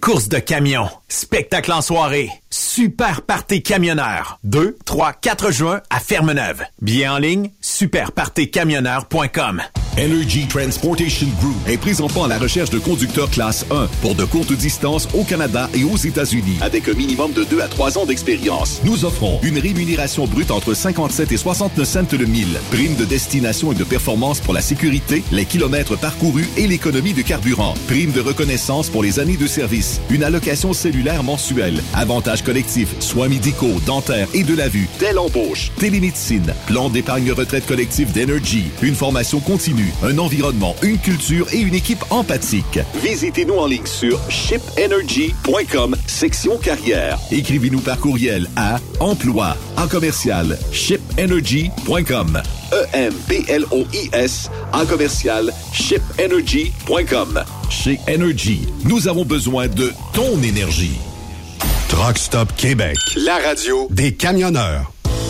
Course de camion, spectacle en soirée, super party camionneur. 2, 3, 4 juin à Fermeneuve. Bien en ligne, superpartycamionneur.com. Energy Transportation Group est présentement à la recherche de conducteurs classe 1 pour de courtes distances au Canada et aux États-Unis avec un minimum de 2 à 3 ans d'expérience. Nous offrons une rémunération brute entre 57 et 69 cents le mille, prime de destination et de performance pour la sécurité, les kilomètres parcourus et l'économie de carburant, prime de reconnaissance pour les années de service, une allocation cellulaire mensuelle, collectifs, soins médicaux, dentaires et de la vue, telle embauche, télémédecine, plan d'épargne retraite collective d'Energy, une formation continue, un environnement, une culture et une équipe empathique. Visitez-nous en ligne sur shipenergy.com, section carrière. Écrivez-nous par courriel à emploi en commercial shipenergy.com. E-M-P-L-O-I-S en commercial shipenergy.com. Chez Energy, nous avons besoin de ton énergie. Truck Stop Québec. La radio des camionneurs.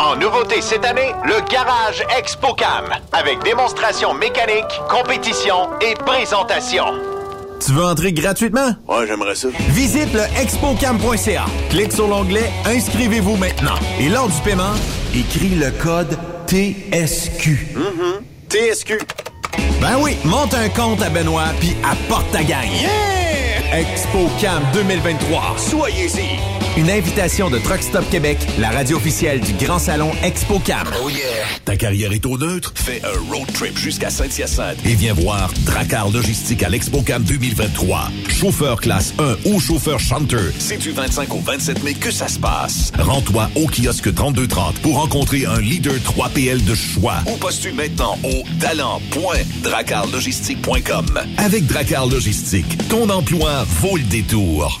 En nouveauté cette année, le Garage ExpoCam, avec démonstration mécanique, compétition et présentation. Tu veux entrer gratuitement? Ouais, j'aimerais ça. Visite le expocam.ca. Clique sur l'onglet Inscrivez-vous maintenant. Et lors du paiement, écris le code TSQ. Mm-hmm. TSQ. Ben oui, monte un compte à Benoît puis apporte ta gagne. Yeah! ExpoCam 2023. Soyez-y. Une invitation de Truck Stop Québec, la radio officielle du Grand Salon Expo Cam. Oh yeah. Ta carrière est au neutre? Fais un road trip jusqu'à Saint-Hyacinthe et viens voir Dracar Logistique à l'ExpoCam 2023. Chauffeur classe 1 ou chauffeur chanteur, c'est du 25 au 27 mai que ça se passe. Rends-toi au kiosque 3230 pour rencontrer un leader 3PL de choix ou postule maintenant au talent.dracarlogistique.com. Avec Dracar Logistique, ton emploi vaut le détour.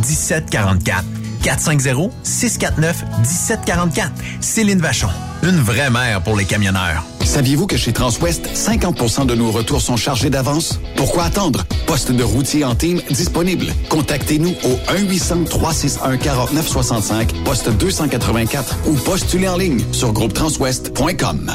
1744. 450-649-1744. Céline Vachon. Une vraie mère pour les camionneurs. Saviez-vous que chez Transwest, 50% de nos retours sont chargés d'avance? Pourquoi attendre? Poste de routier en team disponible. Contactez-nous au 1-800-361-4965, poste 284 ou postulez en ligne sur groupetranswest.com.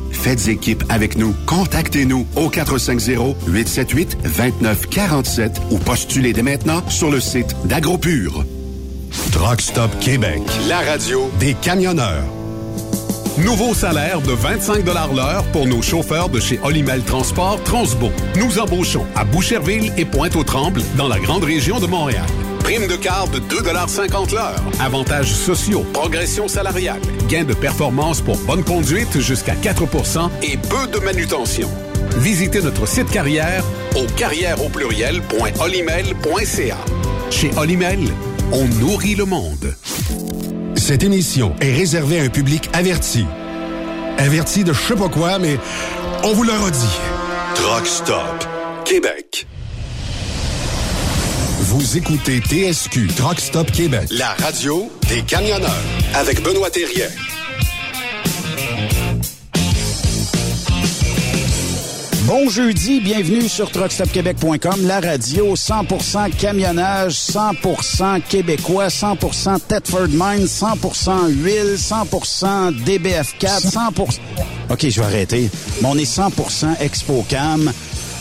Faites équipe avec nous. Contactez-nous au 450-878-2947 ou postulez dès maintenant sur le site d'AgroPure. Truck Stop Québec, la radio des camionneurs. Nouveau salaire de 25 l'heure pour nos chauffeurs de chez Olimel Transport Transbo. Nous embauchons à Boucherville et Pointe-aux-Trembles dans la grande région de Montréal. Prime de quart de 2,50 l'heure. Avantages sociaux, progression salariale, gains de performance pour bonne conduite jusqu'à 4% et peu de manutention. Visitez notre site carrière au carrière au pluriel.olimel.ca. Chez Olimel, on nourrit le monde. Cette émission est réservée à un public averti. Averti de je sais pas quoi, mais on vous le redit. Truck Stop Québec. Vous écoutez TSQ Truck Stop Québec, la radio des camionneurs avec Benoît Thérien. Bon jeudi, bienvenue sur truckstopquebec.com, la radio 100% camionnage, 100% québécois, 100% Tetford Mine, 100% huile, 100% DBF4, 100%... OK, je vais arrêter. Mais on est 100% ExpoCam.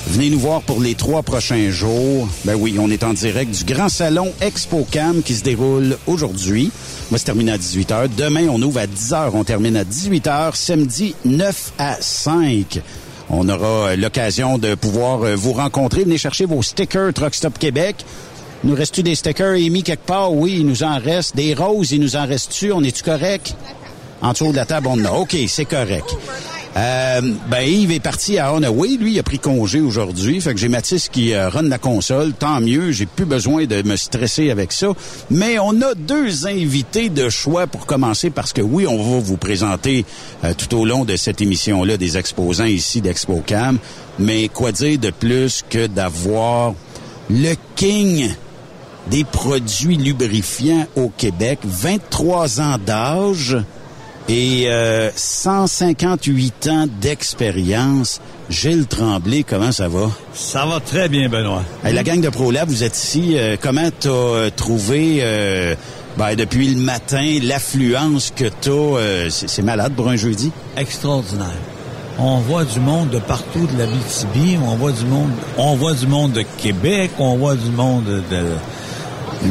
Venez nous voir pour les trois prochains jours. Ben oui, on est en direct du grand salon ExpoCam qui se déroule aujourd'hui. On va se terminer à 18h. Demain, on ouvre à 10h. On termine à 18h. Samedi, 9 à 5. On aura l'occasion de pouvoir euh, vous rencontrer. Venez chercher vos stickers Truck Stop Québec. Nous reste-tu des stickers émis quelque part? Oui, il nous en reste. Des roses, il nous en reste-tu? On est-tu correct? En dessous de la table, on en a. OK, c'est correct. Euh, ben Yves est parti à Onaway. Lui, il a pris congé aujourd'hui. Fait que j'ai Mathis qui euh, run la console. Tant mieux. J'ai plus besoin de me stresser avec ça. Mais on a deux invités de choix pour commencer parce que oui, on va vous présenter euh, tout au long de cette émission-là des exposants ici d'ExpoCam. Mais quoi dire de plus que d'avoir le king des produits lubrifiants au Québec, 23 ans d'âge et euh, 158 ans d'expérience. Gilles Tremblay, comment ça va? Ça va très bien, Benoît. Hey, la gang de ProLab, vous êtes ici. Euh, comment t'as euh, trouvé, euh, ben, depuis le matin, l'affluence que t'as? c'est malade pour un jeudi? Extraordinaire. On voit du monde de partout de la BTB, on voit du monde, on voit du monde de Québec, on voit du monde de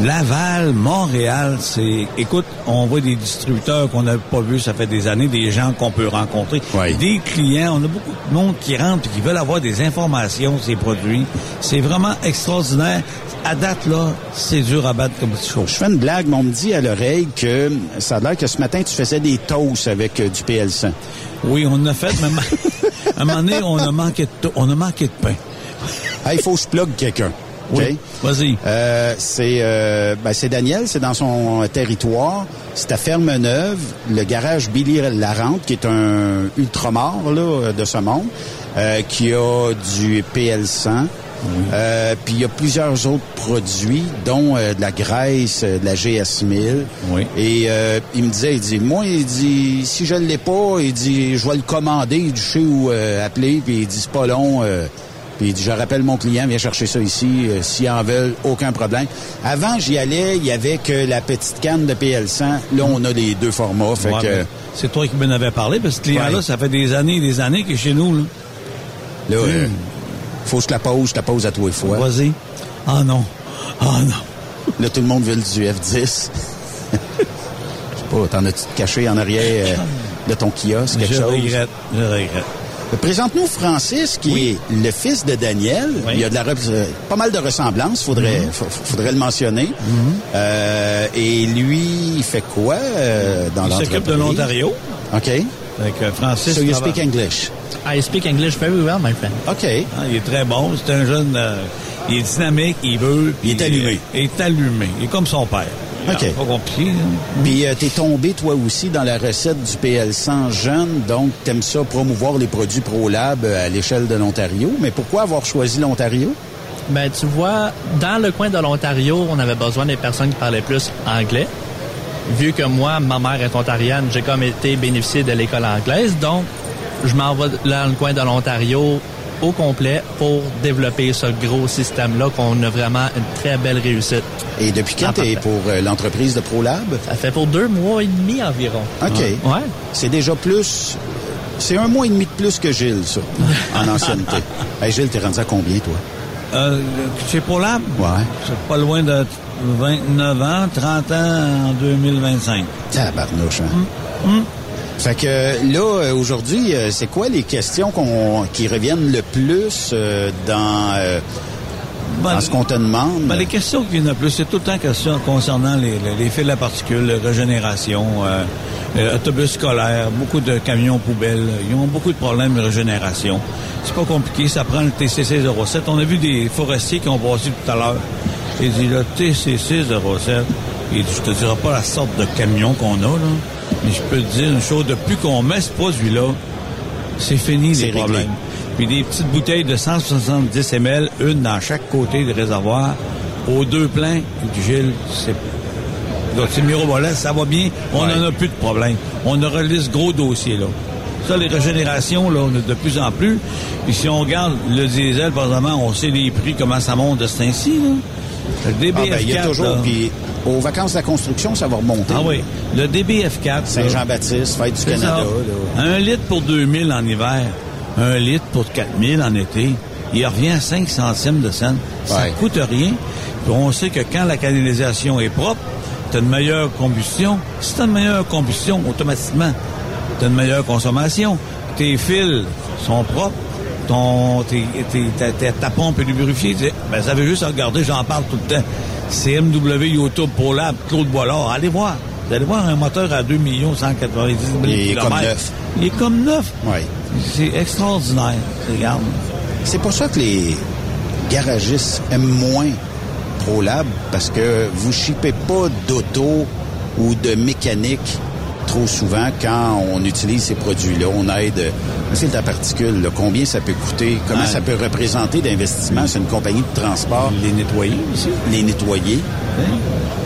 Laval, Montréal, c'est... Écoute, on voit des distributeurs qu'on n'a pas vus, ça fait des années, des gens qu'on peut rencontrer, des clients. On a beaucoup de monde qui rentre et qui veulent avoir des informations sur ces produits. C'est vraiment extraordinaire. à date, là, c'est dur à battre comme petit chose. Je fais une blague, mais on me dit à l'oreille que ça a l'air que ce matin, tu faisais des toasts avec euh, du PL100. Oui, on en a fait, mais à un moment donné, on a manqué de, on a manqué de pain. Il faut que je plug quelqu'un. Oui, vas-y. Euh, c'est euh, ben, c'est Daniel, c'est dans son territoire. C'est à Ferme-Neuve, le garage Billy Larente, qui est un ultramar là, de ce monde, euh, qui a du PL100. Euh, puis il y a plusieurs autres produits, dont euh, de la graisse, euh, de la GS1000. Oui. Et euh, il me disait, il dit, moi, il dit, si je ne l'ai pas, il dit, je vais le commander, il dit, je sais où euh, appeler, puis il dit, c'est pas long. Puis il dit, je rappelle mon client, viens chercher ça ici, euh, s'ils en veulent, aucun problème. Avant, j'y allais, il y avait que la petite canne de PL100. Là, on a les deux formats, fait Ouais, que... c'est toi qui m'en avais parlé, parce que ce client-là, Ouais. ça fait des années et des années qu'il est chez nous. Là. Là, euh, faut que je te la pose, je te la pose à toi et fois. Vas-y. Ah non. Ah non. Là, tout le monde veut le du F10. Je sais pas, t'en as-tu caché en arrière euh, de ton kiosque, quelque Je chose? regrette. Je regrette. Présente-nous Francis, qui est le fils de Daniel. Oui. Il y a de la, euh, pas mal de ressemblances, faudrait, Mhm. fa- faudrait le mentionner. Euh, et lui, il fait quoi euh, dans Il l'entreprise? s'occupe de l'Ontario. OK. Fait que Francis. So you speak English? I speak English very well, my friend. OK. Ah, il est très bon. C'est un jeune. euh, il est dynamique, il veut. Il est allumé. Il est allumé. Il est comme son père. OK. Pas compliqué. hein. Puis euh, t'es tombé toi aussi dans la recette du PL100 jeune, donc t'aimes ça promouvoir les produits ProLab euh, à l'échelle de l'Ontario. Mais pourquoi avoir choisi l'Ontario? Ben, tu vois, dans le coin de l'Ontario, on avait besoin des personnes qui parlaient plus anglais. Vu que moi, ma mère est ontarienne, j'ai comme été bénéficié de l'école anglaise, donc je m'en vais dans le coin de l'Ontario au complet pour développer ce gros système-là qu'on a vraiment une très belle réussite. Et depuis quand t'es parfait. pour euh, l'entreprise de ProLab? Ça fait pour deux mois et demi environ. OK. Ouais. C'est déjà plus... C'est un mois et demi de plus que Gilles, ça, en ancienneté. hey, Gilles, t'es rendu à combien, toi? Euh, chez ProLab, Ouais. c'est pas loin de 29 ans, 30 ans en 2025. Tabarnouche, hein? Fait que là, euh, aujourd'hui, euh, c'est quoi les questions qu'on, qui reviennent le plus euh, dans, Ben, dans ce qu'on te demande? Ben, les questions qui viennent le plus, c'est tout le temps question concernant les, les, les fils à particules, régénération, euh, autobus scolaires, beaucoup de camions poubelles. Ils ont beaucoup de problèmes de régénération. C'est pas compliqué, ça prend le TCC 07. On a vu des forestiers qui ont passé tout à l'heure. Il dit le TCC 07. Il dit, je te dirai pas la sorte de camion qu'on a, là, mais je peux te dire une chose, depuis qu'on met ce produit-là, c'est fini les réglé. problèmes. Puis des petites bouteilles de 170 ml, une dans chaque côté du réservoir, aux deux pleins. Du Gilles, c'est donc c'est mirobolant, ça va bien, on Ouais. n'en a plus de problème. On aura ce gros dossier là. Ça, les régénérations, là, on a de plus en plus. Puis si on regarde le diesel, par exemple, on sait les prix, comment ça monte de ce temps-ci, là. Le Ah, DBF4, ben, il y a toujours, puis aux vacances de la construction, ça va remonter. Ah oui. Le DBF4. là, Saint-Jean-Baptiste, fête du Canada. là. Un litre pour 2000 en hiver, un litre pour 4000 en été, il revient à 5 centimes de cent. Ça Ouais. coûte rien. Puis on sait que quand la canalisation est propre, tu as une meilleure combustion. Si tu as une meilleure combustion, automatiquement, tu as une meilleure consommation. Tes fils sont propres. Ton, tes- tes- ta, pompe est lubrifiée. Ben, ça veut juste regarder, j'en parle tout le temps. CMW YouTube pour Lab, Claude Boilard. Allez voir. Vous allez voir un moteur à 2 190 000 Il est comme neuf. Il est comme neuf. Ouais. C'est extraordinaire. Regarde. C'est pour ça que les garagistes aiment moins ProLab, parce que vous shippez pas d'auto ou de mécanique trop souvent quand on utilise ces produits-là. On aide, c'est ta particule, là, combien ça peut coûter, comment Ouais. ça peut représenter d'investissement. C'est une compagnie de transport? Les nettoyer aussi. Les nettoyer.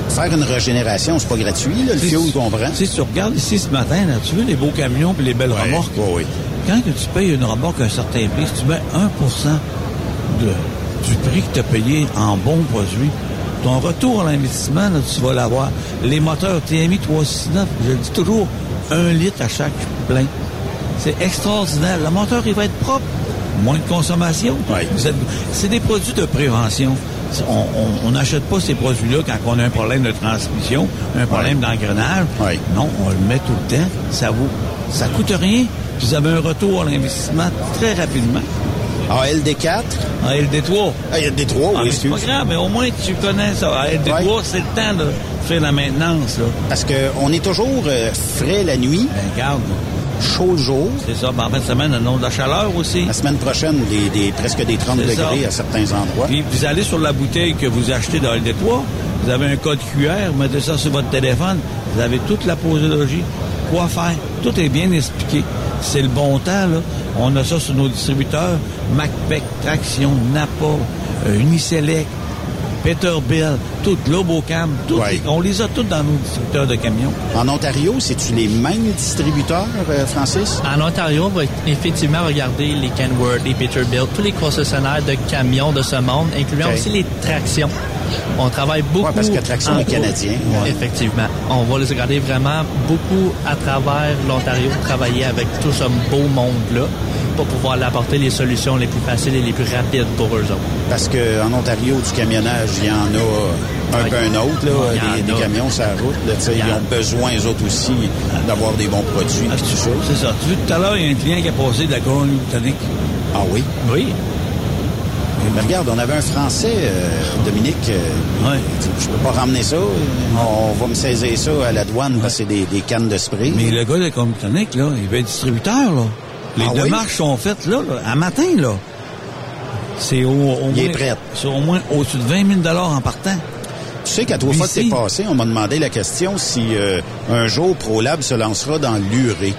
Faire une régénération, c'est pas gratuit, là, le fioul qu'on prend. Si tu regardes ici ce matin, là, tu veux les beaux camions et les belles Ouais, remorques? Quand que tu payes une remorque à un certain prix, si tu mets 1 de, du prix que tu as payé en bons produits, ton retour à l'investissement, là, tu vas l'avoir. Les moteurs TMI 369, je le dis toujours, un litre à chaque plein. C'est extraordinaire. Le moteur, il va être propre. Moins de consommation. Êtes- C'est des produits de prévention. On- n'achète pas ces produits-là quand on a un problème de transmission, un problème d'engrenage. Non, on le met tout le temps. Ça vous, ça coûte rien. Puis vous avez un retour à l'investissement très rapidement. ALD4? ALD3. ALD3, Ah, oui, mais c'est pas grave, mais au moins tu connais ça. ALD3, c'est le temps de faire la maintenance. Là. Parce qu'on est toujours euh, frais la nuit. Ben, regarde. Chaud le jour. C'est ça. Ben, en fin de semaine, on a de la chaleur aussi. La semaine prochaine, des, des- presque des 30 C'est degrés ça. à certains endroits. Puis vous allez sur la bouteille que vous achetez dans LD3, vous avez un code QR, vous mettez ça sur votre téléphone, vous avez toute la posologie, quoi faire? Tout est bien expliqué. C'est le bon temps, là. On a ça sur nos distributeurs. MacPac, Traction, Napa, euh, Uniselect, Peterbilt, tout, Globocam, tout. Ouais. On les a tous dans nos distributeurs de camions. En Ontario, c'est-tu les mêmes distributeurs, euh, Francis? En Ontario, on va effectivement regarder les Kenworth, les Peterbilt, tous les concessionnaires de camions de ce monde, incluant aussi les tractions. On travaille beaucoup. Ouais, parce que Traction en- est canadien, ouais. Effectivement. On va les regarder vraiment beaucoup à travers l'Ontario, travailler avec tout ce beau monde-là pour pouvoir apporter les solutions les plus faciles et les plus rapides pour eux autres. Parce qu'en Ontario, du camionnage, il y en a un Ouais. peu un autre, là, y des, camions sur la route. Là, ils ont besoin, eux autres aussi, d'avoir des bons produits. Ah, tout ça. C'est ça. Tu vois, tout à l'heure, il y a un client qui a passé de la Colombie-Britannique. Ah oui? Oui. Mais regarde, on avait un Français, euh, Dominique. euh, Ouais. il dit, Je peux pas ramener ça. On va me saisir ça à la douane parce que c'est des, des cannes de spray. Mais le gars de Colombie-Britannique, là, il va être distributeur, là. Les Ah oui? démarches sont faites, là, là, à matin, là. C'est au, au Il est moins... prêt. C'est au moins au-dessus de 20 000 en partant. Tu sais qu'à trois fois que t'es passé, on m'a demandé la question si euh, un jour ProLab se lancera dans l'urée.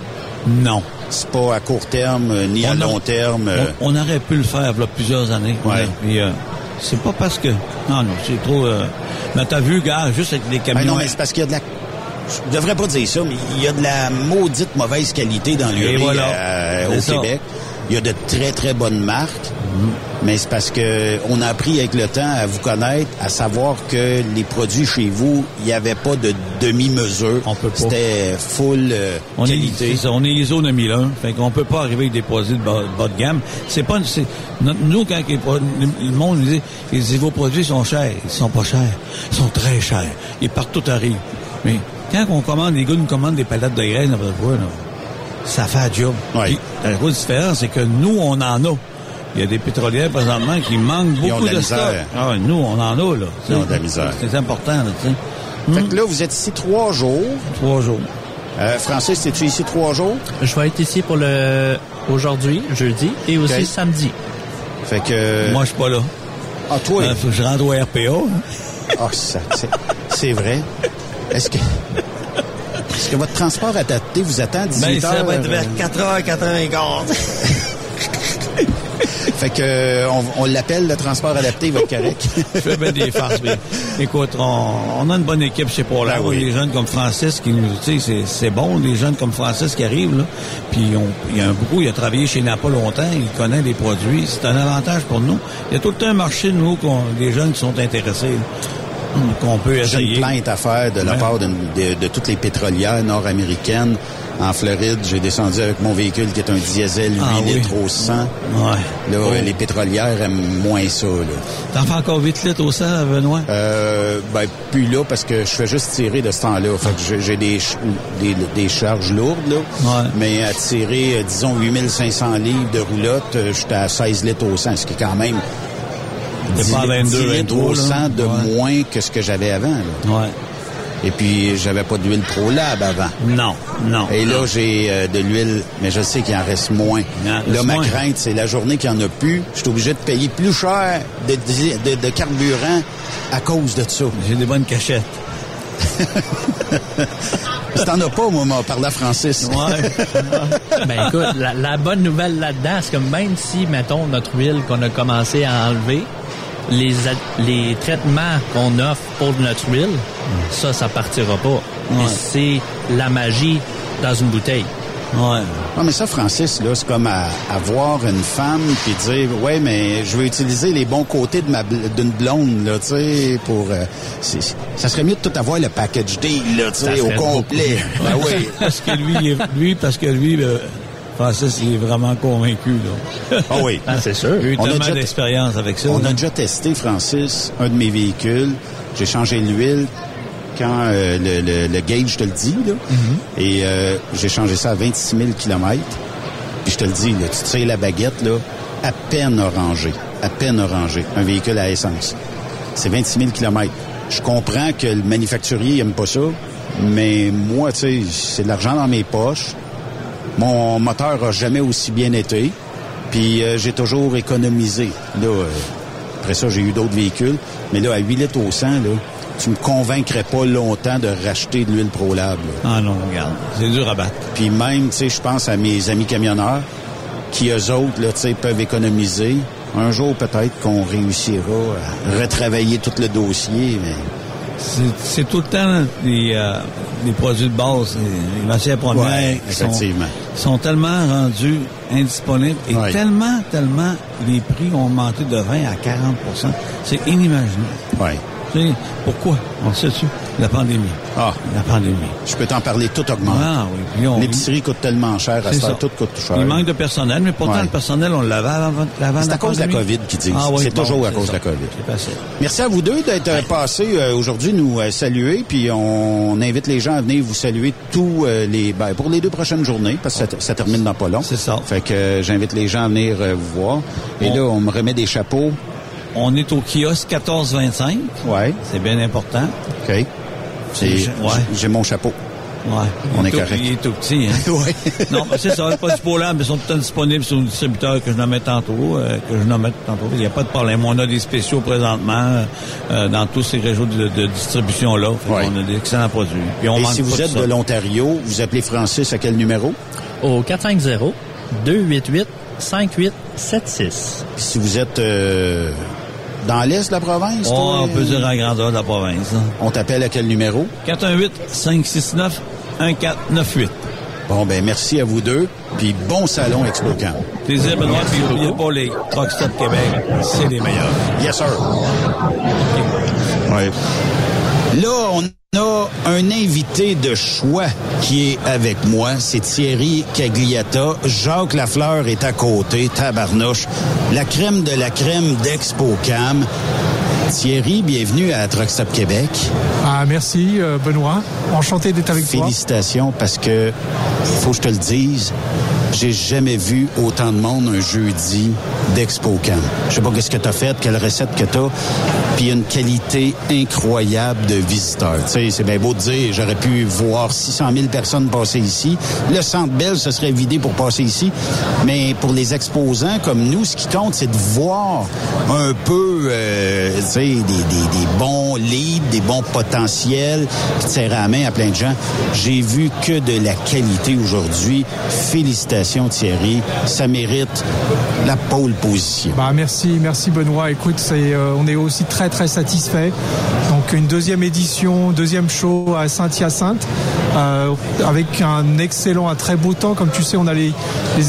Non. C'est pas à court terme euh, ni à a- long terme. euh, On, on aurait pu le faire, il y a plusieurs années. Ouais. Puis, euh, c'est pas parce que... Non, non, c'est trop... euh, Mais t'as vu, gars, juste avec les camions... Ah non, mais c'est parce qu'il y a de la... Je devrais pas dire ça, mais il y a de la maudite mauvaise qualité dans l'urée voilà. euh, au ça. Québec. Il y a de très, très bonnes marques. Mais c'est parce que on a appris avec le temps à vous connaître, à savoir que les produits chez vous, il n'y avait pas de demi-mesure. On peut pas. C'était full euh, On est, qualité. c'est ça, on est ISO 9001, fait qu'on peut pas arriver avec des produits de bas, bas de gamme. C'est pas, c'est, no- nous, quand les le monde nous dit, ils disent, vos produits sont chers. Ils sont pas chers. Ils sont très chers. Et partout arrive. Mais quand on commande, les gars nous commandent des palettes de graines, après quoi, là, ça fait un job. Ouais. Puis, la grosse différence, c'est que nous, on en a. Il y a des pétrolières présentement qui manquent Ils ont beaucoup de la de, stock. Ah ouais, nous, on en a, là. Ils ont de la misère. C'est important, là, tu sais. Fait Hum, que là, vous êtes ici trois jours. Trois jours. Euh, Francis, es-tu ici trois jours? Je vais être ici pour le aujourd'hui, jeudi, et aussi samedi. Fait que... Moi, je suis pas là. ah, toi... Euh, faut que je rentre au RPA. hein. Ah, ça, c'est, c'est vrai. Est-ce que... Est-ce que votre transport adapté? Vous attend à 18 Ben, ça heures? va être vers 4h95. Fait que euh, on, on l'appelle le transport adapté, il va être correct. Je fais bien des farces. mais écoute, on, on a une bonne équipe chez Paul. Ben oui. Des jeunes comme Francis qui nous, tu sais, c'est, c'est bon, des jeunes comme Francis qui arrivent, là. Puis on- il y a un beaucoup, il a travaillé chez Napa longtemps, il connaît les produits. C'est un avantage pour nous. Il y a tout le temps un marché, nous, qu'on, des jeunes qui sont intéressés, là, qu'on peut J'ai essayer. une plainte à faire de la part de, de toutes les pétrolières nord-américaines. En Floride, j'ai descendu avec mon véhicule qui est un diesel 8 Ah oui. litres au 100. Ouais. Là, Oh. les pétrolières aiment moins ça. T'en fais encore 8 litres au 100, Benoît? Euh, ben, plus là, parce que je fais juste tirer de ce temps-là. Fait que j'ai- des, des, des charges lourdes, là. Ouais. Mais à tirer, euh, disons, 8500 livres de roulotte, euh, j'étais à 16 litres au 100, ce qui est quand même T'es 10, pas à 22, 10 litres 23, au là. 100 de moins que ce que j'avais avant. là. Ouais. Et puis, j'avais pas d'huile ProLab avant. Non, non. Et là, j'ai euh, de l'huile, mais je sais qu'il en reste moins. Là, ma moins. crainte, c'est la journée qu'il n'y en a plus, je suis obligé de payer plus cher de, de- de carburant à cause de ça. J'ai des bonnes cachettes. Si t'en as pas, moi, m'a parlé à Francis. Ouais. Ben écoute, la, la bonne nouvelle là-dedans, c'est que même si, mettons, notre huile qu'on a commencé à enlever, les, les traitements qu'on offre pour notre huile, ça, ça partira pas. C'est la magie dans une bouteille. Ouais. Non, mais ça, Francis, là, c'est comme à, à voir une femme puis dire, ouais, mais je veux utiliser les bons côtés de ma d'une blonde, là, tu sais, pour, euh, ça serait mieux de tout avoir le package deal, là, tu sais, au complet. Ben oui. Parce que lui, il est- lui, parce que lui, le, Francis, il est vraiment convaincu, là. Ah oui. C'est sûr. Il a eu On a tellement déjà- d'expérience avec ça. On là. a déjà testé, Francis, un de mes véhicules. J'ai changé l'huile quand euh, le, le, le gauge te le dit, là. Et euh, j'ai changé ça à 26 000 km. Puis je te le dis, là, tu tires la baguette, là, à peine orangé. À peine orangé. Un véhicule à essence. C'est 26 000 km. Je comprends que le manufacturier n'aime pas ça, mais moi, tu sais, c'est de l'argent dans mes poches. Mon moteur a jamais aussi bien été. Puis euh, j'ai toujours économisé. Là, euh, après ça, j'ai eu d'autres véhicules. Mais là, à 8 litres au 100, là, tu me convaincrais pas longtemps de racheter de l'huile ProLab. Ah non, regarde, c'est dur à battre. Puis même, tu sais, je pense à mes amis camionneurs qui, eux autres, là, tu sais, peuvent économiser. Un jour, peut-être qu'on réussira à retravailler tout le dossier, mais... C'est- tout le temps les, euh, les produits de base, les, les matières premières Ouais, sont, sont tellement rendus indisponibles et Ouais. tellement, tellement les prix ont augmenté de 20 à 40% C'est inimaginable. Ouais. Pourquoi? On le sait-tu? La pandémie. Ah, La pandémie. je peux t'en parler, tout augmente. Ah oui. L'épicerie coûte tellement cher, à ça. tout coûte cher. Il manque de personnel, mais pourtant, Ouais. le personnel, on l'avait avant, avant C'est à cause de la. COVID qu'ils disent. Ah oui, c'est bon, toujours à cause ça. de la COVID. Facile. Merci à vous deux d'être passés euh, aujourd'hui nous euh, saluer, puis on invite les gens à venir vous saluer tous euh, les ben, pour les deux prochaines journées parce que ça, ça termine dans pas long. C'est ça. Fait que j'invite les gens à venir vous voir. Et là, on me remet des chapeaux. On est au kiosque 1425. Ouais. C'est bien important. OK. C'est- Ouais. j'ai- mon chapeau. Ouais. On est tout- correct. Il est tout petit, hein? ouais. non, mais c'est ça, pas du là, mais ils sont tout le temps disponibles sur le distributeur que je nommais tantôt, euh, que je nommais tantôt. Il n'y a pas de problème. On a des spéciaux présentement euh, dans tous ces réseaux de, de distribution-là. On a d'excellents produits. Puis on Et si vous êtes de l'Ontario, vous appelez Francis à quel numéro? Au 450-288-5876. Puis si vous êtes euh, dans l'est de la province, Oh, toi, on peut dire la grandeur de la province. hein. on t'appelle à quel numéro? 418-569-1498. Bon, ben merci à vous deux, puis bon salon ExpoCamp. Plaisir, Benoît, puis n'oubliez pas les Truck Stop Québec. C'est les meilleurs. Yes, sir. Ouais. Là, on a un invité de choix qui est avec moi. C'est Thierry Cagliata. Jacques Lafleur est à côté. Tabarnouche. La crème de la crème d'ExpoCam. Thierry, bienvenue à Truck Stop Québec. Ah, merci, euh, Benoît. Enchanté d'être avec toi. Félicitations parce que, faut que je te le dise, j'ai jamais vu autant de monde un jeudi d'ExpoCam. Je sais pas qu'est-ce que t'as fait, quelle recette que t'as, puis il y a une qualité incroyable de visiteurs. Tu sais, c'est bien beau de dire, j'aurais pu voir 600 000 personnes passer ici. Le Centre Bell se serait vidé pour passer ici. Mais pour les exposants comme nous, ce qui compte, c'est de voir un peu, euh, tu sais, des, bons leads, des bons potentiels, puis de serrer la main à plein de gens. J'ai vu que de la qualité aujourd'hui. Félicitations Thierry, ça mérite la pole Bah, merci, merci Benoît. Écoute, c'est, euh, on est aussi très très satisfait. Donc une deuxième édition, deuxième show à Saint-Hyacinthe, euh, avec un excellent, un très beau temps. Comme tu sais, on a les,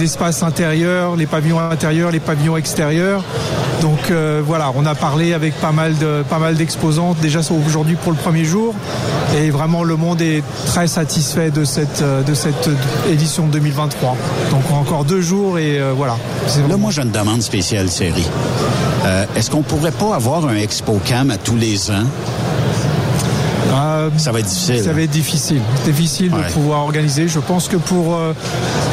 espaces intérieurs, les pavillons intérieurs, les pavillons extérieurs. Donc euh, voilà, on a parlé avec pas mal de pas mal d'exposantes déjà aujourd'hui pour le premier jour, et vraiment le monde est très satisfait de cette euh, de cette édition 2023. Donc encore deux jours et euh, voilà. Là, moi, j'ai une demande spéciale, Thierry. Euh, Est-ce qu'on pourrait pas avoir un ExpoCam à tous les ans? Euh, Ça va être difficile. Ça va être difficile. Difficile Ouais. de pouvoir organiser. Je pense que pour euh,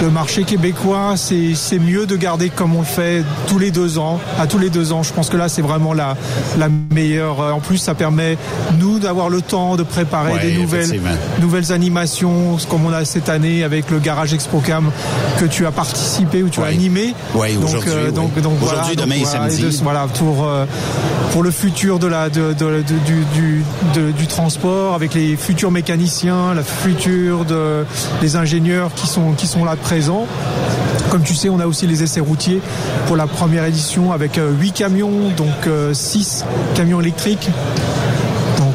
le marché québécois, c'est mieux de garder comme on le fait tous les deux ans. À tous les deux ans, je pense que là, c'est vraiment la, la meilleure. Euh, En plus, ça permet, nous, d'avoir le temps de préparer Ouais, des nouvelles, nouvelles animations, comme on a cette année avec le Garage ExpoCam que tu as participé ou tu as animé. Donc, aujourd'hui, euh, oui. donc, donc voilà, Aujourd'hui, donc demain et samedi. voilà, pour, pour le futur de la, du, transport, avec les futurs mécaniciens, la future de, des ingénieurs qui sont, qui sont là présents. Comme tu sais, on a aussi les essais routiers pour la première édition avec euh, 8 camions, donc 6 camions électriques.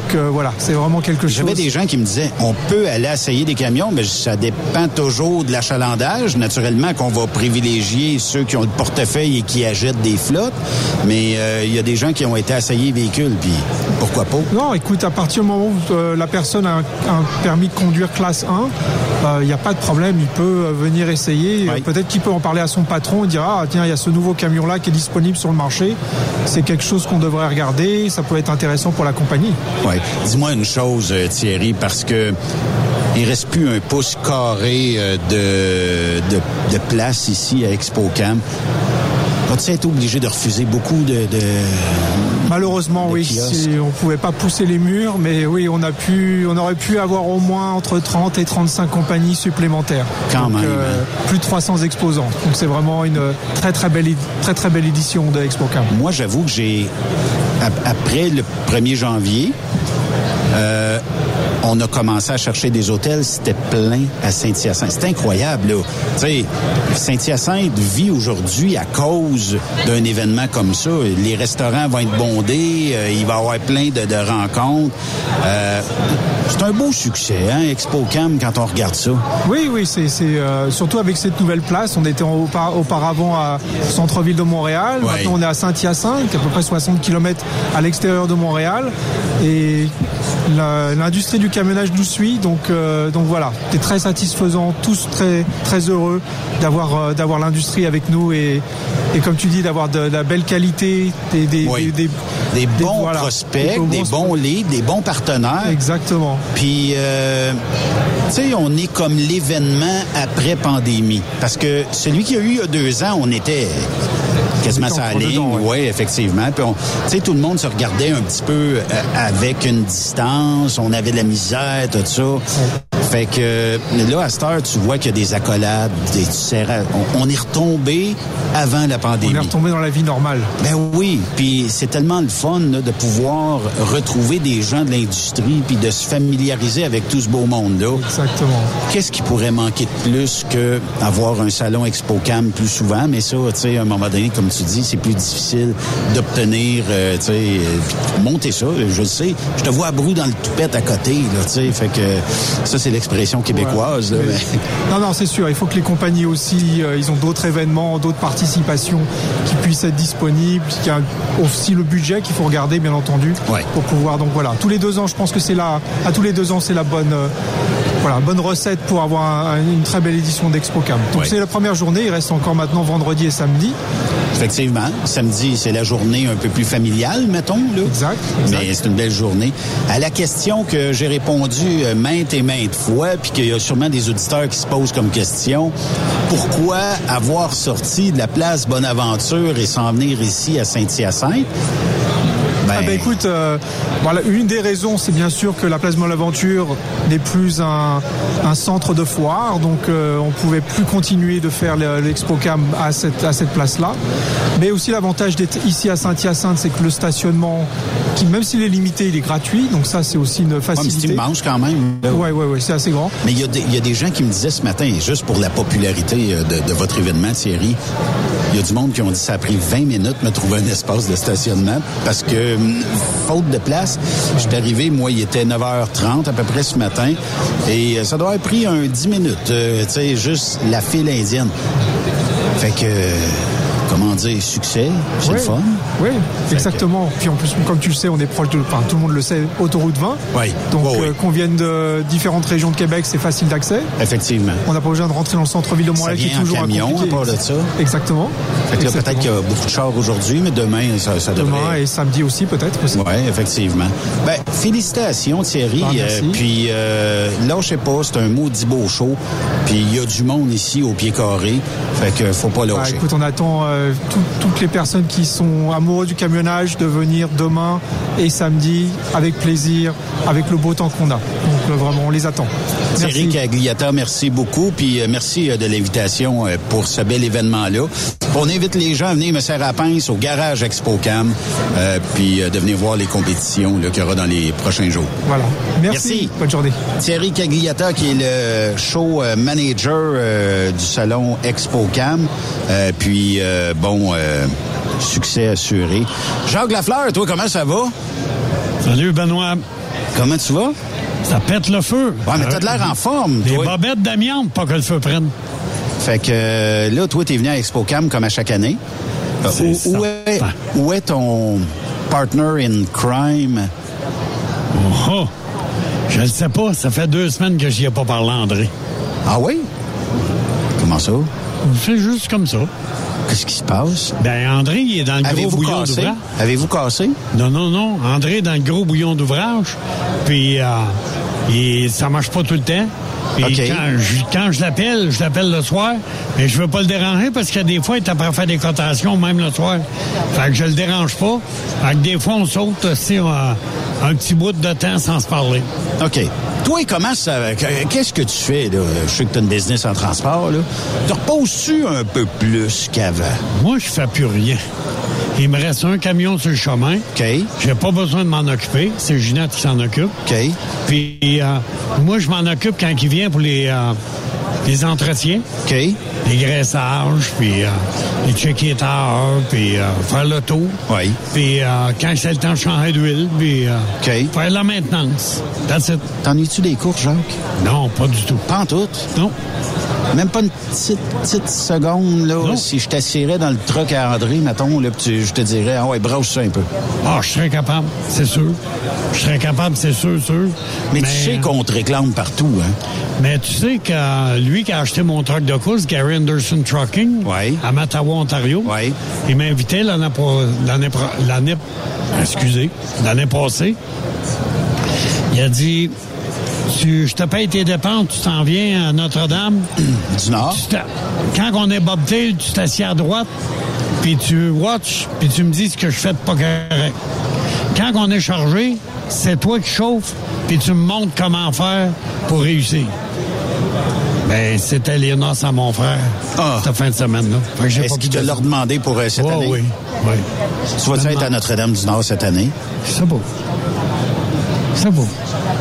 Donc euh, voilà, c'est vraiment quelque chose. J'avais des gens qui me disaient, on peut aller essayer des camions, mais ça dépend toujours de l'achalandage. Naturellement qu'on va privilégier ceux qui ont le portefeuille et qui achètent des flottes, mais euh, il y a des gens qui ont été essayés véhicules, puis pourquoi pas? Non, écoute, à partir du moment où euh, la personne a un, un permis de conduire classe 1, il n'y a pas de problème, il peut euh, venir essayer. Oui. Peut-être qu'il peut en parler à son patron et dire Ah, tiens, il y a ce nouveau camion-là qui est disponible sur le marché. C'est quelque chose qu'on devrait regarder, ça peut être intéressant pour la compagnie. Ouais. Dis-moi une chose, euh, Thierry, parce que il reste plus un pouce carré euh, de, de, place ici à ExpoCam. As-tu été obligé de refuser beaucoup de Malheureusement, oui. On ne pouvait pas pousser les murs, mais oui, on, a pu, on aurait pu avoir au moins entre 30 et 35 compagnies supplémentaires. Quand même. Euh, hein. plus de 300 exposants. Donc c'est vraiment une très très belle, très, très belle édition de ExpoCam. Moi, j'avoue que j'ai, après le 1er janvier, on a commencé à chercher des hôtels, c'était plein à Saint-Hyacinthe. C'est incroyable, là. Tu sais, Saint-Hyacinthe vit aujourd'hui à cause d'un événement comme ça. Les restaurants vont être bondés, euh, il va y avoir plein de, rencontres. Euh, c'est un beau succès, hein, ExpoCam, quand on regarde ça. Oui, oui, c'est euh, surtout avec cette nouvelle place. On était auparavant à centre-ville de Montréal. Maintenant, on est à Saint-Hyacinthe, à peu près 60 km à l'extérieur de Montréal. Et l'industrie du camionnage nous suit. Donc, euh, donc voilà, c'est très satisfaisant, tous très, très heureux d'avoir euh, d'avoir l'industrie avec nous et, et comme tu dis, d'avoir de, la belle qualité, des, des, des, des, bons prospects, des bons leads, des bons partenaires. Exactement. Puis, euh, tu sais, on est comme l'événement après pandémie. Parce que celui qui a eu il y a deux ans, on était quasiment sa ligne. Oui, effectivement. Puis, tu sais, tout le monde se regardait un petit peu euh, avec une distance. On avait de la misère, tout ça. Fait que là, à cette heure, tu vois qu'il y a des accolades, des on, on, est retombé avant la pandémie. On est retombé dans la vie normale. Ben oui, puis c'est tellement le fun là, de pouvoir retrouver des gens de l'industrie puis de se familiariser avec tout ce beau monde-là. Exactement. Qu'est-ce qui pourrait manquer de plus que avoir un salon ExpoCam plus souvent? Mais ça, tu sais, à un moment donné, comme tu dis, c'est plus difficile d'obtenir, euh, tu sais, euh, monter ça, je le sais. Je te vois à Brou dans le toupette à côté, là, tu sais, fait que ça, c'est l'expression québécoise. Non, non, c'est sûr. Il faut que les compagnies aussi, euh, ils ont d'autres événements, d'autres participations qui puissent être disponibles. Il y a aussi le budget qu'il faut regarder, bien entendu, pour pouvoir. Donc voilà, tous les deux ans, je pense que c'est là, à tous les deux ans, c'est la bonne. Voilà, bonne recette pour avoir une très belle édition d'ExpoCam. Donc c'est la première journée, il reste encore maintenant vendredi et samedi. Effectivement, samedi c'est la journée un peu plus familiale, mettons. Là. Exact, Mais c'est une belle journée. À la question que j'ai répondu euh, maintes et maintes fois, puis qu'il y a sûrement des auditeurs qui se posent comme question, pourquoi avoir sorti de la place Bonaventure et s'en venir ici à Saint-Hyacinthe? Ah ben écoute, euh, voilà, une des raisons, c'est bien sûr que la place Montlaventure n'est plus un, centre de foire, donc euh, on pouvait plus continuer de faire l'ExpoCam à cette, à cette place-là. Mais aussi l'avantage d'être ici à Saint-Hyacinthe, c'est que le stationnement, qui même s'il est limité, il est gratuit, donc ça c'est aussi une facilité. Ouais, c'est quand même. Oui, oui, oui, c'est assez grand. Mais il y, a des gens qui me disaient ce matin, juste pour la popularité euh, de, de votre événement, Thierry, il y a du monde qui ont dit que ça a pris 20 minutes de me trouver un espace de stationnement parce que faute de place. Je suis arrivé, moi, il était 9h30 à peu près ce matin. Et euh, ça doit avoir pris un 10 minutes. Euh, tu sais, juste la file indienne. Fait que comment dire, succès? C'est le fun? Oui, exactement. Puis en plus, comme tu le sais, on est proche de, enfin, tout le monde le sait, autoroute 20. Oui. Donc, euh, qu'on vienne de différentes régions de Québec, c'est facile d'accès. Effectivement. On n'a pas besoin de rentrer dans le centre-ville de Montréal, qui est toujours un camion, à part de ça. Exactement. Fait que peut-être qu'il y a beaucoup de chars aujourd'hui, mais demain, ça, ça devrait... Demain et samedi aussi, peut-être. Oui, effectivement. Ben, félicitations, Thierry. Ah, euh, puis, euh, là, je sais pas, c'est un maudit beau show. Puis, il y a du monde ici au pied carré. Fait que faut pas lâcher. Bah, écoute, on attend euh, tout, toutes les personnes qui sont amoureux du camionnage de venir demain et samedi avec plaisir, avec le beau temps qu'on a. Donc euh, vraiment, on les attend. Thierry Cagliata, merci beaucoup. Puis euh, merci de l'invitation pour ce bel événement-là. On invite les gens à venir me serrer à pince au garage ExpoCam, euh, puis de venir voir les compétitions qu'il y aura dans les prochains jours. Voilà. Merci. Bonne journée. Thierry Cagliata, qui est le show manager du salon ExpoCam. puis, bon, succès assuré. Jacques Lafleur, toi, comment ça va? Salut, Benoît. Comment tu vas? Ça pète le feu. Ouais, mais t'as de l'air en forme, Des bobettes d'amiante, pas que le feu prenne. Fait que euh, là, toi, t'es venu à ExpoCam comme à chaque année. Euh, où, est, où est ton partner in crime? Oh, oh. Je ne sais pas. Ça fait deux semaines que j'y ai pas parlé, André. Ah oui? Comment ça? C'est juste comme ça. Qu'est-ce qui se passe? Ben, André, il est dans le gros bouillon d'ouvrage. Avez-vous cassé? Non, non, non. André est dans le gros bouillon d'ouvrage. Puis, euh, ça marche pas tout le temps. Puis quand je, quand je l'appelle, je l'appelle le soir, mais je veux pas le déranger parce que des fois, il est après faire des cotations, même le soir. Fait que je le dérange pas. Fait que des fois, on saute aussi un, un petit bout de temps sans se parler. OK. Toi, comment ça. Qu'est-ce que tu fais, là? Je sais que tu as une business en transport, là. Te reposes-tu un peu plus qu'avant? Moi, je fais plus rien. Il me reste un camion sur le chemin. OK. J'ai pas besoin de m'en occuper. C'est Ginette qui s'en occupe. OK. Puis euh, moi, je m'en occupe quand il vient pour les, euh, les entretiens. OK. Les graissages, puis euh, les checker heures, puis euh, faire le tour. Oui. Puis quand c'est le temps de changer d'huile, puis faire la maintenance. That's it. T'ennuies-tu des courses, Jacques? Non, pas du tout. Pas en tout? Non. Même pas une petite, petite seconde, là, Non. si je t'assirais dans le truck à André, mettons, là, tu- je te dirais, ah ouais, brosse ça un peu. Ah, je serais capable, c'est sûr. Je serais capable, c'est sûr, sûr. Mais, tu sais qu'on te réclame partout, hein? Mais tu sais que euh, lui qui a acheté mon truck de course, Gary Anderson Trucking, à Mattawa, Ontario, il m'a invité l'année excusez, l'année passée. Il a dit tu, je te paye tes dépenses, tu t'en viens à Notre-Dame. Du Nord. Quand on est bobtail, tu t'assieds à droite, puis tu watch, puis tu me dis ce que je fais de pas correct. Quand on est chargé, c'est toi qui chauffe, puis tu me montres comment faire pour réussir. Ben, c'était noces à mon frère cette fin de semaine-là. Ah. Est-ce qu'il te l'a redemandé pour euh, cette Ouais, année? Oui, oui. Tu vas-tu être à Notre-Dame-du-Nord cette année? C'est beau. C'est beau.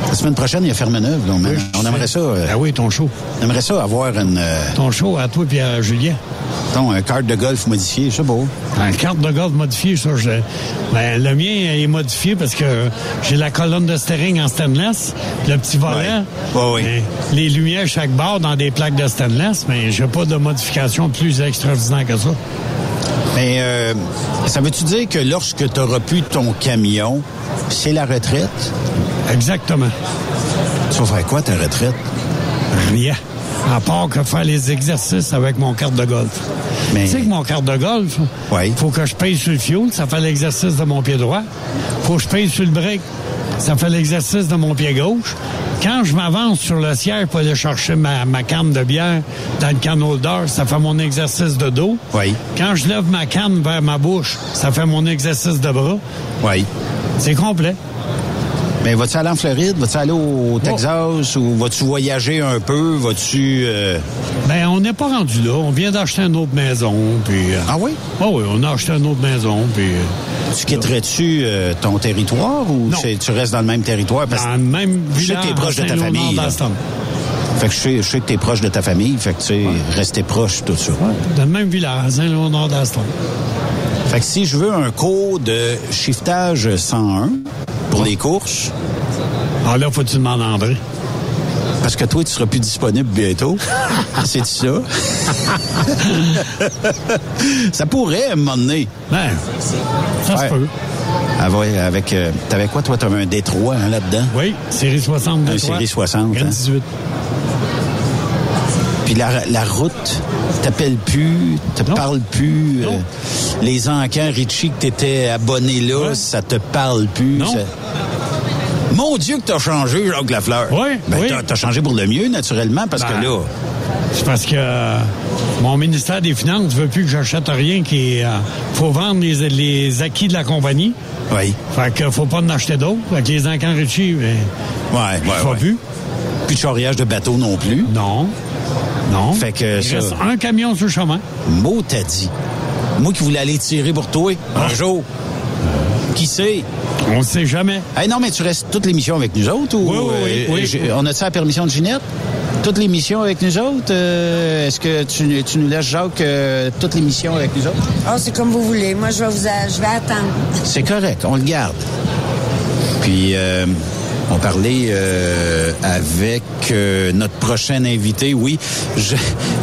La semaine prochaine, il y a Ferme-Neuve. là, On, on aimerait ça. euh, Ah oui, ton show. On aimerait ça avoir une. euh, Ton show à toi et à Julien. ton un carte de golf modifié, c'est beau. Un carte de golf modifiée, ça, je... ben, le mien est modifié parce que j'ai la colonne de steering en stainless, le petit volant, ben, les lumières chaque barre dans des plaques de stainless, mais j'ai pas de modification plus extraordinaire que ça. Mais euh, ça veut-tu dire que lorsque tu auras plus ton camion, c'est la retraite? Exactement. Tu vas faire quoi ta retraite? Rien. À part que faire les exercices avec mon carte de golf. Mais- Tu sais que mon carte de golf, il faut que je paye sur le fuel, ça fait l'exercice de mon pied droit. faut que je paye sur le break, ça fait l'exercice de mon pied gauche. Quand je m'avance sur le siège pour aller chercher ma, ma canne de bière dans le can holder, ça fait mon exercice de dos. Oui. Quand je lève ma canne vers ma bouche, ça fait mon exercice de bras. Oui. C'est complet. Mais vas-tu aller en Floride? Vas-tu aller au Texas? Ou vas-tu voyager un peu? Vas-tu... euh, Ben, on n'est pas rendu là. On vient d'acheter une autre maison, puis... Ah oui? Ah oui, on a acheté une autre maison, puis... euh, Tu quitterais-tu euh, ton territoire ou tu restes dans le même territoire? Parce Dans le même je sais que village t'es proche de ta famille. Fait que je sais, je sais que t'es proche de ta famille. Fait que, tu sais, rester proche, tout ça. Dans le même village, Saint-Léonard d'Aston. Fait que si je veux un cours de shiftage 101 pour les courses... Ah là, faut-tu demander à André? Parce que toi, tu seras plus disponible bientôt. C'est ça? ça pourrait, à un moment donné. Ben, ça se peut. Ah ouais, avec... euh, T'avais quoi, toi? T'avais un Détroit hein, là-dedans? Oui, série 60 de Un série 60. hein? 18. Puis la, la route t'appelle plus, te parle plus. euh, les encans Richie que t'étais abonné là, ça te parle plus. ça- Mon Dieu que t'as changé, Jacques Lafleur. Oui, ben, oui. T'as, changé pour le mieux, naturellement, parce Ben, que là... C'est parce que euh, mon ministère des Finances veut plus que j'achète rien qui euh, faut vendre les, les acquis de la compagnie. Oui. Fait que faut pas en acheter d'autres. Fait que les encans Richie, ben, Ouais, ouais, faut ouais. plus. Plus de charriage de bateau non plus. Non. Non. Fait que Il ça... reste un camion sur le chemin. Mot t'as dit. Moi qui voulais aller tirer pour toi, un jour. Qui sait? On ne sait jamais. Hey, non, mais tu restes toute l'émission avec nous autres ou Oui, oui, oui, euh, oui. on a-tu la permission de Ginette? Toute l'émission avec nous autres? Euh, Est-ce que tu, tu nous laisses, Jacques, euh, toute l'émission avec nous autres? Oh, c'est comme vous voulez. Moi, je vais vous, a- je vais attendre. C'est correct, on le garde. Puis, euh, on parlait euh, avec euh, notre prochain invité, oui, Je-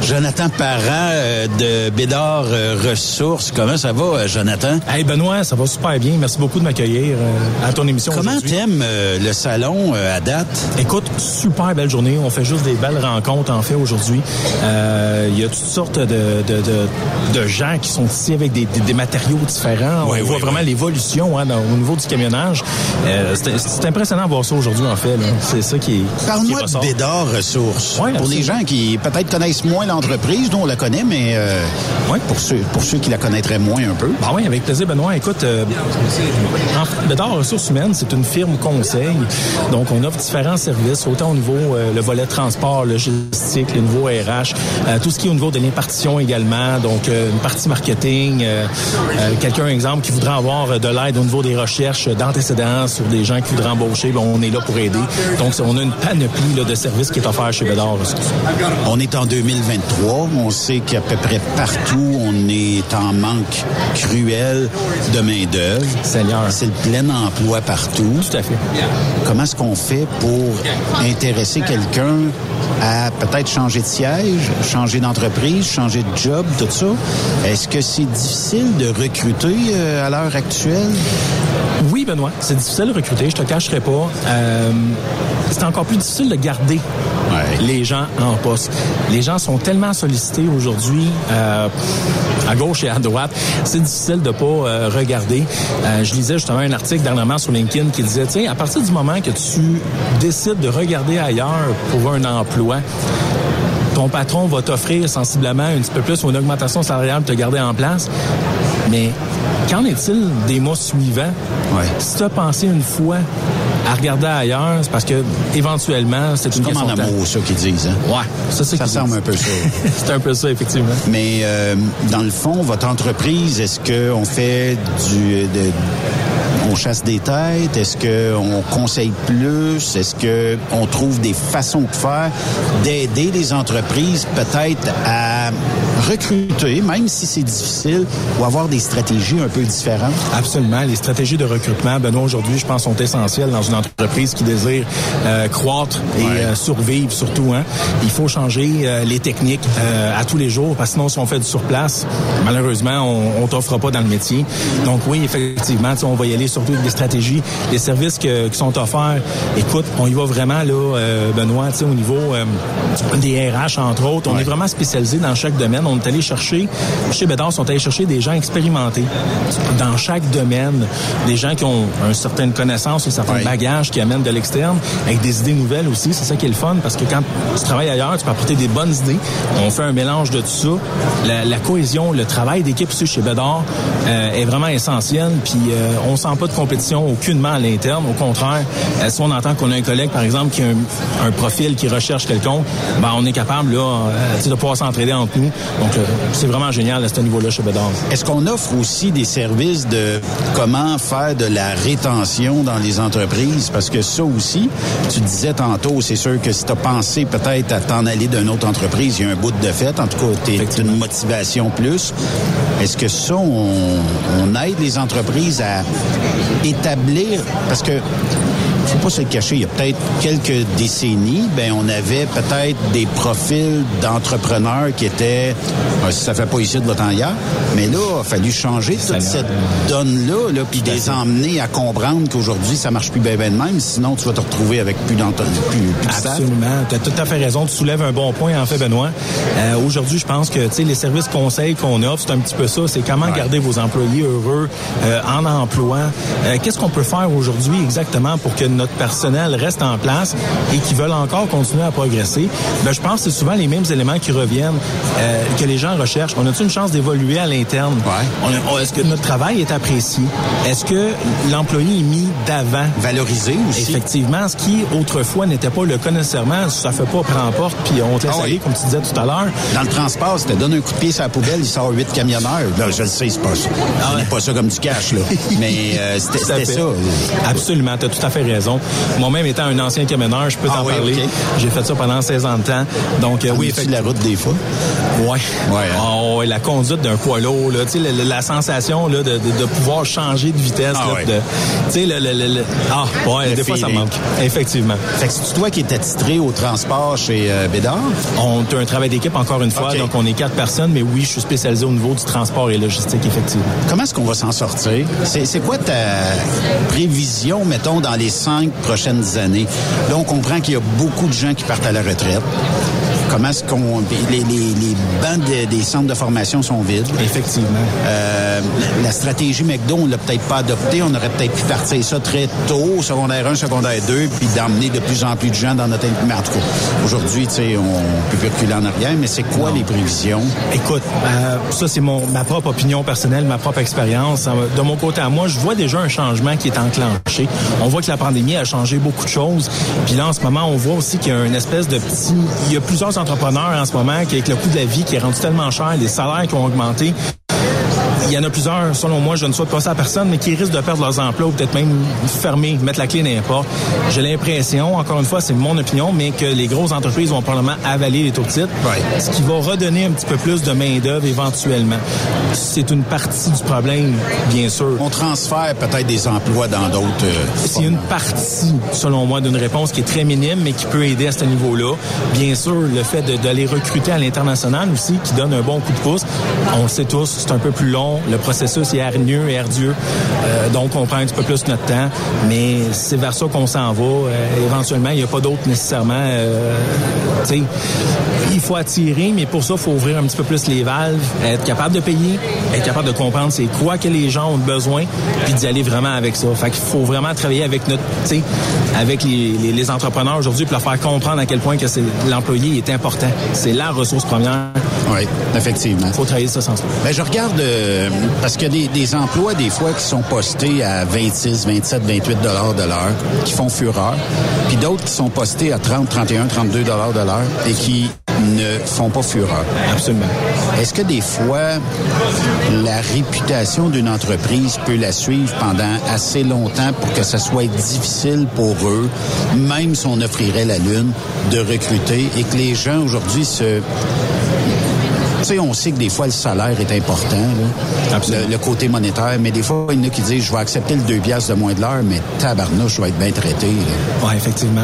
Jonathan Parent euh, de Bédard euh, Ressources. Comment ça va, euh, Jonathan? Hey Benoît, ça va super bien. Merci beaucoup de m'accueillir euh, à ton émission Comment t'aimes euh, le salon euh, à date? Écoute, super belle journée. On fait juste des belles rencontres en fait aujourd'hui. Euh, Il y a toutes sortes de, de, de, de gens qui sont ici avec des, des, des matériaux différents. Oui, On voit oui, vraiment l'évolution hein, au niveau du camionnage. Euh, c'est c'est impressionnant de voir ça ça aujourd'hui, en fait. C'est ça qui est. Parle-moi de. Bédard Ressources. Ouais, pour les gens qui peut-être connaissent moins l'entreprise, nous on la connaît, mais euh, pour, ceux, pour ceux qui la connaîtraient moins un peu. Ah oui, avec plaisir, Benoît. Écoute, euh, en- Bédard Ressources Humaines, c'est une firme conseil. Donc, on offre différents services, autant au niveau euh, le volet transport, logistique, le niveau RH, euh, tout ce qui est au niveau de l'impartition également. Donc, une partie marketing. Quelqu'un, exemple, qui voudrait avoir de l'aide au niveau des recherches d'antécédents sur des gens qui voudraient embaucher, ben, on est là pour aider. Donc, on a une panoplie là, de services qui est offert chez Bédard. On est en 2023. On sait qu'à peu près partout, on est en manque cruel de main-d'œuvre. Seigneur. C'est le plein emploi partout. Tout à fait. Comment est-ce qu'on fait pour intéresser quelqu'un à peut-être changer de siège, changer d'entreprise, changer de job, tout ça? Est-ce que c'est difficile de recruter euh, à l'heure actuelle? Oui, Benoît, c'est difficile de recruter, je te cacherai pas. Euh, c'est encore plus difficile de garder les gens en poste. Les gens sont tellement sollicités aujourd'hui, euh, à gauche et à droite, c'est difficile de pas euh, regarder. Je lisais justement un article dernièrement sur LinkedIn qui disait, sais, à partir du moment que tu décides de regarder ailleurs pour un emploi, ton patron va t'offrir sensiblement un petit peu plus ou une augmentation salariale pour te garder en place. Mais qu'en est-il des mois suivants? Si tu as pensé une fois à regarder ailleurs, c'est parce que éventuellement, c'est une Comme question en de amour, ça qu'ils disent. Hein? Ouais, ça Ça disent. un peu ça. c'est un peu ça, effectivement. Mais euh, dans le fond, votre entreprise, est-ce qu'on fait du... De, on chasse des têtes? Est-ce qu'on conseille plus? Est-ce qu'on trouve des façons de faire d'aider les entreprises peut-être à recruter, même si c'est difficile, ou avoir des stratégies un peu différentes? Absolument. Les stratégies de recrutement, Benoît, aujourd'hui, je pense, sont essentielles dans une entreprise qui désire euh, croître et euh, survivre surtout. Hein. Il faut changer euh, les techniques euh, à tous les jours, parce que sinon, si on fait du surplace, malheureusement, on, on t'offre pas dans le métier. Donc oui, effectivement, on va y aller surtout avec des stratégies, les services que- qui sont offerts. Écoute, on y va vraiment là, euh, Benoît, au niveau euh, des RH entre autres. On est vraiment spécialisé dans chaque domaine. On est allé chercher, chez Bédard, on est allé chercher des gens expérimentés dans chaque domaine, des gens qui ont une certaine connaissance, un certain bagage, qui amènent de l'externe, avec des idées nouvelles aussi. C'est ça qui est le fun, parce que quand tu travailles ailleurs, tu peux apporter des bonnes idées. On fait un mélange de tout ça. La, la cohésion, le travail d'équipe aussi chez Bédard euh, est vraiment essentiel. Puis euh, on sent pas de compétition aucunement à l'interne. Au contraire, euh, si on entend qu'on a un collègue, par exemple, qui a un, un profil qui recherche quelconque, ben on est capable là, euh, de pouvoir s'entraider entre nous. Donc euh, c'est vraiment génial à ce niveau-là chez Bédard. Est-ce qu'on offre aussi des services de comment faire de la rétention dans les entreprises? Parce que ça aussi, tu disais tantôt, c'est sûr que si tu as pensé peut-être à t'en aller d'une autre entreprise, il y a un bout de fait. En tout cas, tu une motivation plus. Est-ce que ça, on, on aide les entreprises à établir... Parce que faut pas se le cacher, il y a peut-être quelques décennies, ben on avait peut-être des profils d'entrepreneurs qui étaient, euh, si ça fait pas ici de votre ailleurs, mais là, il a fallu changer toute cette donne-là, là, puis les emmener à comprendre qu'aujourd'hui, ça marche plus bien ben de même, sinon tu vas te retrouver avec plus d'entre- plus. Absolument. Tu as tout à fait raison. Tu soulèves un bon point, en fait, Benoît. Euh, Aujourd'hui, je pense que les services conseils qu'on offre, c'est un petit peu ça. C'est comment garder vos employés heureux euh, en emploi. Euh, Qu'est-ce qu'on peut faire aujourd'hui exactement pour que notre personnel reste en place et qui veulent encore continuer à progresser? Ben, je pense que c'est souvent les mêmes éléments qui reviennent, euh, que les gens recherchent. On a-tu une chance d'évoluer à l'interne? On on- Est-ce que notre travail est apprécié? Est-ce que l'employé est mis d'avant? Valorisé aussi. Effectivement, ce qui autrefois n'était pas le cas nécessairement, ça fait pas prends-porte puis on te laisse Ah oui. aller, comme tu disais tout à l'heure. Dans le transport, c'était donne un coup de pied sur la poubelle, il sort huit camionneurs. Là, je le sais, c'est pas ça. On n'est pas ça comme du cash, là. Mais euh, c'était ça. Absolument, tu as tout à fait raison. Moi-même étant un ancien camionneur, je peux Ah t'en oui, parler. J'ai fait ça pendant 16 ans de temps. Donc, euh, oui, Conduis-tu la route des fois? Ouais. Ouais, hein. Oh, la conduite d'un poids lourd, là, tu sais, la, la- sensation là, de, de, de pouvoir changer de vitesse. Ah là, ouais. de- tu sais, le, le, le- le- ah, ouais, des fois ça manque. Effectivement. Fait que c'est toi qui étais titré au transport chez euh, Bédard? On a un travail d'équipe encore une fois, donc on est quatre personnes, mais oui, je suis spécialisé au niveau du transport et logistique, effectivement. Comment est-ce qu'on va s'en sortir? C'est quoi ta prévision, mettons, dans les prochaines années? Là, on comprend qu'il y a beaucoup de gens qui partent à la retraite. Comment est-ce qu'on... Les, les, les bancs de- des centres de formation sont vides. Effectivement. Euh, la stratégie McDo, on l'a peut-être pas adoptée. On aurait peut-être pu partir ça très tôt, secondaire 1, secondaire 2, puis d'emmener de plus en plus de gens dans notre... Mais en tout cas, aujourd'hui, tu sais, on peut plus reculer en arrière, mais c'est quoi les prévisions? Écoute, euh, ça c'est mon ma propre opinion personnelle, ma propre expérience. De mon côté à moi, je vois déjà un changement qui est enclenché. On voit que la pandémie a changé beaucoup de choses. Puis là, en ce moment, on voit aussi qu'il y a une espèce de petit... Il y a plusieurs entrepreneurs en ce moment avec le coût de la vie qui est rendu tellement cher, les salaires qui ont augmenté, y en a plusieurs, selon moi, je ne souhaite pas ça à personne, mais qui risquent de perdre leurs emplois ou peut-être même fermer, mettre la clé n'importe. J'ai l'impression, encore une fois, c'est mon opinion, mais que les grosses entreprises vont probablement avaler les taux de titre, ce qui va redonner un petit peu plus de main-d'œuvre éventuellement. C'est une partie du problème, bien sûr. On transfère peut-être des emplois dans d'autres... euh, C'est une partie, selon moi, d'une réponse qui est très minime, mais qui peut aider à ce niveau-là. Bien sûr, le fait d'aller recruter à l'international aussi, qui donne un bon coup de pouce. On le sait tous, c'est un peu plus long. Le processus est hargneux et ardueux. Euh, donc, on prend un petit peu plus notre temps. Mais c'est vers ça qu'on s'en va. Euh, éventuellement, il n'y a pas d'autre nécessairement. euh, tu sais, il faut attirer, mais pour ça, il faut ouvrir un petit peu plus les valves, être capable de payer, être capable de comprendre c'est quoi que les gens ont besoin, puis d'y aller vraiment avec ça. Fait qu'il faut vraiment travailler avec notre, tu sais, avec les, les- les entrepreneurs aujourd'hui pour leur faire comprendre à quel point que c'est l'employé est important. C'est la ressource première. Oui, effectivement. faut travailler ce sens-là. Ben, je regarde, euh, parce qu'il y a des, des emplois, des fois, qui sont postés à 26, 27, 28 dollars de l'heure, qui font fureur, puis d'autres qui sont postés à 30, 31, 32 dollars de l'heure et qui ne font pas fureur. Absolument. Est-ce que des fois, la réputation d'une entreprise peut la suivre pendant assez longtemps pour que ça soit difficile pour eux, même si on offrirait la Lune, de recruter et que les gens aujourd'hui se... Tu sais, on sait que des fois, le salaire est important, là. Le, le côté monétaire, mais des fois, il y en a qui disent, je vais accepter le 2 piastres de moins de l'heure, mais tabarnouche, je vais être bien traité. là. Oui, effectivement.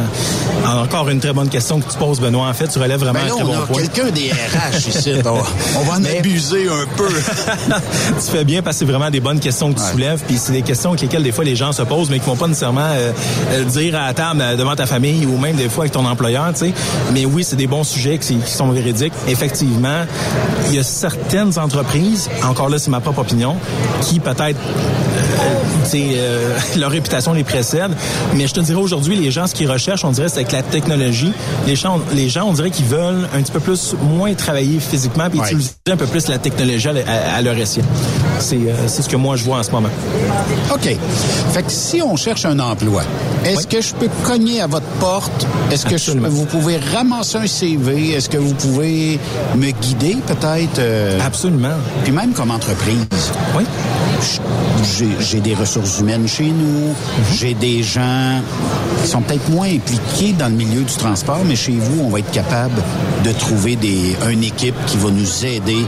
Encore une très bonne question que tu poses, Benoît. En fait, tu relèves vraiment Ben là, un très on bon a point. quelqu'un des RH ici. On, on va en abuser un peu. tu fais bien parce que c'est vraiment des bonnes questions que tu soulèves, puis c'est des questions avec lesquelles des fois les gens se posent, mais qui vont pas nécessairement euh, euh, dire à la table euh, devant ta famille ou même des fois avec ton employeur, tu sais. Mais oui, c'est des bons sujets qui, qui sont véridiques. Effectivement, il y a certaines entreprises, encore là, c'est ma propre opinion, qui peut-être euh, euh, leur réputation les précède. Mais je te dirais aujourd'hui, les gens, ce qu'ils recherchent, on dirait, c'est avec la technologie. Les gens, les gens, on dirait qu'ils veulent un petit peu plus, moins travailler physiquement, puis Ouais. utiliser un peu plus la technologie à, à- à leur essai. C'est euh, c'est ce que moi, je vois en ce moment. OK. Fait que si on cherche un emploi, est-ce que je peux cogner à votre porte? Est-ce que je- vous pouvez ramasser un CV? Est-ce que vous pouvez me guider peut-être? euh, Absolument. Puis même comme entreprise? Oui. J'ai des ressources humaines chez nous. J'ai des gens qui sont peut-être moins impliqués dans le milieu du transport, mais chez vous, on va être capable de trouver des, une équipe qui va nous aider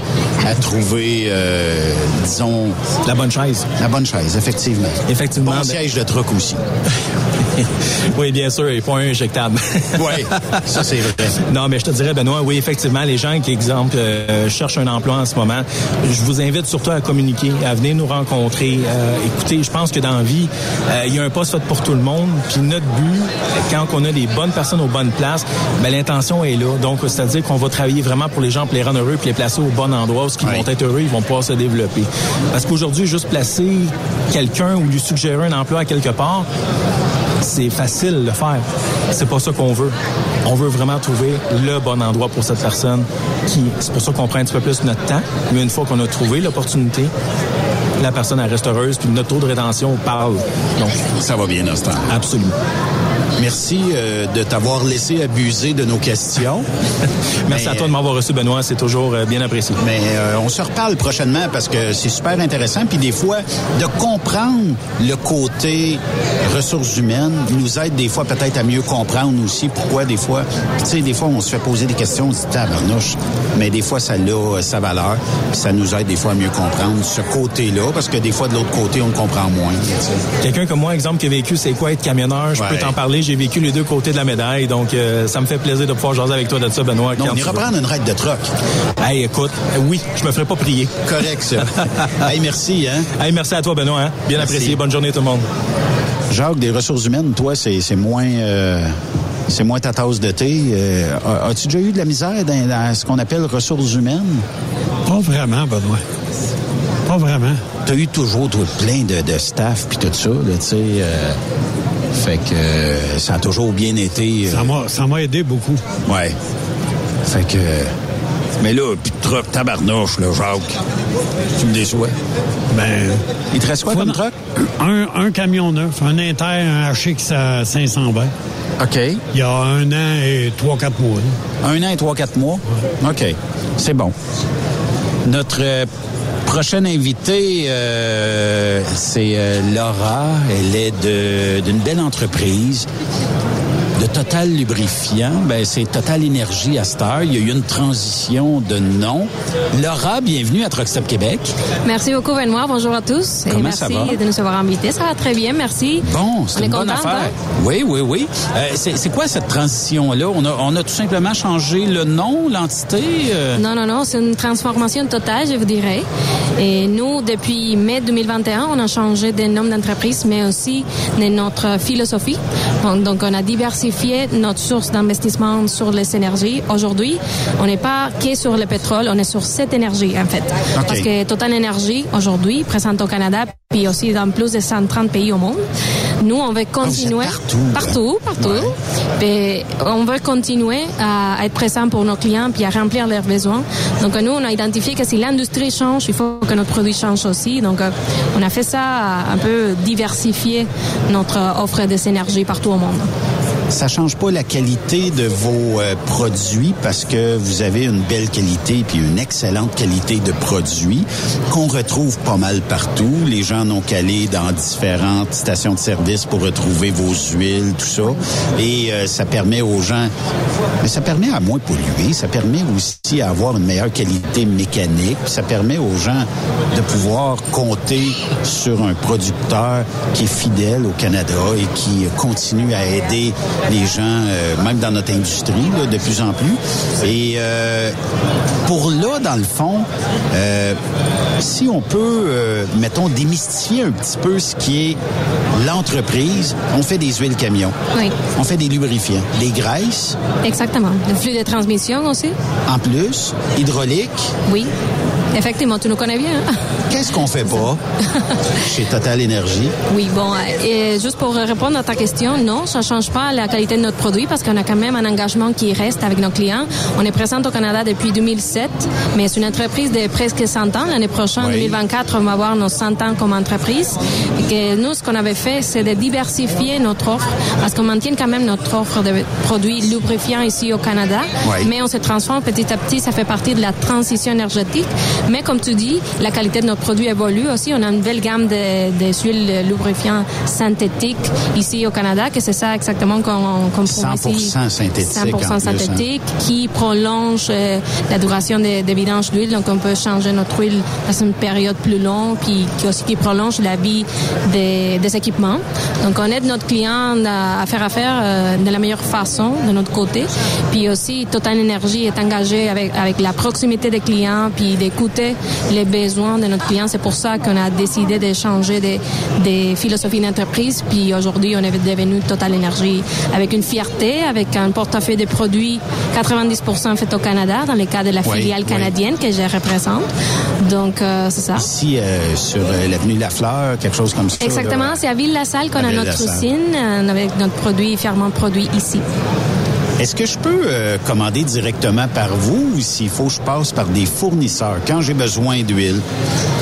à trouver, euh, disons... La bonne chaise. La bonne chaise, effectivement. Effectivement. Bon ben- siège de truck aussi. oui, bien sûr, et pas un injectable. Oui, ça c'est vrai. Non, mais je te dirais, Benoît, oui, effectivement, les gens qui, exemple, euh, cherchent un emploi en ce moment, je vous invite surtout à communiquer, à venir nous rencontrer. Euh, écoutez, je pense que dans la vie, euh, il y a un poste fait pour tout le monde. Puis notre but, quand on a des bonnes personnes aux bonnes places, ben, l'intention est là. Donc, c'est-à-dire qu'on va travailler vraiment pour les gens, pour les rendre heureux, puis les placer au bon endroit où ils vont être heureux, ils vont pouvoir se développer. Parce qu'aujourd'hui, juste placer quelqu'un ou lui suggérer un emploi à quelque part, c'est facile de le faire. C'est pas ça qu'on veut. On veut vraiment trouver le bon endroit pour cette personne. Qui, c'est pour ça qu'on prend un petit peu plus notre temps. Mais une fois qu'on a trouvé l'opportunité, la personne elle reste heureuse, puis notre taux de rétention parle. Donc, ça va bien, Nostan. Absolument. Merci euh, de t'avoir laissé abuser de nos questions. Merci à toi de m'avoir reçu, Benoît. C'est toujours euh, bien apprécié. Mais euh, on se reparle prochainement parce que c'est super intéressant. Puis des fois, de comprendre le côté ressources humaines nous aide des fois peut-être à mieux comprendre aussi pourquoi des fois, tu sais, des fois on se fait poser des questions, on se dit tabarnouche, mais des fois ça a euh, sa valeur. Puis ça nous aide des fois à mieux comprendre ce côté-là parce que des fois de l'autre côté on le comprend moins. Quelqu'un comme moi, exemple, qui a vécu c'est quoi être camionneur, je Ouais. peux t'en parler. J'ai vécu les deux côtés de la médaille. Donc, euh, ça me fait plaisir de pouvoir jaser avec toi de ça, Benoît. Non, on ira prendre une raide de troc. Hey, écoute, euh, oui, je me ferai pas prier. Correct, ça. hey, merci, hein? Hey, merci à toi, Benoît. hein. Bien Merci. apprécié. Bonne journée, tout le monde. Jacques, des ressources humaines, toi, c'est c'est moins... euh, c'est moins ta tasse de thé. Euh, as- As-tu déjà eu de la misère dans, dans ce qu'on appelle ressources humaines? Pas vraiment, Benoît. Pas vraiment. T'as eu toujours toi, plein de, de staff puis tout ça, là, tu sais. euh, fait que euh, ça a toujours bien été. euh, Ça m'a, aidé beaucoup. Ouais. Fait que. Mais là, puis de truck tabarnouche, là, Jacques. Tu me déçois. Ben. Il te reste quoi comme truck? Un, un camion neuf, un Inter, un HX à 520. OK. Il y a un an et trois, quatre mois. là. Un an et trois, quatre mois? OK. C'est bon. Notre euh, prochaine invitée, euh, c'est euh, Laura. Elle est d'une belle entreprise. De Total Lubrifiant, ben c'est Total Énergie à cette heure. Il y a eu une transition de nom. Laura, bienvenue à Truck Stop Québec. Merci beaucoup, Benoît. Bonjour à tous. Comment et merci ça va? de nous avoir invités. Ça va très bien, merci. Bon, On c'est est une bonne affaire. hein? Oui, oui, oui. Euh, c'est quoi cette transition-là? On a, on a tout simplement changé le nom, l'entité? euh? Non, non, non, c'est une transformation totale, je vous dirais. Et nous, depuis mai 2021, on a changé de nom d'entreprise, mais aussi de notre philosophie. Donc, donc, on a diversifié notre source d'investissement sur les énergies. Aujourd'hui, on n'est pas que sur le pétrole, on est sur cette énergie, en fait. Parce que Total Énergie, aujourd'hui, présente au Canada, puis aussi dans plus de 130 pays au monde. Nous, on veut continuer partout, partout. Puis on veut continuer à être présent pour nos clients puis à remplir leurs besoins. Donc nous, on a identifié que si l'industrie change, il faut que notre produit change aussi. Donc euh, on a fait ça à un peu diversifier notre offre des énergies partout au monde. Ça change pas la qualité de vos euh, produits parce que vous avez une belle qualité puis une excellente qualité de produits qu'on retrouve pas mal partout. Les gens n'ont qu'à aller dans différentes stations de service pour retrouver vos huiles, tout ça. Et euh, ça permet aux gens, mais ça permet à moins polluer, ça permet aussi à avoir une meilleure qualité mécanique, ça permet aux gens de pouvoir compter sur un producteur qui est fidèle au Canada et qui continue à aider les gens, euh, même dans notre industrie, là, de plus en plus. Et euh, pour là, dans le fond, euh, si on peut, mettons, démystifier un petit peu ce qui est l'entreprise, on fait des huiles camions. Oui, On fait des lubrifiants, des graisses, exactement. Le flux de transmission aussi. en plus, hydraulique. Oui, effectivement, tu nous connais bien. hein? Qu'est-ce qu'on fait pas chez Total Énergie? Oui, bon, euh, et juste pour répondre à ta question, non, ça change pas la qualité de notre produit parce qu'on a quand même un engagement qui reste avec nos clients. On est présent au Canada depuis 2007, mais c'est une entreprise de presque 100 ans. L'année prochaine, Oui. 2024, on va avoir nos 100 ans comme entreprise. Et que nous, ce qu'on avait fait, c'est de diversifier notre offre parce qu'on maintient quand même notre offre de produits lubrifiants ici au Canada, Oui. mais on se transforme petit à petit. Ça fait partie de la transition énergétique. Mais comme tu dis, la qualité de notre produit évolue aussi. On a une belle gamme de, de huiles lubrifiants synthétiques ici au Canada, que c'est ça exactement qu'on qu'on trouve ici. 100% synthétique, 100% en plus, hein. synthétique, qui prolonge euh, la duration des de vidange d'huile. Donc, on peut changer notre huile dans une période plus longue, puis qui aussi qui prolonge la vie des, des équipements. Donc, on aide notre client à, à faire affaire euh, de la meilleure façon de notre côté. Puis aussi, Total Energy est engagé avec, avec la proximité des clients, puis les besoins de notre client. C'est pour ça qu'on a décidé de changer des, philosophies d'entreprise. Puis aujourd'hui, on est devenu Total Energy avec une fierté, avec un portefeuille de produits 90% fait au Canada, dans le cas de la filiale oui. canadienne que je représente. Donc, euh, c'est ça. Ici, euh, sur euh, l'avenue Lafleur, quelque chose comme ça. Exactement, c'est à Ville-la-Salle qu'on a notre usine euh, avec notre produit fièrement produit ici. Est-ce que je peux euh, commander directement par vous ou s'il faut que je passe par des fournisseurs? Quand j'ai besoin d'huile?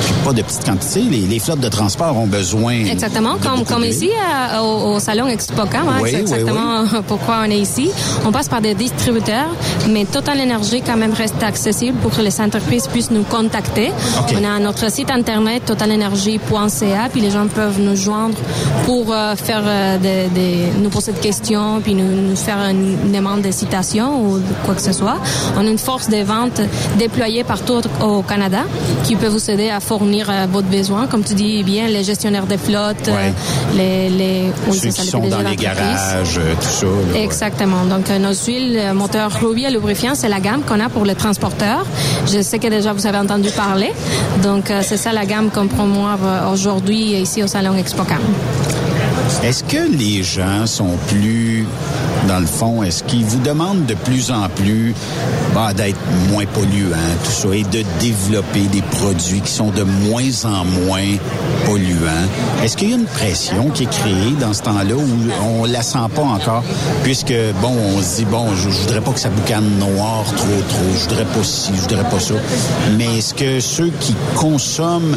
Puis pas de petites quantités. Les, les flottes de transport ont besoin. Exactement, de comme, comme ici euh, au, au salon ExpoCam, hein, Oui, c'est oui, exactement pourquoi on est ici. On passe par des distributeurs, mais Total Energy quand même reste accessible pour que les entreprises puissent nous contacter. On a notre site internet totalenergy.ca, puis les gens peuvent nous joindre pour euh, faire euh, des, des- nous poser des questions, puis nous, nous faire une demande de citation ou quoi que ce soit. On a une force de vente déployée partout au Canada qui peut vous aider à fournir euh, votre besoin, comme tu dis bien, les gestionnaires de flotte, euh, les, les oui, Ceux ça, qui sont dans les garages, euh, tout ça. là, ouais. Exactement. Donc, nos huiles euh, moteur Ruby et lubrifiant, c'est la gamme qu'on a pour les transporteurs. Je sais que déjà vous avez entendu parler. Donc, c'est ça la gamme qu'on promouve aujourd'hui ici au Salon ExpoCam. Est-ce que les gens sont plus dans le fond, est-ce qu'ils vous demandent de plus en plus bah, d'être moins polluants, tout ça, et de développer des produits qui sont de moins en moins polluants? Est-ce qu'il y a une pression qui est créée dans ce temps-là où on la sent pas encore? Puisque, bon, on se dit, bon, je, je voudrais pas que ça boucane noir trop, trop, je voudrais pas ci, je voudrais pas ça. Mais est-ce que ceux qui consomment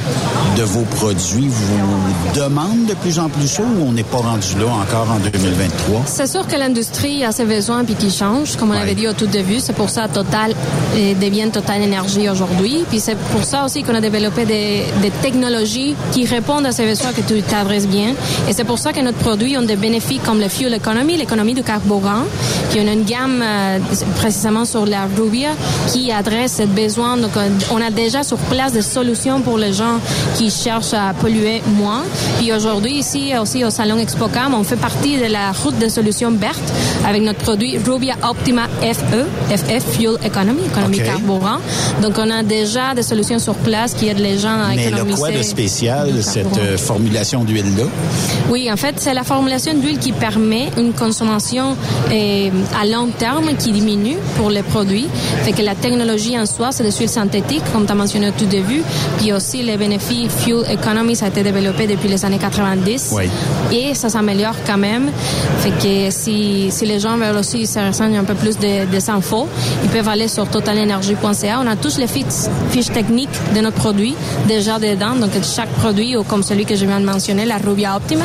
de vos produits vous demandent de plus en plus ça ou on n'est pas rendu là encore en 2023? C'est sûr que l'industrie a ses besoins puis qui change, comme on avait dit au tout début. C'est pour ça Total euh, devient Total Énergie aujourd'hui. Puis c'est pour ça aussi qu'on a développé des, des, technologies qui répondent à ces besoins que tu t'adresses bien. Et c'est pour ça que notre produit ont des bénéfices comme le fuel economy, l'économie du carburant, qui ont une gamme euh, précisément sur la Rubia qui adresse ce besoin. Donc on a déjà sur place des solutions pour les gens qui cherchent à polluer moins. Puis aujourd'hui ici aussi au salon ExpoCam, on fait partie de la route de solutions BERT avec notre produit Rubia Optima FE, FF Fuel Economy, économie okay. carburant. Donc on a déjà des solutions sur place qui aident les gens à Mais économiser. Mais quoi de spécial cette euh, formulation d'huile-là? Oui, en fait, c'est la formulation d'huile qui permet une consommation euh, à long terme qui diminue pour les produits. Fait que la technologie en soi, c'est des huiles synthétiques, comme tu as mentionné au tout début. Puis aussi, les bénéfices Fuel Economy, ça a été développé depuis les années 90. Oui. Et ça s'améliore quand même. Fait que si, si les gens veulent aussi se renseigner un peu plus de, des infos, ils peuvent aller sur totalenergie.ca. On a tous les fiches, techniques de notre produit déjà dedans. Donc, chaque produit, comme celui que je viens de mentionner, la Rubia Optima,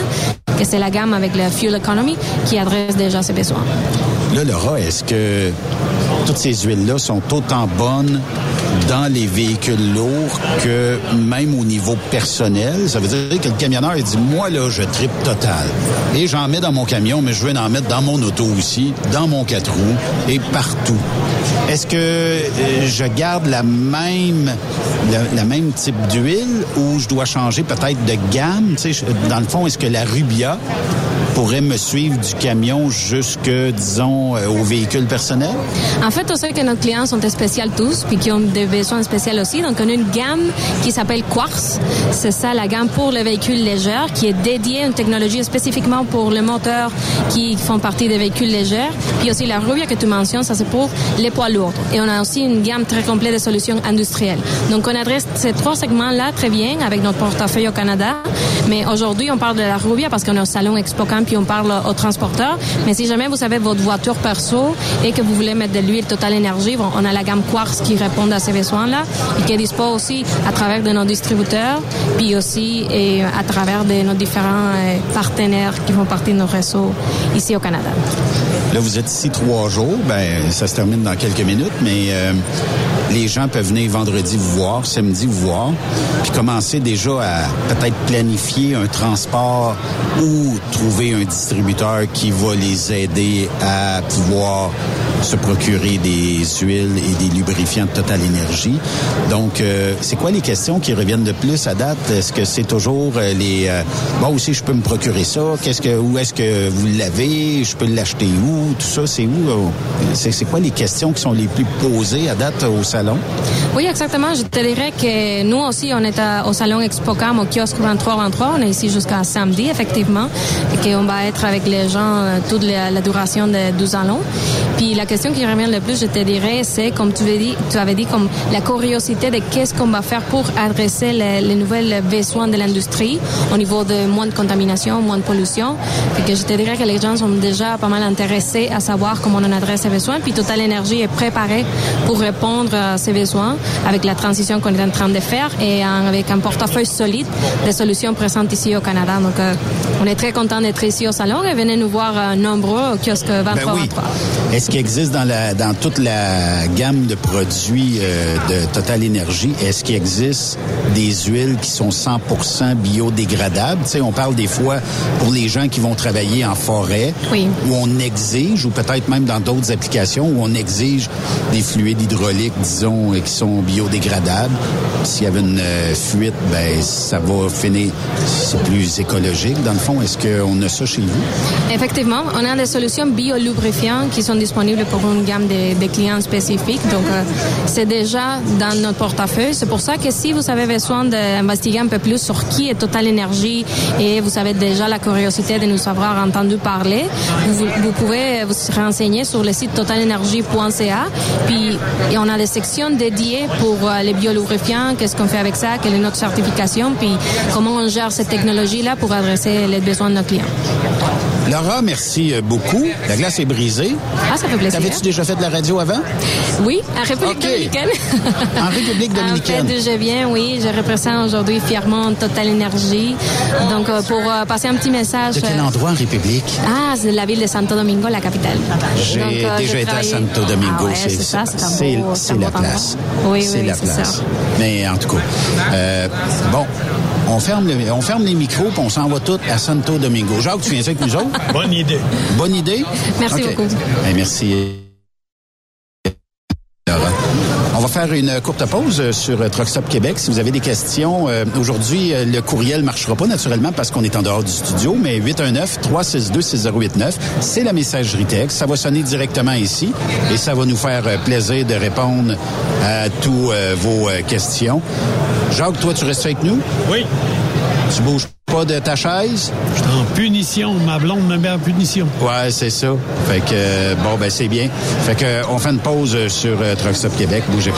que c'est la gamme avec la Fuel Economy, qui adresse déjà ses besoins. Là, Laura, est-ce que toutes ces huiles-là sont autant bonnes dans les véhicules lourds que même au niveau personnel. Ça veut dire que le camionneur, il dit, moi, là, je tripe total. Et j'en mets dans mon camion, mais je veux en mettre dans mon auto aussi, dans mon quatre roues et partout. Est-ce que euh, je garde la même, la, même type d'huile ou je dois changer peut-être de gamme? Dans le fond, est-ce que la Rubia pourrait me suivre du camion jusque, disons, euh, au véhicule personnel? En fait, on sait que nos clients sont spéciaux tous, puis qui ont des besoins spéciaux aussi. Donc, on a une gamme qui s'appelle Quartz. C'est ça, la gamme pour les véhicules légers, qui est dédiée à une technologie spécifiquement pour les moteurs qui font partie des véhicules légers. Puis aussi la Rubia que tu mentionnes, ça c'est pour les poids lourds. Et on a aussi une gamme très complète de solutions industrielles. Donc, on adresse ces trois segments-là très bien avec notre portefeuille au Canada. Mais aujourd'hui, on parle de la Rubia parce qu'on est au salon ExpoCamp puis on parle aux transporteurs. Mais si jamais vous avez votre voiture perso et que vous voulez mettre de l'huile Total Énergie, on a la gamme Quartz qui répond à ces besoins-là et qui est disponible aussi à travers de nos distributeurs, puis aussi et à travers de nos différents euh, partenaires qui font partie de nos réseaux ici au Canada. Là, vous êtes ici trois jours. Ben, ça se termine dans quelques minutes, mais euh, les gens peuvent venir vendredi vous voir, samedi vous voir, puis commencer déjà à peut-être planifier un transport ou trouver un distributeur qui va les aider à pouvoir se procurer des huiles et des lubrifiants de Total Énergie. Donc, euh, c'est quoi les questions qui reviennent de plus à date? Est-ce que c'est toujours euh, les... Euh, bon, aussi, je peux me procurer ça. Qu'est-ce que, où est-ce que vous l'avez? Je peux l'acheter où? Tout ça, c'est où? C'est, quoi les questions qui sont les plus posées à date au salon? Oui, exactement. Je te dirais que nous aussi, on est au salon ExpoCam, au kiosque 2323. On est ici jusqu'à samedi, effectivement, et qu'on va être avec les gens toute la, la duration de, du salon. Puis question qui revient le plus, je te dirais, c'est, comme tu avais dit, tu avais dit comme la curiosité de qu'est-ce qu'on va faire pour adresser les, les nouvelles besoins de l'industrie au niveau de moins de contamination, moins de pollution. Que je te dirais que les gens sont déjà pas mal intéressés à savoir comment on adresse ces besoins. Puis Total Énergie est préparé pour répondre à ces besoins avec la transition qu'on est en train de faire et avec un portefeuille solide des solutions présentes ici au Canada. Donc, euh, on est très content d'être ici au salon et venez nous voir euh, nombreux au kiosque 23 ben oui. Est-ce existe dans, la, dans toute la gamme de produits euh, de Total Énergie, est-ce qu'il existe des huiles qui sont 100% biodégradables? Tu sais, on parle des fois pour les gens qui vont travailler en forêt, oui. où on exige, ou peut-être même dans d'autres applications, où on exige des fluides hydrauliques, disons, qui sont biodégradables. S'il y avait une euh, fuite, ben ça va finir, c'est plus écologique. Dans le fond, est-ce qu'on a ça chez vous? Effectivement, on a des solutions biolubrifiants qui sont disponibles pour une gamme de, de clients spécifiques. Donc, euh, c'est déjà dans notre portefeuille. C'est pour ça que si vous avez besoin d'investiguer un peu plus sur qui est Total Énergie et vous avez déjà la curiosité de nous avoir entendu parler, vous, vous pouvez vous renseigner sur le site totalenergie.ca. Puis et on a des sections dédiées pour euh, les biolubrifiants, qu'est-ce qu'on fait avec ça, quelle est notre certification, puis comment on gère cette technologie-là pour adresser les besoins de nos clients. Laura, merci euh, beaucoup. La glace est brisée. Ah, ça fait plaisir. T'avais-tu déjà fait de la radio avant? Oui, en République Ok. dominicaine. En République dominicaine. En fait, je viens, oui. Je représente aujourd'hui fièrement Total Énergie. Donc, euh, pour euh, passer un petit message. De quel euh, endroit en République? Ah, c'est la ville de Santo Domingo, la capitale. J'ai déjà été à Santo Domingo. Ah ouais, c'est ça, c'est la place. Oui, c'est oui, la c'est place. ça. Mais en tout cas, euh, bon, on ferme, le- on ferme les micros puis on s'en va tous à Santo Domingo. Jacques, tu viens avec nous autres? Bonne idée. Bonne idée? Merci beaucoup. Eh, merci. Faire une courte pause euh, sur euh, Truck Stop Québec. Si vous avez des questions, euh, aujourd'hui, le courriel marchera pas naturellement parce qu'on est en dehors du studio, mais 819-362-6089, c'est la messagerie texte. Ça va sonner directement ici et ça va nous faire plaisir de répondre à tous euh, vos questions. Jacques, toi, tu restes avec nous? Oui. Tu bouges pas de ta chaise? Je suis en punition. Ma blonde me met en punition. Ouais, c'est ça. Fait que, euh, bon, ben, c'est bien. Fait que, euh, on fait une pause sur euh, Truck Stop Québec. Bougez pas.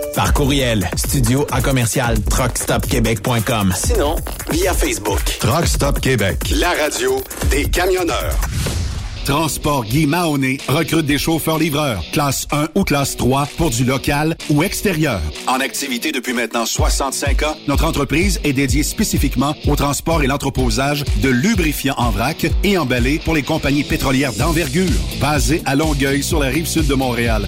Par courriel, studio à commercial truckstopquebec.com. Sinon, via Facebook. Truck Stop Québec. La radio des camionneurs. Transport Guy Mahoney recrute des chauffeurs-livreurs, classe 1 ou classe 3 pour du local ou extérieur. En activité depuis maintenant 65 ans, notre entreprise est dédiée spécifiquement au transport et l'entreposage de lubrifiants en vrac et emballés pour les compagnies pétrolières d'envergure, basées à Longueuil sur la rive sud de Montréal.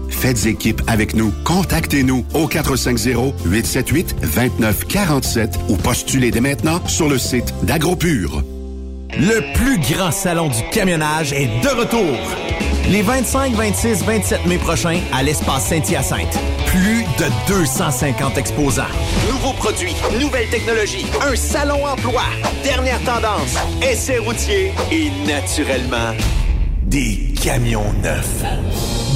Faites équipe avec nous. Contactez-nous au 450-878-2947 ou postulez dès maintenant sur le site d'AgroPure. Le plus grand salon du camionnage est de retour. Les 25, 26, 27 mai prochains à l'espace Saint-Hyacinthe. Plus de 250 exposants. Nouveaux produits, nouvelles technologies, un salon emploi, dernière tendance, essais routiers et naturellement des camions neufs,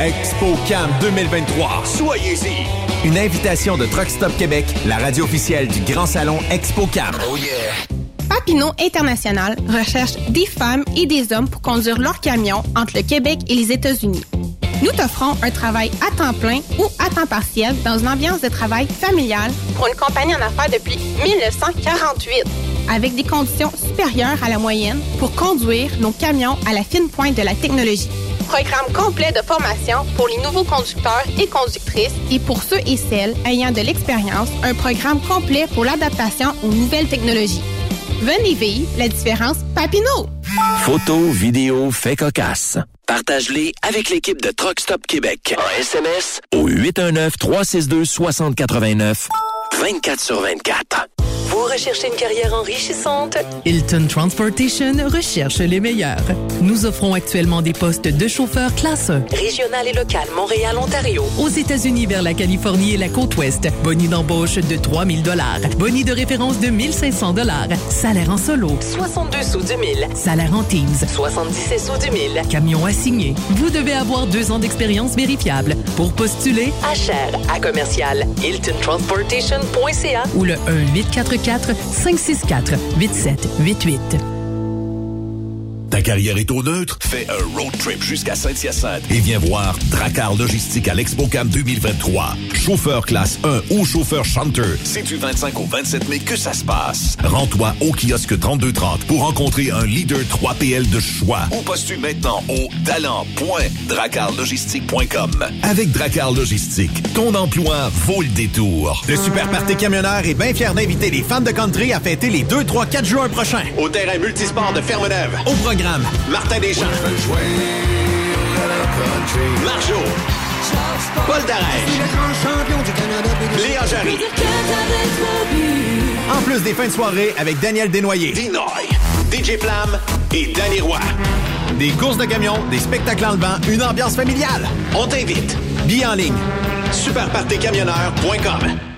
ExpoCam 2023. Soyez-y. Une invitation de Truck Stop Québec, la radio officielle du Grand Salon ExpoCam. Oh yeah! Papineau International recherche des femmes et des hommes pour conduire leur camion entre le Québec et les États-Unis. Nous t'offrons un travail à temps plein ou à temps partiel dans une ambiance de travail familiale pour une compagnie en affaires depuis 1948, avec des conditions supérieures à la moyenne pour conduire nos camions à la fine pointe de la technologie. Programme complet de formation pour les nouveaux conducteurs et conductrices et pour ceux et celles ayant de l'expérience, un programme complet pour l'adaptation aux nouvelles technologies. Venez vivre la différence Papineau. Photos, vidéos, faits cocasse. Partage-les avec l'équipe de Truck Stop Québec. En SMS au 819-362-6089, 24 sur 24. Recherchez une carrière enrichissante? Hilton Transportation recherche les meilleurs. Nous offrons actuellement des postes de chauffeur classe 1. Régional et local, Montréal, Ontario. Aux États-Unis vers la Californie et la côte ouest. Boni d'embauche de 3000 dollars. Boni de référence de 1500 dollars. Salaire en solo. 62 sous du mille. Salaire en Teams. 77 sous du mille. Camion assigné. Vous devez avoir deux ans d'expérience vérifiable. Pour postuler, Achère à commercial hiltontransportation.ca ou le 1-844 564 8788. Ta carrière est au neutre? Fais un road trip jusqu'à Saint-Hyacinthe et viens voir Dracar Logistique à l'ExpoCam 2023. Chauffeur classe 1 ou chauffeur chanteur, c'est du 25 au 27 mai que ça se passe. Rends-toi au kiosque 3230 pour rencontrer un leader 3PL de choix ou postule maintenant au talent.dracarlogistique.com. Avec Dracar Logistique, ton emploi vaut le détour. Le Super Party Camionneur est bien fier d'inviter les fans de country à fêter les 2, 3, 4 juin prochains. Au terrain multisport de Ferme-Neuve. Au programme, Martin Deschamps. Marjo. Paul Darèche. Léa Jarry. en plus des fins de soirée avec Daniel Desnoyers. Dinoy. DJ Flam et Danny Roy. Des courses de camions, des spectacles en levant, une ambiance familiale. On t'invite. Billets en ligne. Superpartycamionneur.com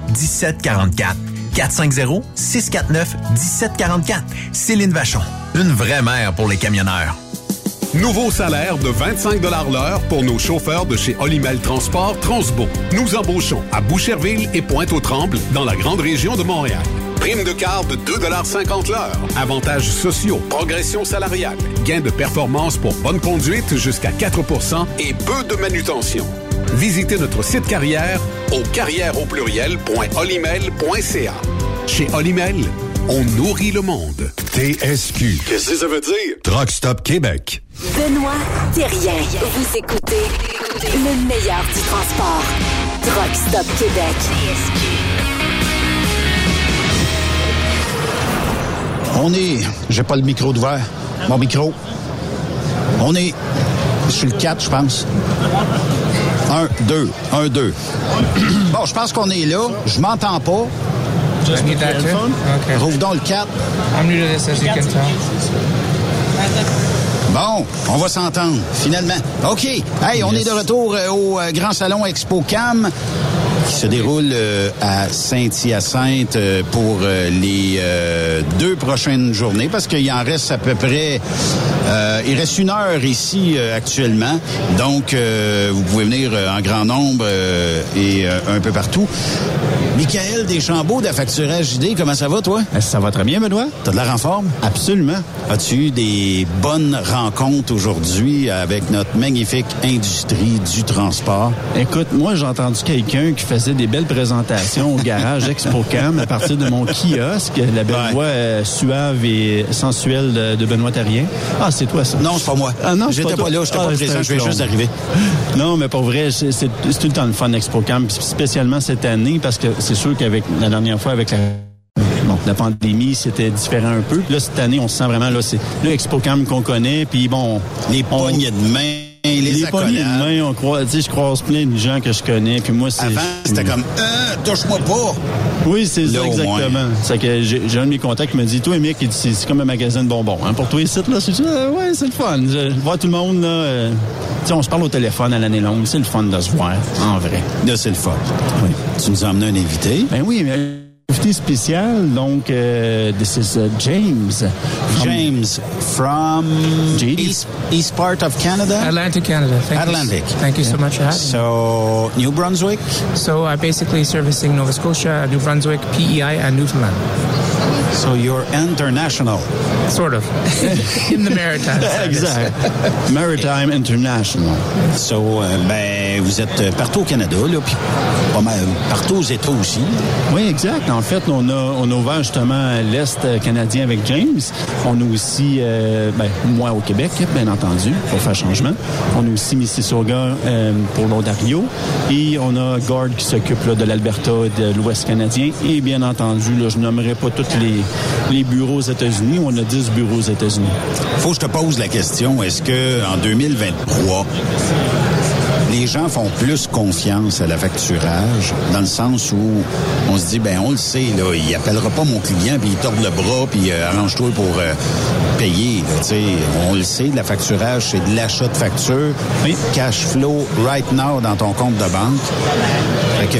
1744. 450 649 1744. Céline Vachon. Une vraie mère pour les camionneurs. Nouveau salaire de 25 l'heure pour nos chauffeurs de chez Olimel Transport Transbo. Nous embauchons à Boucherville et Pointe-aux-Trembles dans la grande région de Montréal. Prime de carte de 2,50 l'heure. Avantages sociaux, progression salariale, gains de performance pour bonne conduite jusqu'à 4% et peu de manutention. Visitez notre site carrière au carrière au pluriel.olimel.ca. Chez Olimel, on nourrit le monde. TSQ. Qu'est-ce que ça veut dire? Truck Stop Québec. Benoît Thérien. Vous écoutez le meilleur du transport. Truck Stop Québec. On est. J'ai pas le micro d'ouvert. Mon micro. On est sur le 4, je pense. 1, 2, 1, 2. Bon, je pense qu'on est là. Je m'entends pas. Just need that too? Okay. Rouvre donc le 4. I'm new to this, as you can tell. Bon, on va s'entendre, finalement. OK. Hey, on est de retour euh, au euh, Grand Salon Expo Cam. Qui se déroule euh, à Saint-Hyacinthe euh, pour euh, les euh, deux prochaines journées parce qu'il en reste à peu près euh, il reste une heure ici euh, actuellement. Donc euh, vous pouvez venir euh, en grand nombre euh, et euh, un peu partout. Michael Deschambault de la Facturage JD, comment ça va toi? Ça va très bien, Benoît. T'as de l'air en forme? Absolument. As-tu eu des bonnes rencontres aujourd'hui avec notre magnifique industrie du transport? Écoute, moi, j'ai entendu quelqu'un qui faisait des belles présentations au garage ExpoCam à partir de mon kiosque, la belle voix euh, suave et sensuelle de, de Benoît Terrien. Ah, c'est toi, ça? Non, c'est pas moi. Ah non, c'est J'étais toi. pas là, j'étais Ah, pas présent, je clone. juste d'arriver. Non, mais pour vrai, c'est tout le temps le fun ExpoCam, spécialement cette année, parce que c'est sûr qu'avec la dernière fois, avec la Bon, la pandémie, c'était différent un peu. Là, cette année, on se sent vraiment, là, c'est le ExpoCam qu'on connaît, puis bon... Les poignées de main, les, les accolades. on croise, tu sais, je croise plein de gens que je connais, puis moi, c'est... Avant, c'était comme, euh, touche-moi pas. Oui, c'est ça, exactement. C'est que j'ai j'ai un de mes contacts qui me dit, toi, dit, c'est c'est comme un magasin de bonbons. Hein. Pour toi, ici, là, c'est euh, ouais, c'est le fun. Je, voir tout le monde, là, euh, tu sais, on se parle au téléphone à l'année longue. C'est le fun de se voir, en vrai. Là, c'est le fun. Tu nous as emmené un invité. Ben oui, mais invité spécial, donc, euh, this is uh, James. From- James from east, east part of Canada? Atlantic, Canada. Thank Atlantic. You, thank you so much for having So, New Brunswick? So I'm basically servicing Nova Scotia, New Brunswick, PEI, and Newfoundland. So you're international. Sort of. In the is. Exact. Maritime International. So, euh, ben, vous êtes euh, partout au Canada, là, puis pas mal partout aux États aussi. Oui, exact. En fait, on a, on a ouvert justement l'Est euh, canadien avec James. On a aussi, euh, ben, moi au Québec, bien entendu, pour faire changement. On a aussi Mississauga euh, pour l'Ontario. Et on a Gord qui s'occupe de l'Alberta et de l'Ouest canadien. Et bien entendu, là, je nommerai pas tous les, les bureaux aux États-Unis. On a 10 bureaux aux États-Unis? Faut que je te pose la question, est-ce que en 2023, les gens font plus confiance à la facturage, dans le sens où on se dit, ben on le sait, là, il appellera pas mon client, puis il tord le bras, puis euh, arrange-toi pour euh, payer. Là, on le sait, la facturage, c'est de l'achat de facture, cash flow right now dans ton compte de banque.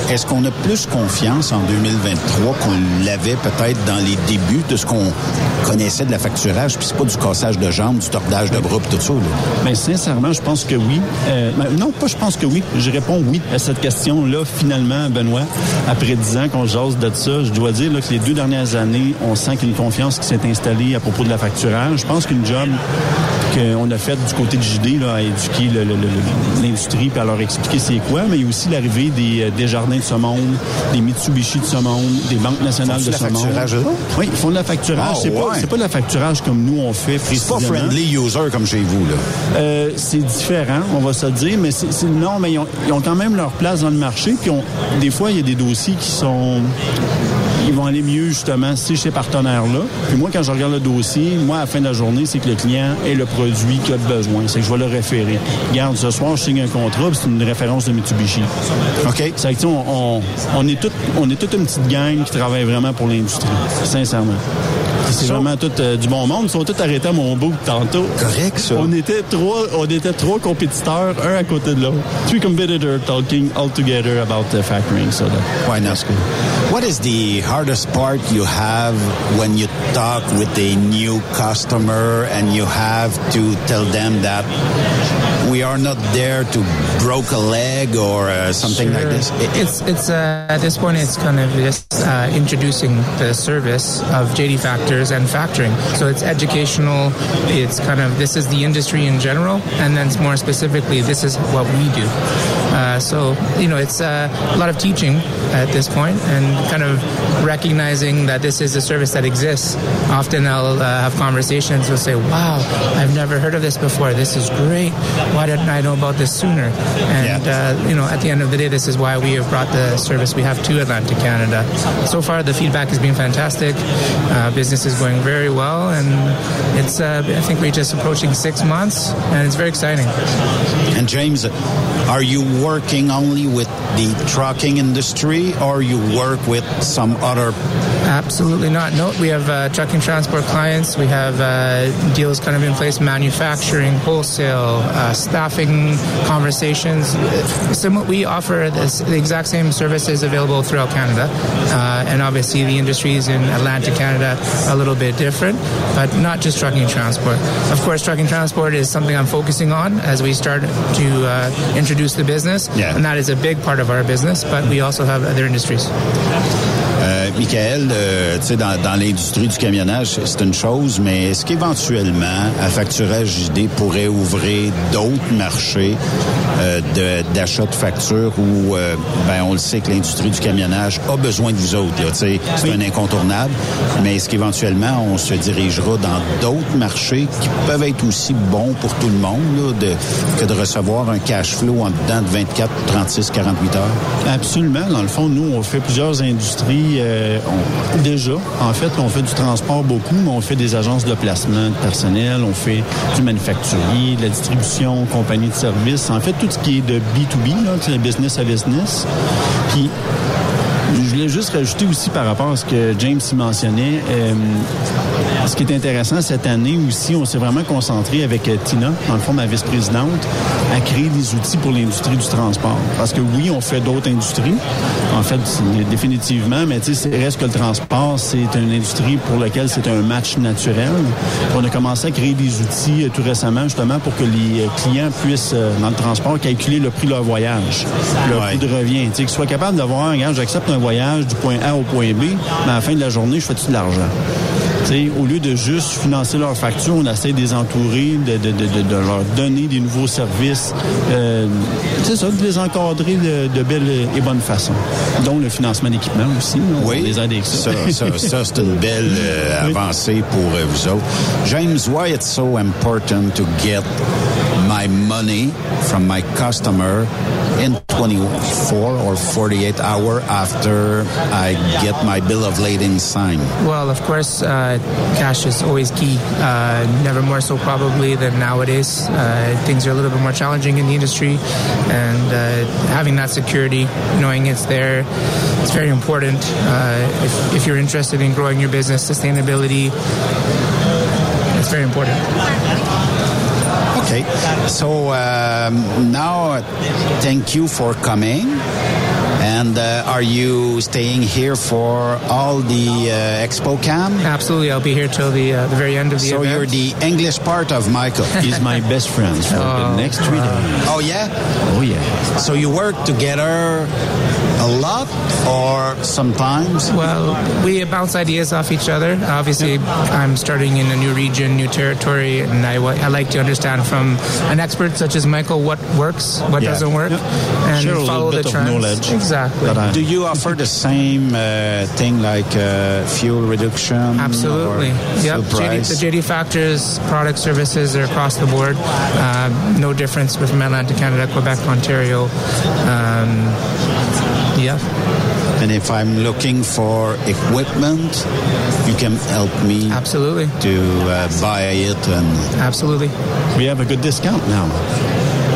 Est-ce qu'on a plus confiance en 2023 qu'on l'avait peut-être dans les débuts de ce qu'on connaissait de la facturage, puis c'est pas du cassage de jambes, du tordage de bras, puis tout ça. Là? Mais sincèrement, je pense que oui. Euh, ben, non, pas je pense que oui. Je réponds oui à cette question-là, finalement, Benoît. Après dix ans qu'on jase de ça, je dois dire que les deux dernières années, on sent qu'il une confiance qui s'est installée à propos de la facturage. Je pense qu'une job qu'on a faite du côté de JD, là, à éduquer l'industrie puis à leur expliquer c'est quoi, mais il y a aussi l'arrivée des, euh, des jardins de ce monde, des Mitsubishi de ce monde, des banques nationales de ce monde. Oui, ils font de la facturage. Ah, c'est pas, ouais. c'est pas de la facturage comme nous on fait C'est précisément. pas friendly user comme chez vous. Là. Euh, c'est différent, on va se dire, mais c'est c'est- non, mais ils ont, ils ont quand même leur place dans le marché. Puis on- des fois, il y a des dossiers qui sont, vont aller mieux justement si ces partenaires-là. Puis moi, quand je regarde le dossier, moi, à la fin de la journée, c'est que le client ait le produit qu'il a besoin. C'est que je vais le référer. Regarde, ce soir, je signe un contrat, c'est une référence de Mitsubishi. Ok. C'est que on, on, on est toute, on est toute une petite gang qui travaille vraiment pour l'industrie, sincèrement. C'est vraiment tout euh, du bon monde. Ils sont tous arrêtés à mon bout tantôt. Correct, ça. On était trois, on était trois compétiteurs, un à côté de l'autre. Three competitors talking all together about the factoring. So that, Why not? What is the hardest part you have when you talk with a new customer and you have to tell them that we are not there to broke a leg or uh, something like Sure. this? It's it's uh, at this point it's kind of just uh, introducing the service of JD Factors and factoring. So it's educational. It's kind of this is the industry in general, and then more specifically, this is what we do. Uh, so you know, it's uh, a lot of teaching at this point, and kind of recognizing that this is a service that exists. Often I'll uh, have conversations. We'll say, "Wow, I've never heard of this before. This is great. Why didn't I know about this sooner?" And uh, you know, at the end of the day, this is why we have brought the service we have to Atlantic Canada. So far, the feedback has been fantastic. Uh, business is going very well, and it's uh, I think we're just approaching six months, and it's very exciting. And James, are you working only with the trucking industry or you work with some other Absolutely not. No, we have uh, trucking transport clients. We have uh, deals kind of in place, manufacturing, wholesale, uh, staffing conversations. Similar, we offer this, the exact same services available throughout Canada, uh, and obviously the industries in Atlantic Canada are a little bit different, but not just trucking transport. Of course, trucking transport is something I'm focusing on as we start to uh, introduce the business, Yeah. and that is a big part of our business. But we also have other industries. Euh, Michael, euh, tu sais, dans, dans l'industrie du camionnage, c'est une chose, mais est-ce qu'éventuellement, à facturage JD pourrait ouvrir d'autres marchés euh, d'achat de, factures où, euh, ben, on le sait que l'industrie du camionnage a besoin de vous autres, tu sais, c'est un incontournable, mais est-ce qu'éventuellement, on se dirigera dans d'autres marchés qui peuvent être aussi bons pour tout le monde, là, de, que de recevoir un cash flow en dedans de 24, 36, 48 heures? Absolument. Dans le fond, nous, on fait plusieurs industries. euh, on- déjà, en fait, on fait du transport beaucoup, mais on fait des agences de placement de personnel, on fait du manufacturier, de la distribution, compagnie de services. En fait, tout ce qui est de B2B, là, sais, business à business. Puis, je voulais juste rajouter aussi par rapport à ce que James y mentionnait. euh, ce qui est intéressant cette année aussi, on s'est vraiment concentré avec euh, Tina, dans le fond ma vice-présidente, à créer des outils pour l'industrie du transport. Parce que oui, on fait d'autres industries, en fait définitivement, mais tu sais, reste que le transport, c'est une industrie pour laquelle c'est un match naturel. On a commencé à créer des outils euh, tout récemment justement pour que les euh, clients puissent, dans le transport, calculer le prix de leur voyage, leur coût de revient. Tu sais, qu'ils soient capables d'avoir, regarde, j'accepte un voyage du point A au point B, mais à la fin de la journée, je fais-tu de l'argent? Tu sais, au de juste financer leurs factures, on essaie de les entourer, de leur donner des nouveaux services. Euh, c'est ça, de les encadrer de, de belle et bonne façon. Dont le financement d'équipement aussi. là, on les aide avec ça. Ça, ça, ça, c'est une belle euh, avancée pour euh, vous autres. James, why it's so important to get my money from my customer in 24 or 48 hours after I get my bill of lading signed? Well, of course, uh, cash is always key. Uh, never more so probably than nowadays. Uh, things are a little bit more challenging in the industry, and uh, having that security, knowing it's there, it's very important. Uh, if, if you're interested in growing your business, sustainability, it's very important. Okay. So um, now, thank you for coming. And uh, are you staying here for all the uh, Expo Cam? Absolutely, I'll be here till the uh, the very end of the So event. you're the English part of Michael. He's my best friend for the next three days. Oh yeah. Oh yeah. So you work together a lot, or sometimes? Well, we bounce ideas off each other. Obviously, I'm starting in a new region, new territory, and I, I like to understand from an expert such as Michael what works, what Yeah. doesn't work, and Share a little follow bit the of trends. knowledge Exactly. Do you offer the same uh, thing like uh, fuel reduction? Absolutely. or Yep. fuel JD, the JD factors, product services are across the board. Uh, no difference with Atlantic Canada, Quebec, Ontario. Um, yeah. And if I'm looking for equipment, you can help me. Absolutely. To uh, buy it and. Absolutely. We have a good discount now.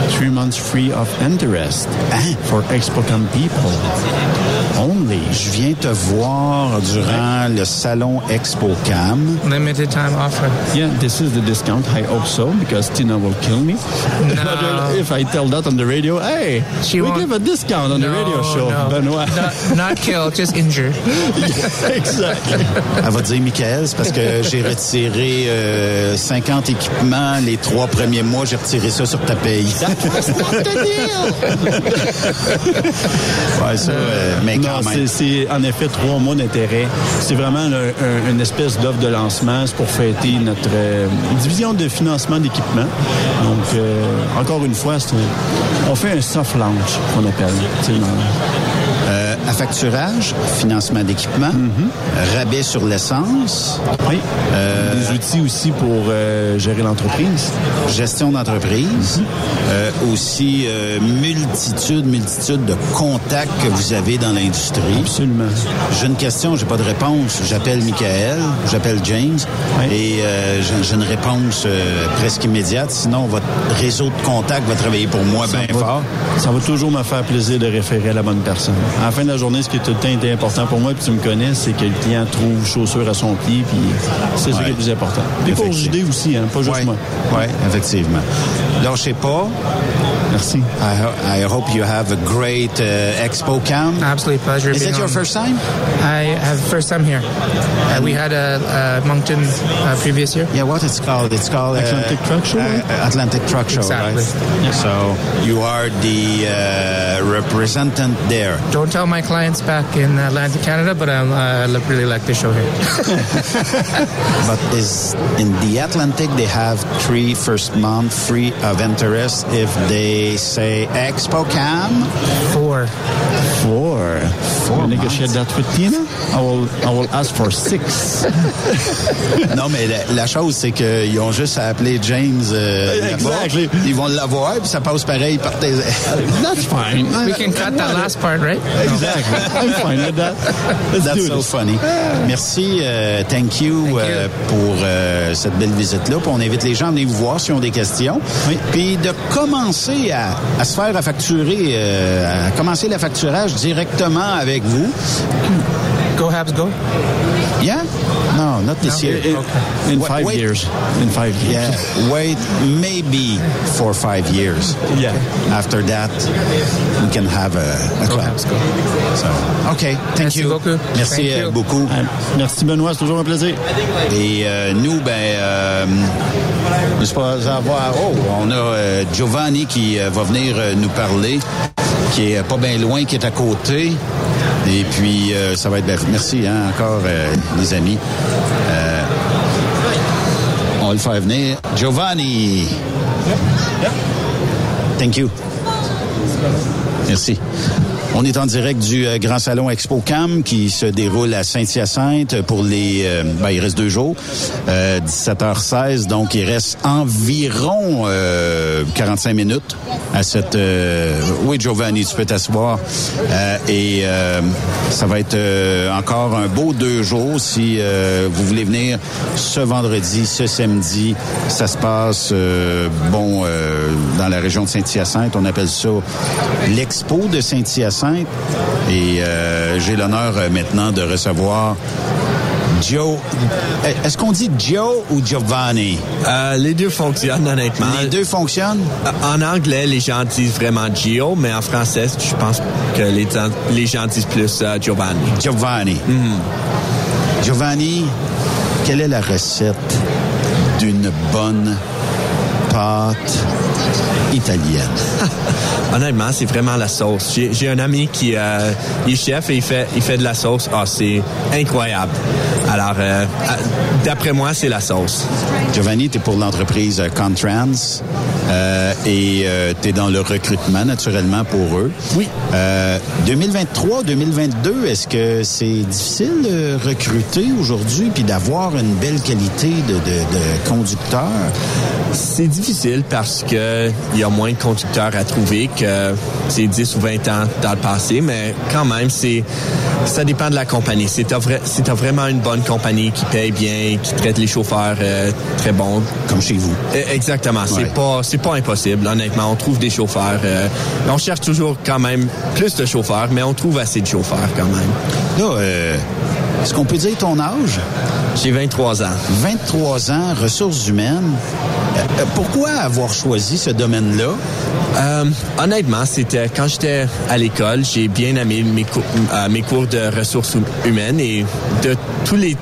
Three months free of interest for ExpoCom people. Only. Je viens te voir durant le salon ExpoCam. Limited time offer. Yeah, this is the discount. I hope so because Tina will kill me. if I tell that on the radio, hey, She we won't- give a discount on the No, radio show, no. Benoit. Not, not kill, just injure. exactly. Elle va dire, Michael, c'est parce que j'ai retiré euh, 50 équipements les trois premiers mois, j'ai retiré ça sur ta paye. ouais, ça, euh, mais Non, quand c'est- même. c'est en effet trois mois d'intérêt. C'est vraiment le- un- une espèce d'offre de lancement. C'est pour fêter notre euh, division de financement d'équipement. Donc, euh, encore une fois, on fait un soft launch qu'on appelle. À facturage, financement d'équipement, rabais sur l'essence. Oui. Des outils aussi pour euh, gérer l'entreprise. Gestion d'entreprise. Euh, aussi, euh, multitude, multitude de contacts que vous avez dans l'industrie. Absolument. J'ai une question, j'ai pas de réponse. J'appelle Michael, j'appelle James, et euh, j'ai j'ai une réponse euh, presque immédiate. Sinon, votre réseau de contacts va travailler pour moi bien fort. Ça va toujours me faire plaisir de référer à la bonne personne. Fin de la journée, ce qui est tout le temps été important pour moi, puis tu me connais, c'est que le client trouve chaussure à son pied, puis c'est ça qui est le plus important. Puis pour JD aussi, hein, pas juste Ouais. moi. Ouais, effectivement. Lâchez pas. Merci. I, ho- I hope you have a great uh, Expo Cam. Absolutely pleasure. Is being it your on. first time? I have first time here. Uh, we had a, uh Moncton uh, previous year. Yeah, what it's called? It's called uh, Atlantic Truck Show, uh, Atlantic Truck Show, Exactly. right? So you are the uh, representative there. Don't tell my clients back in Atlantic Canada, but I uh, li- really like the show here. but is in the Atlantic they have three first month free of interest if they say Expo Cam? Four. Four. Four You negotiate that with Tina? I will, I will ask for six. non, mais la, la chose, c'est qu'ils ont juste à appeler James euh. Exactly. Ils vont l'avoir, puis ça passe pareil par tes... That's fine. we can cut that last part, right? Exactly. I'm fine with that. Let's That's do so this. funny. Merci, euh, thank you, euh, pour euh, cette belle visite-là. On invite les gens à venir vous voir s'ils ont des questions. Puis de commencer à, à se faire à facturer, euh, à commencer le facturage directement avec vous. Go Habs, go. Yeah? No, not this No? year. In, in Wait- five wait. years. In five years. Yeah, wait, maybe for five years. Yeah. After that, we can have a, a Go club. Habs, go. So, OK, thank Merci you. beaucoup. Merci Thank euh, you. beaucoup. Euh, Merci Benoît, c'est toujours un plaisir. Et euh, nous, ben, euh, pas avoir. Oh, on a euh, Giovanni qui euh, va venir euh, nous parler, qui est pas bien loin, qui est à côté. Et puis, euh, ça va être. ben, merci hein, encore, euh, les amis. Euh, on va le faire venir. Giovanni. Thank you. Merci. On est en direct du euh, Grand Salon Expo Cam qui se déroule à Saint-Hyacinthe pour les... euh, ben, il reste deux jours, euh, 17h16, donc il reste environ euh, 45 minutes à cette... euh, oui, Giovanni, tu peux t'asseoir. Euh, et euh, ça va être euh, encore un beau deux jours si euh, vous voulez venir ce vendredi, ce samedi. Ça se passe, euh, bon, euh, dans la région de Saint-Hyacinthe. On appelle ça l'Expo de Saint-Hyacinthe. Et euh, j'ai l'honneur euh, maintenant de recevoir Joe. Est-ce qu'on dit Joe ou Giovanni? Euh, les deux fonctionnent, honnêtement. Les deux fonctionnent? En anglais, les gens disent vraiment Gio, mais en français, je pense que les, les gens disent plus euh, Giovanni. Giovanni. Giovanni, quelle est la recette d'une bonne pâte italienne? Honnêtement, c'est vraiment la sauce. J'ai un ami qui euh, est chef et il fait, il fait de la sauce. Ah, c'est incroyable. Alors, euh, d'après moi, c'est la sauce. Giovanni, tu es pour l'entreprise euh, Contrans et tu es dans le recrutement naturellement pour eux. Oui. 2023-2022, est-ce que c'est difficile de recruter aujourd'hui puis d'avoir une belle qualité de, de, de conducteur? C'est difficile parce que il y a moins de conducteurs à trouver que c'est 10 ou 20 ans dans le passé, mais quand même, c'est ça dépend de la compagnie. Si t'as vra- vraiment une bonne compagnie qui paye bien, qui traite les chauffeurs euh, très bons. Comme chez vous. Eh, Exactement. Ouais. C'est pas c'est pas impossible, honnêtement. On trouve des chauffeurs. euh, on cherche toujours quand même plus de chauffeurs, mais on trouve assez de chauffeurs quand même. Là, euh, est-ce qu'on peut dire ton âge? J'ai 23 ans. 23 ans, ressources humaines. Euh, pourquoi avoir choisi ce domaine-là? Euh, honnêtement, c'était quand j'étais à l'école, j'ai bien aimé mes, cou- euh, mes cours de ressources hu- humaines et de tous les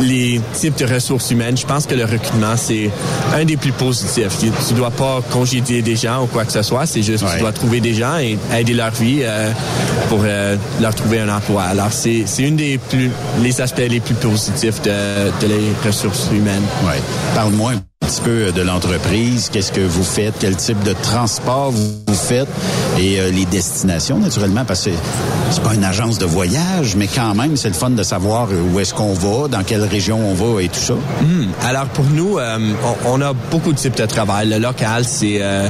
les types de ressources humaines, je pense que le recrutement, c'est un des plus positifs. Tu, dois pas congédier des gens ou quoi que ce soit, c'est juste que Ouais. tu dois trouver des gens et aider leur vie euh, pour euh, leur trouver un emploi. Alors, c'est c'est une des plus, les aspects les plus positifs de, de les ressources humaines. Ouais. Parle-moi un petit peu de l'entreprise. Qu'est-ce que vous faites? Quel type de transport vous faites? Et euh, les destinations, naturellement, parce que c'est pas une agence de voyage, mais quand même, c'est le fun de savoir où est-ce qu'on va, dans quelle région on va et tout ça. Hmm. Alors pour nous, euh, on, a beaucoup de types de travail. Le local, c'est euh,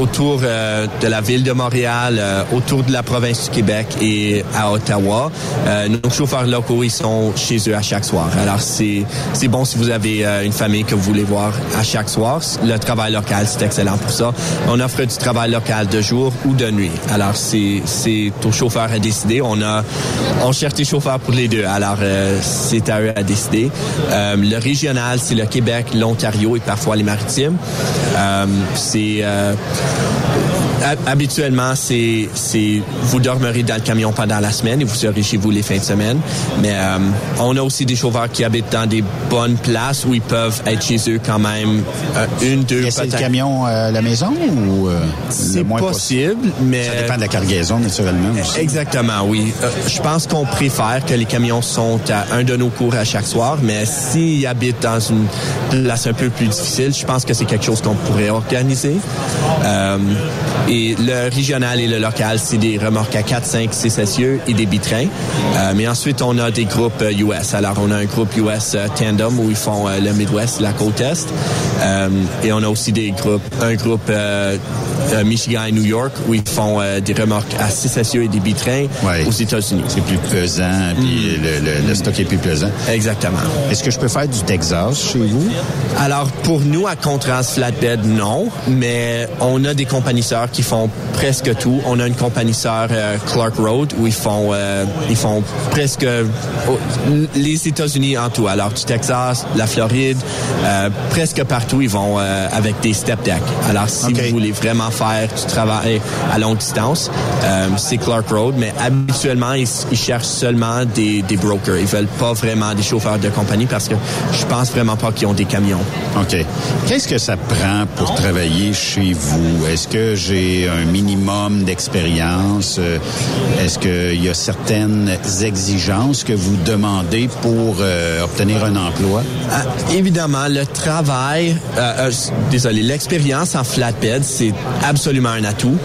autour euh, de la ville de Montréal, euh, autour de la province du Québec et à Ottawa. Euh, nos chauffeurs locaux, ils sont chez eux à chaque soir. Alors c'est bon si vous avez euh, une famille que vous voulez voir à chaque soir. Le travail local, c'est excellent pour ça. On offre du travail local de jour ou de nuit. Alors, c'est c'est au chauffeur à décider. On a on cherche des chauffeurs pour les deux. Alors, euh, c'est à eux à décider. Euh, le régional, c'est le Québec, l'Ontario et parfois les Maritimes. Euh, c'est habituellement, c'est, c'est, vous dormirez dans le camion pendant la semaine et vous serez chez vous les fins de semaine. Mais euh, on a aussi des chauffeurs qui habitent dans des bonnes places où ils peuvent être chez eux quand même euh, une, deux, Laisser le peut-être. camion à la maison ou euh, C'est le moins possible, mais... Ça dépend de la cargaison, naturellement. aussi. Exactement, oui. Euh, je pense qu'on préfère que les camions sont à un de nos cours à chaque soir, mais s'ils habitent dans une place un peu plus difficile, je pense que c'est quelque chose qu'on pourrait organiser. Euh, et le régional et le local, c'est des remorques à 4, 5, 6 essieux et des bitrains. Euh, mais ensuite, on a des groupes euh, US. Alors, on a un groupe US euh, Tandem où ils font euh, le Midwest, la côte Est. Euh, et on a aussi des groupes, un groupe euh, euh, Michigan et New York où ils font euh, des remorques à 6 essieux et des bitrains aux États-Unis. C'est plus pesant, puis le, le- le stock est plus pesant. Exactement. Est-ce que je peux faire du Texas chez vous? Alors, pour nous, à Contrans Flatbed, non, mais on a des compagnies sœurs qui font presque tout. On a une compagnie sœur, euh, Clark Road, où ils font, euh, ils font presque oh, les États-Unis en tout. Alors, du Texas, la Floride, euh, presque partout, ils vont avec des step decks. Alors, si vous voulez vraiment faire du travail à longue distance, c'est Clark Road, mais habituellement, ils, ils cherchent seulement des, des brokers. Ils veulent pas vraiment des chauffeurs de compagnie parce que je pense vraiment pas qu'ils ont des camions. OK. Qu'est-ce que ça prend pour travailler chez vous? Est-ce que j'ai un minimum d'expérience? Euh, Est-ce qu'il y a certaines exigences que vous demandez pour euh, obtenir un emploi? Ah, évidemment, le travail, euh, désolé, l'expérience en flatbed, c'est absolument un atout,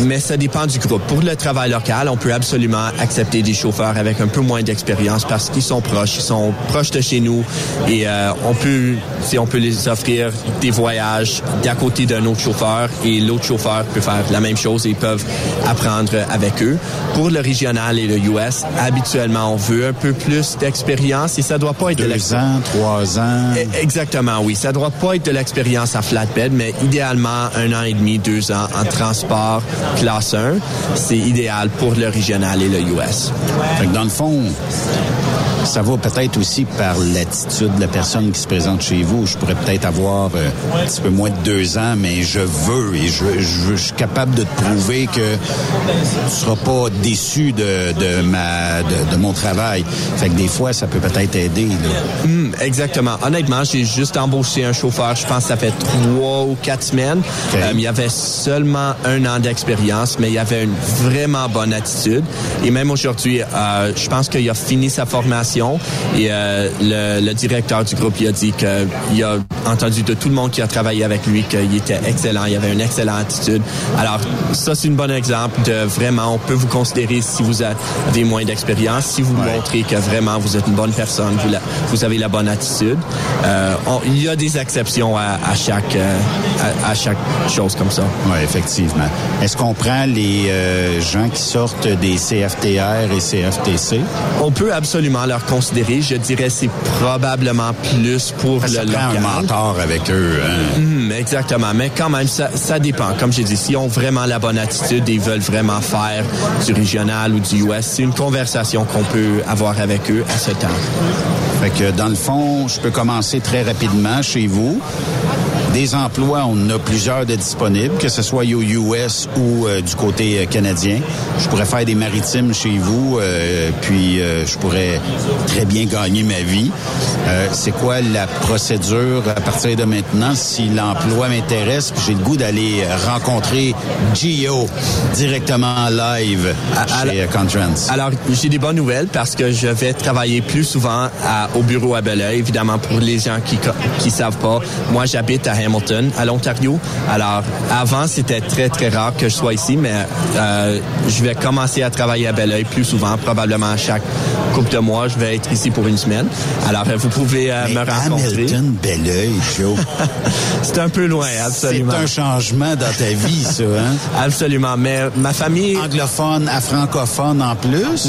mais ça dépend du groupe. Pour le travail local, on peut absolument accepter des chauffeurs avec un peu moins d'expérience parce qu'ils sont proches, ils sont proches de chez nous et on peut, on peut les offrir des voyages d'à côté d'un autre chauffeur et l'autre chauffeur peut faire la même chose et ils peuvent apprendre avec eux. Pour le régional et le US, habituellement, on veut un peu plus d'expérience et ça doit pas être de Deux ans, trois ans? E- Exactement, oui. Ça doit pas être de l'expérience à flatbed, mais idéalement un an et demi, deux ans en transport classe 1. C'est idéal pour le régional et le US. Fait que dans le fond, ça va peut-être aussi par l'attitude de la personne qui se présente chez vous. Je pourrais peut-être avoir euh, un petit peu moins de deux ans, mais je veux et je, je, je suis capable de te prouver que tu seras pas déçu de, de ma de, de mon travail. Fait que des fois, ça peut peut-être aider. Là. Hmm, exactement. Honnêtement, j'ai juste embauché un chauffeur, je pense que ça fait trois ou quatre semaines. Euh, il y avait seulement un an d'expérience, mais il avait une vraiment bonne attitude. Et même aujourd'hui, euh, je pense qu'il a fini sa formation et euh, le, le directeur du groupe il a dit qu'il a entendu de tout le monde qui a travaillé avec lui qu'il était excellent, il avait une excellente Alors, ça, c'est un bon exemple de vraiment, on peut vous considérer si vous avez moins d'expérience, si vous montrez que vraiment vous êtes une bonne personne, vous, la- vous avez la bonne attitude. Euh, on- il y a des exceptions à, à chaque, euh, à, à chaque chose comme ça. Oui, effectivement. Est-ce qu'on prend les euh, gens qui sortent des CFTR et CFTC? On peut absolument leur considérer. Je dirais c'est probablement plus pour Ça le prend local. un mentor avec eux. Hein? Mhm, exactement. Mais quand même, ça, ça dépend. Comme j'ai dit, s'ils ont vraiment la bonne attitude et veulent vraiment faire du régional ou du US, c'est une conversation qu'on peut avoir avec eux à ce temps. Fait que dans le fond, je peux commencer très rapidement chez vous. Des emplois, on en a plusieurs de disponibles, que ce soit au US ou euh, du côté euh, canadien. Je pourrais faire des maritimes chez vous, euh, puis euh, je pourrais très bien gagner ma vie. Euh, C'est quoi la procédure à partir de maintenant? Si l'emploi m'intéresse, puis j'ai le goût d'aller rencontrer Gio directement en live chez euh, Contrans? Alors, j'ai des bonnes nouvelles parce que je vais travailler plus souvent à- au bureau à Belleuil. Évidemment, pour les gens qui qui savent pas, moi, j'habite à Hamilton, à l'Ontario. Alors, avant, c'était très, très rare que je sois ici, mais euh, je vais commencer à travailler à Belleuil plus souvent, probablement à chaque couple de mois. Je vais être ici pour une semaine. Alors, euh, vous pouvez euh, me rencontrer. Hamilton, Belleuil, Joe. C'est un peu loin, absolument. C'est un changement dans ta vie, ça, hein? Absolument. Mais ma famille... Anglophone à francophone en plus.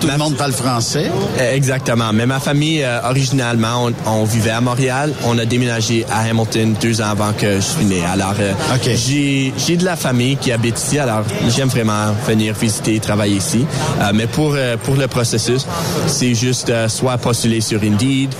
Tout le monde parle français. Euh, Exactement. Mais ma famille, euh, originalement, on, on vivait à Montréal. On a déménagé à Hamilton deux ans avant que je suis né. Alors, euh, j'ai j'ai de la famille qui habite ici. Alors, j'aime vraiment venir visiter et travailler ici. Euh, mais pour euh, pour le processus, c'est juste soit postuler sur Indeed,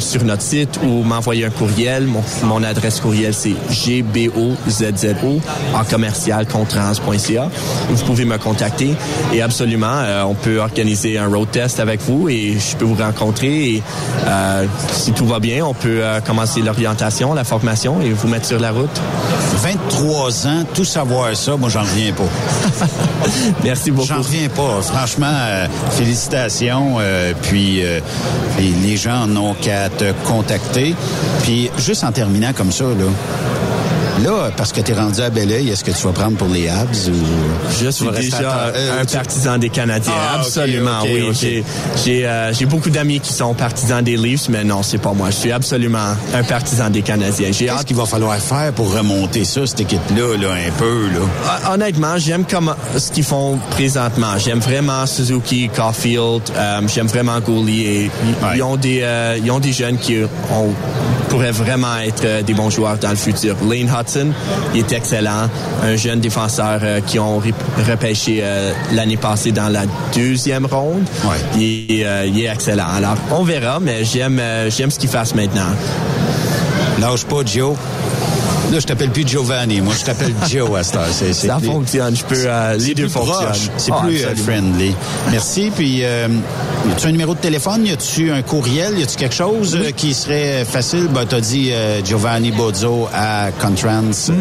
sur notre site ou m'envoyer un courriel. Mon, mon adresse courriel, c'est gbozzo en commercial contrans.ca. Vous pouvez me contacter et absolument, euh, on peut organiser un road test avec vous et je peux vous rencontrer. Et euh, si tout va bien, on peut euh, commencer l'orientation, la formation et vous mettre sur la route? 23 ans, tout savoir ça, moi, j'en reviens pas. Merci beaucoup. J'en reviens pas. Franchement, euh, félicitations. euh, puis euh, les, les gens n'ont qu'à te contacter. Puis juste en terminant comme ça, là. Là, parce que tu es rendu à Belleuil, est-ce que tu vas prendre pour les Habs ou Je suis déjà euh, un tu- partisan des Canadiens. Ah, absolument, oui. J'ai euh, j'ai beaucoup d'amis qui sont partisans des Leafs, mais non, c'est pas moi. Je suis absolument un partisan des Canadiens. Qu'est-ce qu'il va falloir faire pour remonter ça, cette équipe-là, là, un peu, là? Hon- Honnêtement, j'aime ce qu'ils font présentement. J'aime vraiment Suzuki, Caulfield, euh, j'aime vraiment Gouli et ils- ils ont des euh, ils ont des jeunes qui ont, pourraient vraiment être euh, des bons joueurs dans le futur. Lane Il est excellent, un jeune défenseur euh, qui ont rep- repêché euh, l'année passée dans la deuxième ronde. Il, est, euh, il est excellent. Alors, on verra, mais j'aime j'aime ce qu'ils fassent maintenant. Lâche pas, Joe. Là, je t'appelle plus Giovanni. Moi, je t'appelle Joe à cette heure. Ça fonctionne. Je peux euh, les c'est deux fonctionnent. C'est Ah, plus euh, absolument. friendly. Merci. Puis, euh, y a-tu un numéro de téléphone? Y a-tu un courriel? Y a-tu quelque chose euh, qui serait facile? Ben, t'as dit euh, Giovanni Bozzo à contrans.ca.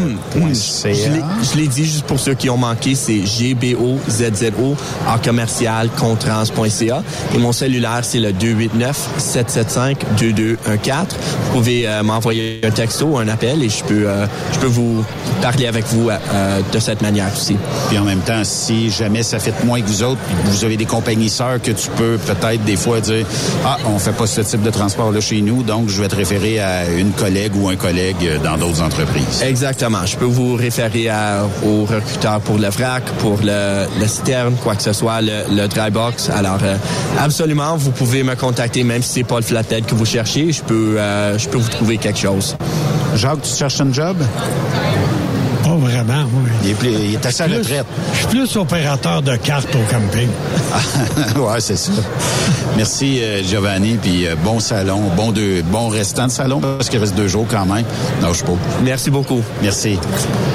Je l'ai- je l'ai dit juste pour ceux qui ont manqué, c'est G-B-O-Z-Z-O en commercial contrans.ca. Et mon cellulaire, c'est le 289-775-2214. Vous pouvez euh, m'envoyer un texto ou un appel et je peux, euh, je peux vous parler avec vous euh, de cette manière aussi. Puis en même temps, si jamais ça fait moins que vous autres, vous avez des compagnies sœurs que tu peux peut-être des fois dire Ah, on fait pas ce type de transport là chez nous, donc je vais te référer à une collègue ou un collègue euh, dans d'autres entreprises. Exactement. Je peux vous référer à, au recruteur pour le vrac, pour le, le citerne, quoi que ce soit, le, le dry box. Alors, euh, absolument, vous pouvez me contacter, même si c'est pas le flathead que vous cherchez. Je peux, euh, je peux vous trouver quelque chose. Jacques, tu cherches un job? Pas vraiment, oui. Il est, plus- il est assez à la retraite. Je suis plus opérateur de cartes au camping. ouais, c'est ça. Merci euh, Giovanni, puis euh, bon salon, bon deux, bon restant de salon parce qu'il reste deux jours quand même. Non, je pas. Merci beaucoup. Merci.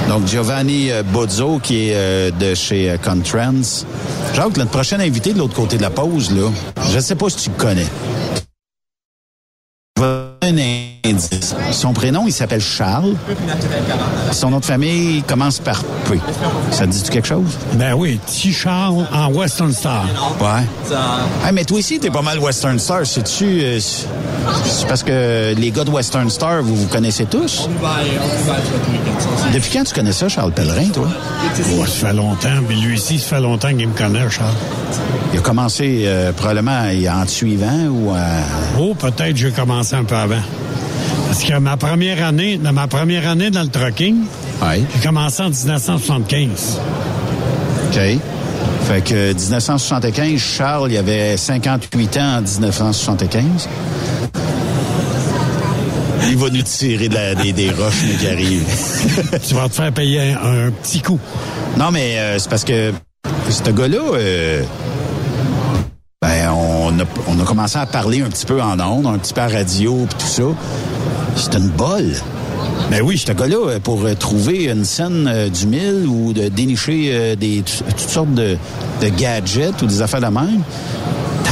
Donc Giovanni euh, Bozzo qui est euh, de chez Contrans. Jacques, notre prochain invité de l'autre côté de la pause là, je sais pas si tu le connais. Indice. Son prénom, il s'appelle Charles. Son nom de famille commence par P. Ça te dit quelque chose? Ben oui, T. Charles en Western Star. Ouais. Mais toi aussi, t'es pas mal Western Star. C'est-tu. euh, c'est parce que les gars de Western Star, vous vous connaissez tous? Depuis quand tu connais ça, Charles Pellerin, toi? Oh, ça fait longtemps. Puis lui aussi, ça fait longtemps qu'il me connaît, Charles. Il a commencé euh, probablement en te suivant ou à. Oh, peut-être j'ai commencé un peu avant. Parce que ma première année, dans ma première année dans le trucking, j'ai commencé en 1975. OK. Fait que 1975, Charles, il avait 58 ans en 1975. Il va nous tirer de la- des, des roches, mais qui arrive. tu vas te faire payer un, un petit coup. Non, mais euh, c'est parce que ce gars-là, euh, ben, on a, on a commencé à parler un petit peu en ondes, un petit peu à radio, puis tout ça. C'est une bolle. Ben oui. Ce gars-là, euh, pour euh, trouver une scène euh, du mille ou de dénicher des, toutes sortes de, de gadgets ou des affaires de même,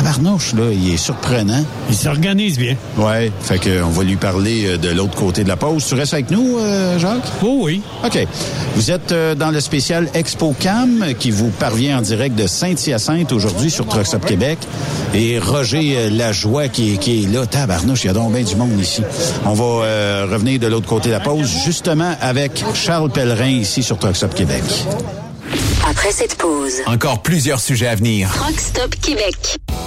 tabarnouche, là, il est surprenant. Il s'organise bien. Ouais, fait que on va lui parler euh, de l'autre côté de la pause. Tu restes avec nous, euh, Jacques? Oh oui. OK. Vous êtes euh, dans le spécial Expo Cam qui vous parvient en direct de Saint-Hyacinthe aujourd'hui sur Truck Stop Québec. Et Roger Lajoie qui, est- qui est là. Tabarnouche, il y a donc bien du monde ici. On va euh, revenir de l'autre côté de la pause, justement avec Charles Pellerin ici sur Truck Stop Québec. Après cette pause, Encore plusieurs sujets à venir. Rock Stop Québec.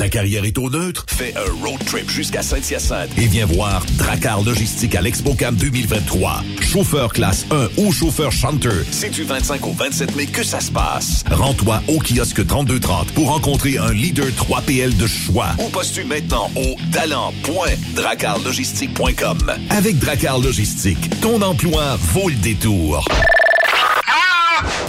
Ta carrière est au neutre? Fais un road trip jusqu'à Saint-Hyacinthe et viens voir Dracar Logistique à l'ExpoCam 2023. Chauffeur classe 1 ou chauffeur chanteur, c'est du 25 au 27 mai que ça se passe. Rends-toi au kiosque 3230 pour rencontrer un leader 3PL de choix ou postule maintenant au talent.dracarlogistique.com. Avec Dracar Logistique, ton emploi vaut le détour.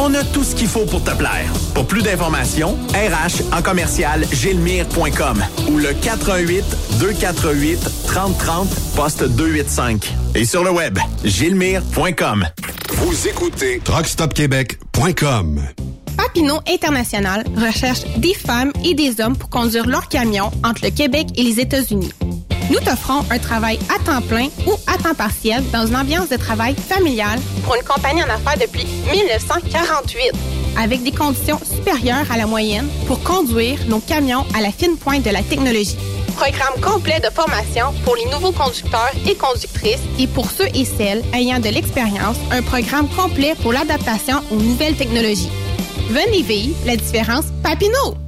On a tout ce qu'il faut pour te plaire. Pour plus d'informations, RH en commercial gilmire.com ou le 418 248 3030 poste 285. Et sur le web, gilmire.com. Vous écoutez truckstopquebec.com. Papineau International recherche des femmes et des hommes pour conduire leur camion entre le Québec et les États-Unis. Nous t'offrons un travail à temps plein ou à temps partiel dans une ambiance de travail familiale pour une compagnie en affaires depuis 1948, avec des conditions supérieures à la moyenne pour conduire nos camions à la fine pointe de la technologie. Programme complet de formation pour les nouveaux conducteurs et conductrices et pour ceux et celles ayant de l'expérience, un programme complet pour l'adaptation aux nouvelles technologies. Venez vivre la différence Papineau.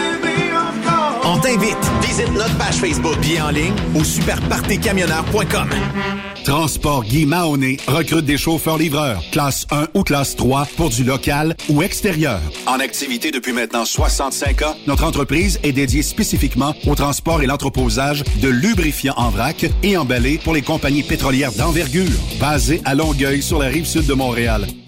On t'invite. Visite notre page Facebook. Bien en ligne au superpartycamionneur.com. Transport Guy Mahoney recrute des chauffeurs-livreurs, classe 1 ou classe 3 pour du local ou extérieur. En activité depuis maintenant 65 ans, notre entreprise est dédiée spécifiquement au transport et l'entreposage de lubrifiants en vrac et emballés pour les compagnies pétrolières d'envergure, basées à Longueuil sur la rive sud de Montréal.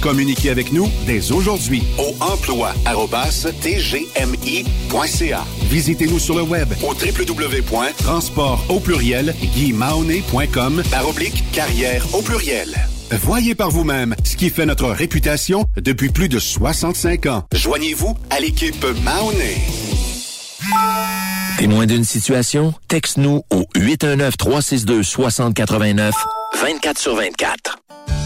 Communiquez avec nous dès aujourd'hui au emploi.tgmi.ca. Visitez-nous sur le web au www.transport au pluriel par oblique carrière au pluriel. Voyez par vous-même ce qui fait notre réputation depuis plus de 65 ans. Joignez-vous à l'équipe Mahoney. Témoin d'une situation? Texte-nous au 819-362-6089, 24 sur 24.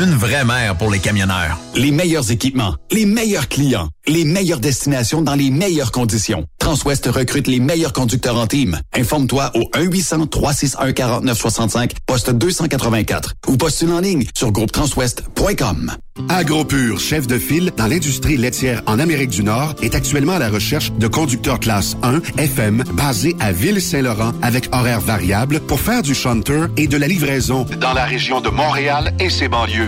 Une vraie mère pour les camionneurs. Les meilleurs équipements, les meilleurs clients, les meilleures destinations dans les meilleures conditions. Transwest recrute les meilleurs conducteurs en team. Informe-toi au 1-800-361-4965, poste 284 ou postule en ligne sur groupetranswest.com. AgroPure, chef de file dans l'industrie laitière en Amérique du Nord, est actuellement à la recherche de conducteurs classe 1 FM basés à Ville-Saint-Laurent avec horaires variables pour faire du shunter et de la livraison dans la région de Montréal et ses banlieues.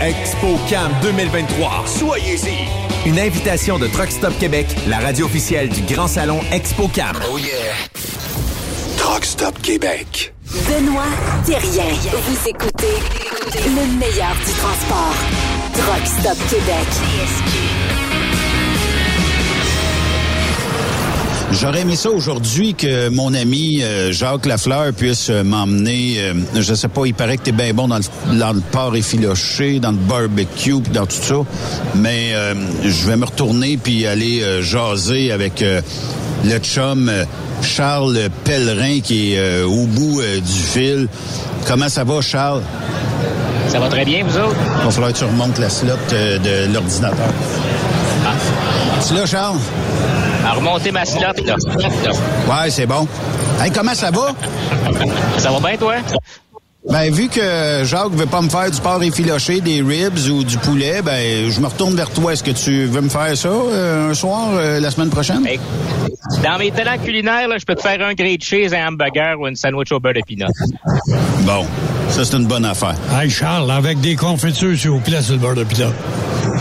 ExpoCam 2023. Soyez-y. Une invitation de Truck Stop Québec, la radio officielle du Grand Salon ExpoCam. Oh yeah. Truck Stop Québec. Benoît Thérien. Vous écoutez le meilleur du transport. Truck Stop Québec. J'aurais aimé ça aujourd'hui que mon ami euh, Jacques Lafleur puisse euh, m'emmener, euh, je sais pas, il paraît que t'es bien bon dans le, dans le porc effiloché, dans le barbecue, puis dans tout ça, mais euh, je vais me retourner puis aller euh, jaser avec euh, le chum Charles Pellerin qui est euh, au bout du fil. Comment ça va, Charles? Ça va très bien, vous autres? Il va falloir que tu remontes la slot de l'ordinateur. Tu là, Charles? Remonter ma slot, là. Ouais, c'est bon. Hey, comment ça va? Ça va bien, toi? Ben, vu que Jacques veut pas me faire du porc effiloché, des ribs ou du poulet, ben, je me retourne vers toi. Est-ce que tu veux me faire ça euh, un soir, euh, la semaine prochaine? Ben, Dans mes talents culinaires, là, je peux te faire un grilled cheese, un hamburger ou une sandwich au beurre de peanut. Bon, ça, c'est une bonne affaire. Hey, Charles, avec des confitures, s'il vous plaît, sur le beurre de pita.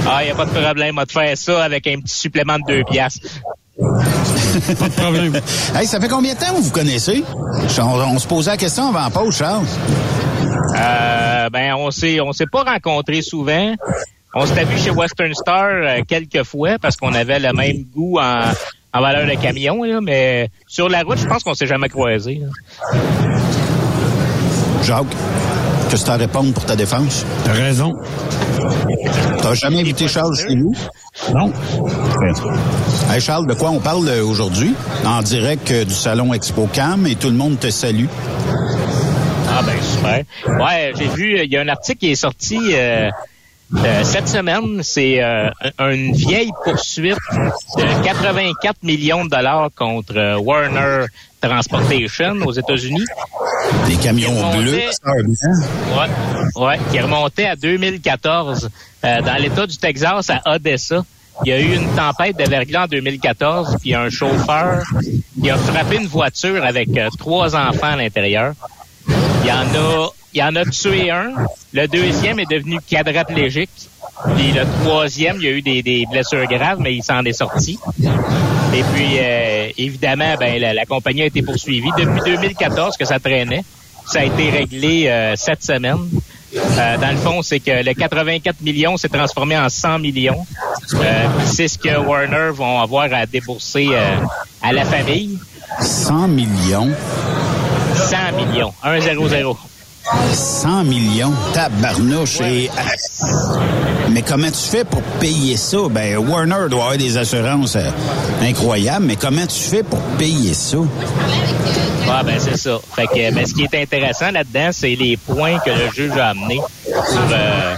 Ah, y a pas de problème, on va te faire ça avec un petit supplément de deux piastres. Pas de problème. hey, ça fait combien de temps que vous vous connaissez? On, on se posait la question avant la pause, Charles. Euh, ben, on s'est, on s'est pas rencontrés souvent. On s'était vu chez Western Star euh, quelques fois parce qu'on avait le même goût en, en valeur de camion, là, mais sur la route, je pense qu'on s'est jamais croisés. là. Jacques, que tu as à répondre pour ta défense? T'as raison. T'as jamais invité Charles chez nous? Non. Hey Charles, de quoi on parle euh, aujourd'hui? En direct euh, du salon Expo Cam et tout le monde te salue. Ah ben super. Ouais, j'ai vu, il y a un article qui est sorti euh, euh, cette semaine. C'est euh, un- une vieille poursuite de 84 millions de dollars contre euh, Warner Transportation aux États-Unis. Des camions bleus, ça, bien. Ouais, ouais, qui remontait à 2014 euh, dans l'État du Texas à Odessa. Il y a eu une tempête de verglas en 2014, puis un chauffeur qui a frappé une voiture avec euh, trois enfants à l'intérieur. Il y en a, il y en a tué un. Le deuxième est devenu quadraplégique. Puis le troisième, il y a eu des, blessures graves, mais il s'en est sorti. Et puis, euh, évidemment, ben, la, compagnie a été poursuivie. Depuis 2014 que ça traînait, ça a été réglé euh, cette semaine. Euh, dans le fond, c'est que le 84 millions s'est transformé en 100 millions. C'est ce que Warner vont avoir à débourser à la famille. 100 millions? 100 millions. 1 0 0. 100 millions, tabarnouche. Et, euh, mais comment tu fais pour payer ça? Ben, Warner doit avoir des assurances euh, incroyables, mais comment tu fais pour payer ça? Ah ben c'est ça. Fait que mais ce qui est intéressant là-dedans, c'est les points que le juge a amenés pour, euh,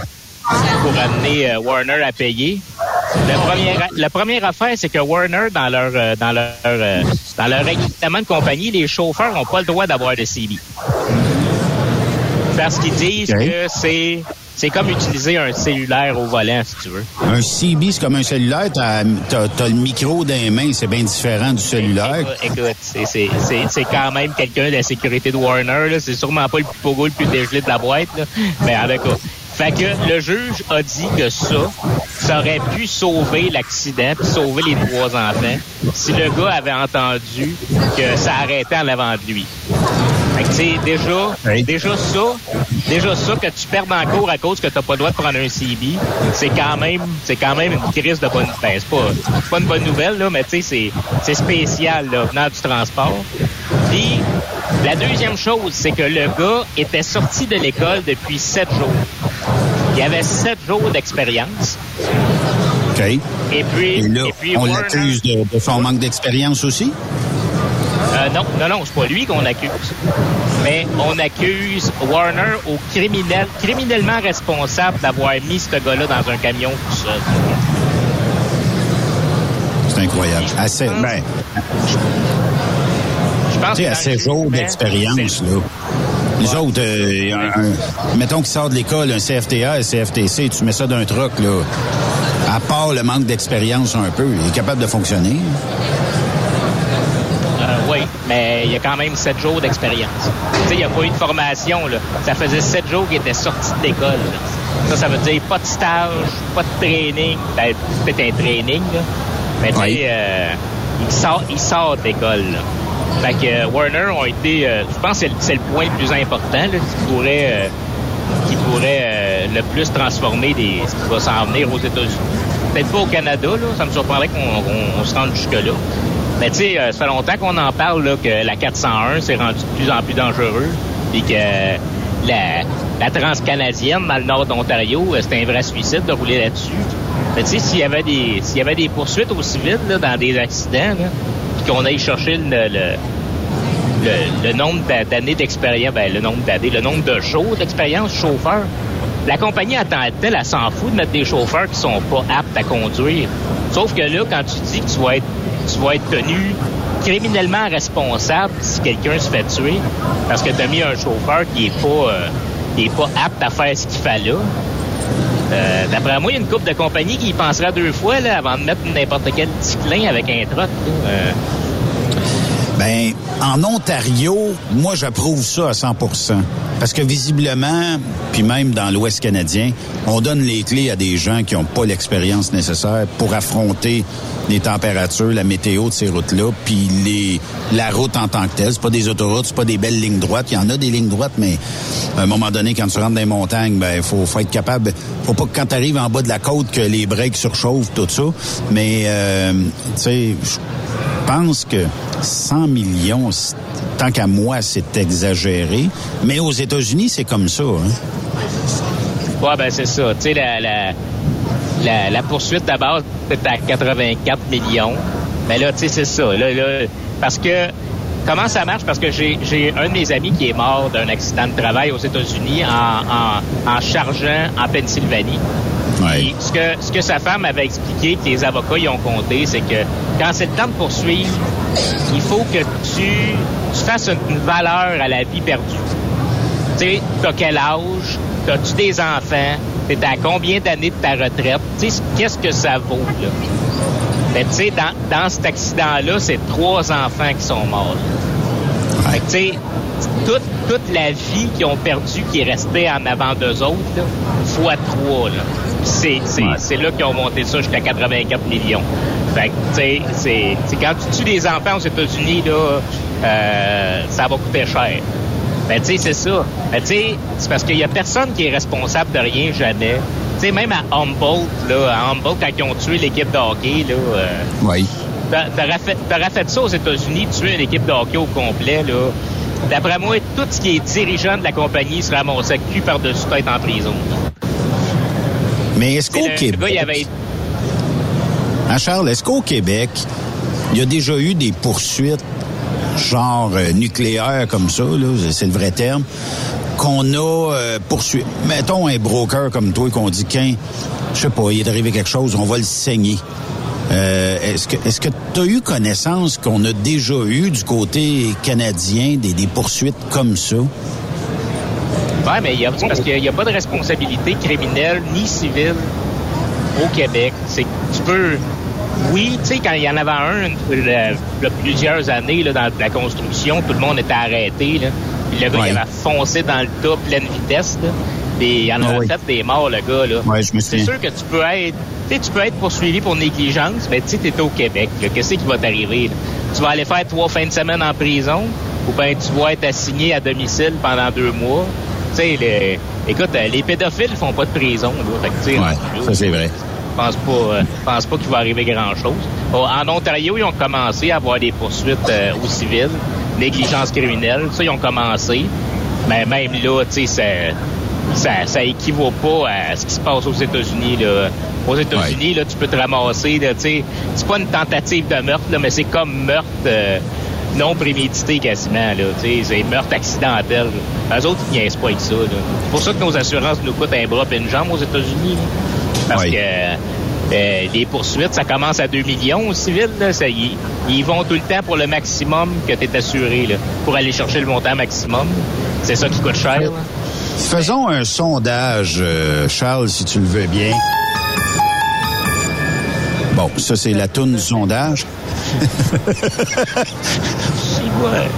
pour amener euh, Warner à payer. Le premier, la première affaire, c'est que Warner, dans leur euh, dans leur euh, dans leur règlement de compagnie, les chauffeurs n'ont pas le droit d'avoir de CB. Parce qu'ils disent que c'est c'est comme utiliser un cellulaire au volant, si tu veux. Un CB, c'est comme un cellulaire, t'as as, le micro dans les mains, c'est bien différent du cellulaire. Écoute, c'est- quand même quelqu'un de la sécurité de Warner. C'est sûrement pas le plus pogo, le plus dégelé de la boîte. Là. Mais cas. Fait que le juge a dit que ça, ça aurait pu sauver l'accident puis sauver les trois enfants si le gars avait entendu que ça arrêtait en avant de lui. Fait que, tu sais, déjà, déjà ça, déjà ça que tu perds en cours à cause que t'as pas le droit de prendre un CB, c'est quand même, c'est quand même une crise de bonne, ben, c'est pas, pas une bonne nouvelle, là, mais tu sais, c'est, c'est spécial, là, venant du transport. Puis, la deuxième chose, c'est que le gars était sorti de l'école depuis sept jours. Il avait sept jours d'expérience. OK. Et puis, Et là, et puis on l'accuse de, de son manque d'expérience aussi? Euh, non, non, non, c'est pas lui qu'on accuse. Mais on accuse Warner au criminel, criminellement responsable d'avoir mis ce gars-là dans un camion tout seul. C'est incroyable. Assez, ben, Je pense tu sais, que à ces jours d'expérience, là. Les autres, euh, un- un- mettons qu'il sort de l'école, un CFTA, un CFTC, tu mets ça d'un truck, là. À part le manque d'expérience un peu, il est capable de fonctionner. Euh, oui, mais il y a quand même sept jours d'expérience. Tu sais, il n'y a pas eu de formation, là. Ça faisait sept jours qu'il était sorti de l'école. Ça, ça veut dire pas de stage, pas de training. Ben, peut-être un training, là. Mais tu sais, euh, il sort, il sort de l'école, là. Fait que euh, Warner ont été, euh, je pense que c'est le- point le plus important, qui pourrait, euh, qui pourrait le plus transformer des, ce qui va s'en venir aux États-Unis. Peut-être pas au Canada, ça me surprendrait qu'on on- on se rende jusque-là. Mais tu sais, ça fait longtemps qu'on en parle, là, que la 401 s'est rendue de plus en plus dangereux, et que la, la transcanadienne dans le nord d'Ontario, c'était un vrai suicide de rouler là-dessus. Mais tu sais, s'il y avait des poursuites au civil là, dans des accidents, puis qu'on aille chercher le, le, nombre d'a- d'années d'expérience, ben, le nombre d'années, le nombre de jours d'expérience chauffeur. La compagnie en tant que telle, elle s'en fout de mettre des chauffeurs qui sont pas aptes à conduire. Sauf que là, quand tu dis que tu vas être, tu vas être tenu criminellement responsable si quelqu'un se fait tuer parce que tu as mis un chauffeur qui est pas, euh, qui est pas apte à faire ce qu'il fait là. Euh, D'après moi, il y a une couple de compagnies qui y pensera deux fois là, avant de mettre n'importe quel petit clin avec un. Euh, Ben, en Ontario, moi, j'approuve ça à 100% Parce que visiblement, puis même dans l'Ouest canadien, on donne les clés à des gens qui n'ont pas l'expérience nécessaire pour affronter les températures, la météo de ces routes-là, puis les la route en tant que telle. C'est pas des autoroutes, c'est pas des belles lignes droites. Il y en a des lignes droites, mais à un moment donné, quand tu rentres dans les montagnes, ben faut, faut être capable. Faut pas que quand tu arrives en bas de la côte que les breaks surchauffent, tout ça. Mais euh, tu sais, je pense que 100 millions, tant qu'à moi, c'est exagéré. Mais aux États-Unis, c'est comme ça. Hein? Ouais, ben c'est ça. Tu sais, la, la, la, la poursuite base, c'est à 84 millions. Mais là, tu sais, c'est ça. Là, là, parce que, comment ça marche? Parce que j'ai un de mes amis qui est mort d'un accident de travail aux États-Unis en, en, en chargeant en Pennsylvanie. Ce que, ce que sa femme avait expliqué, que les avocats y ont compté, c'est que quand c'est le temps de poursuivre, il faut que tu, tu fasses une, valeur à la vie perdue. Tu sais, t'as quel âge? T'as-tu des enfants? T'es à combien d'années de ta retraite? Tu sais, qu'est-ce que ça vaut, là? Mais tu sais, dans, dans cet accident-là, c'est trois enfants qui sont morts. Fait que, tu sais, toute, toute la vie qu'ils ont perdue, qui est restée en avant d'eux autres, là, fois trois, là. C'est, c'est, c'est là qu'ils ont monté ça jusqu'à 84 millions. Fait que, tu sais, c'est, quand tu tues des enfants aux États-Unis, là, euh, ça va coûter cher. Ben, tu sais, c'est ça. Ben, tu sais, c'est parce qu'il y a personne qui est responsable de rien, jamais. Tu sais, même à Humboldt, là, à Humboldt, quand ils ont tué l'équipe de hockey, là, euh, Oui. t'a- t'aurais fait, fait ça aux États-Unis, tuer une équipe de hockey au complet, là. D'après moi, tout ce qui est dirigeant de la compagnie se ramassait cul par-dessus tête en prison. Mais est-ce qu'au sais, le- gars, il Québec, avait Charles, est-ce qu'au Québec, il y a déjà eu des poursuites genre euh, nucléaires comme ça, c'est le vrai terme, qu'on a euh. Mettons un broker comme toi qu'on dit qu'un, je sais pas, il est arrivé quelque chose, on va le saigner. Euh, est-ce que tu as eu connaissance qu'on a déjà eu du côté canadien des, poursuites comme ça? Ouais, mais il y a, parce qu'il n'y a pas de responsabilité criminelle ni civile au Québec. C'est tu peux. Oui, tu sais, quand il y en avait un le- plusieurs années là, dans la construction, tout le monde était arrêté. Là. Puis le gars, il avait foncé dans le tas pleine vitesse. Là. Puis il en Ah a oui. fait des morts, le gars. Là. Ouais, je me C'est sûr que tu peux être. Tu sais, tu peux être poursuivi pour négligence, mais tu sais, au Québec. Qu'est-ce qui va t'arriver? Tu vas aller faire trois fins de semaine en prison, ou bien tu vas être assigné à domicile pendant deux mois. Tu sais, les- écoute, euh, les pédophiles font pas de prison. Fait que, là, ça c'est vrai. Je pense pas, euh, pense pas qu'il va arriver grand-chose. En Ontario, ils ont commencé à avoir des poursuites euh, aux civils, négligence criminelle, ça, ils ont commencé. Mais même là, tu sais, ça, ça, ça équivaut pas à ce qui se passe aux États-Unis. Aux États-Unis, là, tu peux te ramasser, là, tu sais, c'est pas une tentative de meurtre, là, mais c'est comme meurtre euh, non prémédité quasiment, là, c'est meurtre accidentel. là. Eux autres, ils niaisent pas avec ça. C'est pour ça que nos assurances nous coûtent un bras et une jambe aux États-Unis. Parce que euh, les poursuites, ça commence à 2 millions au civil. Là, ça, ils, ils vont tout le temps pour le maximum que tu es assuré, là, pour aller chercher le montant maximum. C'est ça qui coûte cher. là. Faisons un sondage, euh, Charles, si tu le veux bien. Bon, ça, c'est la toune du sondage.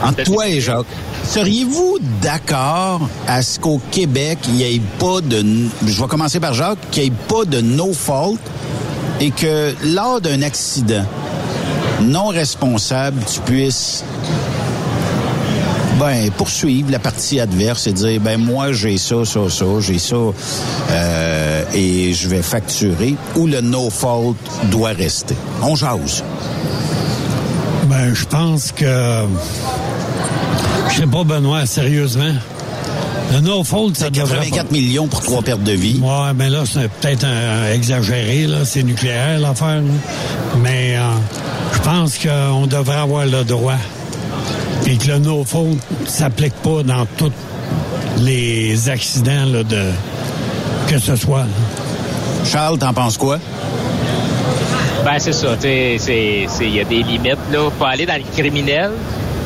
Entre toi et Jacques, seriez-vous d'accord à ce qu'au Québec, il n'y ait pas de... Je vais commencer par Jacques, qu'il n'y ait pas de no fault et que lors d'un accident non responsable, tu puisses ben, poursuivre la partie adverse et dire, ben moi j'ai ça, ça, ça, j'ai ça, euh, et je vais facturer, ou le no fault doit rester. On jase. Ben, je pense que. Je sais pas, Benoît, sérieusement. Le no fault, ça devrait. 84 millions pour trois pertes de vie. Ouais, mais là, c'est peut-être un- exagéré, là. C'est nucléaire, l'affaire, là. Mais euh, je pense qu'on devrait avoir le droit. Puis que le no fault s'applique pas dans tous les accidents, là, de. que ce soit. là. Charles, t'en penses quoi? Ben, c'est ça. Il y a des limites, là. Pas aller dans le criminel.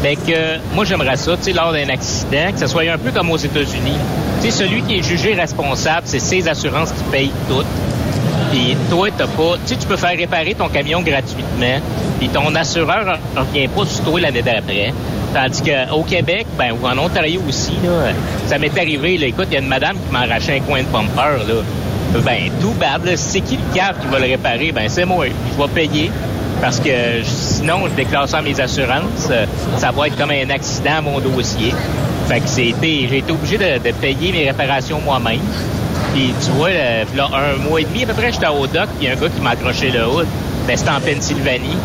Fait que moi, j'aimerais ça, tu sais, lors d'un accident, que ce soit un peu comme aux États-Unis. Tu sais, celui qui est jugé responsable, c'est ses assurances qui payent toutes. Puis toi, t'as pas. Tu sais, tu peux faire réparer ton camion gratuitement. Puis ton assureur ne revient pas sur toi l'année d'après. Tandis qu'au Québec, ben, ou en Ontario aussi, là, ça m'est arrivé. Là, écoute, il y a une madame qui m'a arraché un coin de bumper. Là. Ben, tout bad. là. C'est qui le cave qui va le réparer? Ben, c'est moi. Je vais payer. Parce que sinon, je déclare ça à mes assurances. euh, Ça va être comme un accident à mon dossier. Fait que c'était, j'ai été obligé de, payer mes réparations moi-même. Puis tu vois, là, là, un mois et demi à peu près, j'étais au dock, puis il y a un gars qui m'a accroché le hood. Ben, c'était en Pennsylvanie.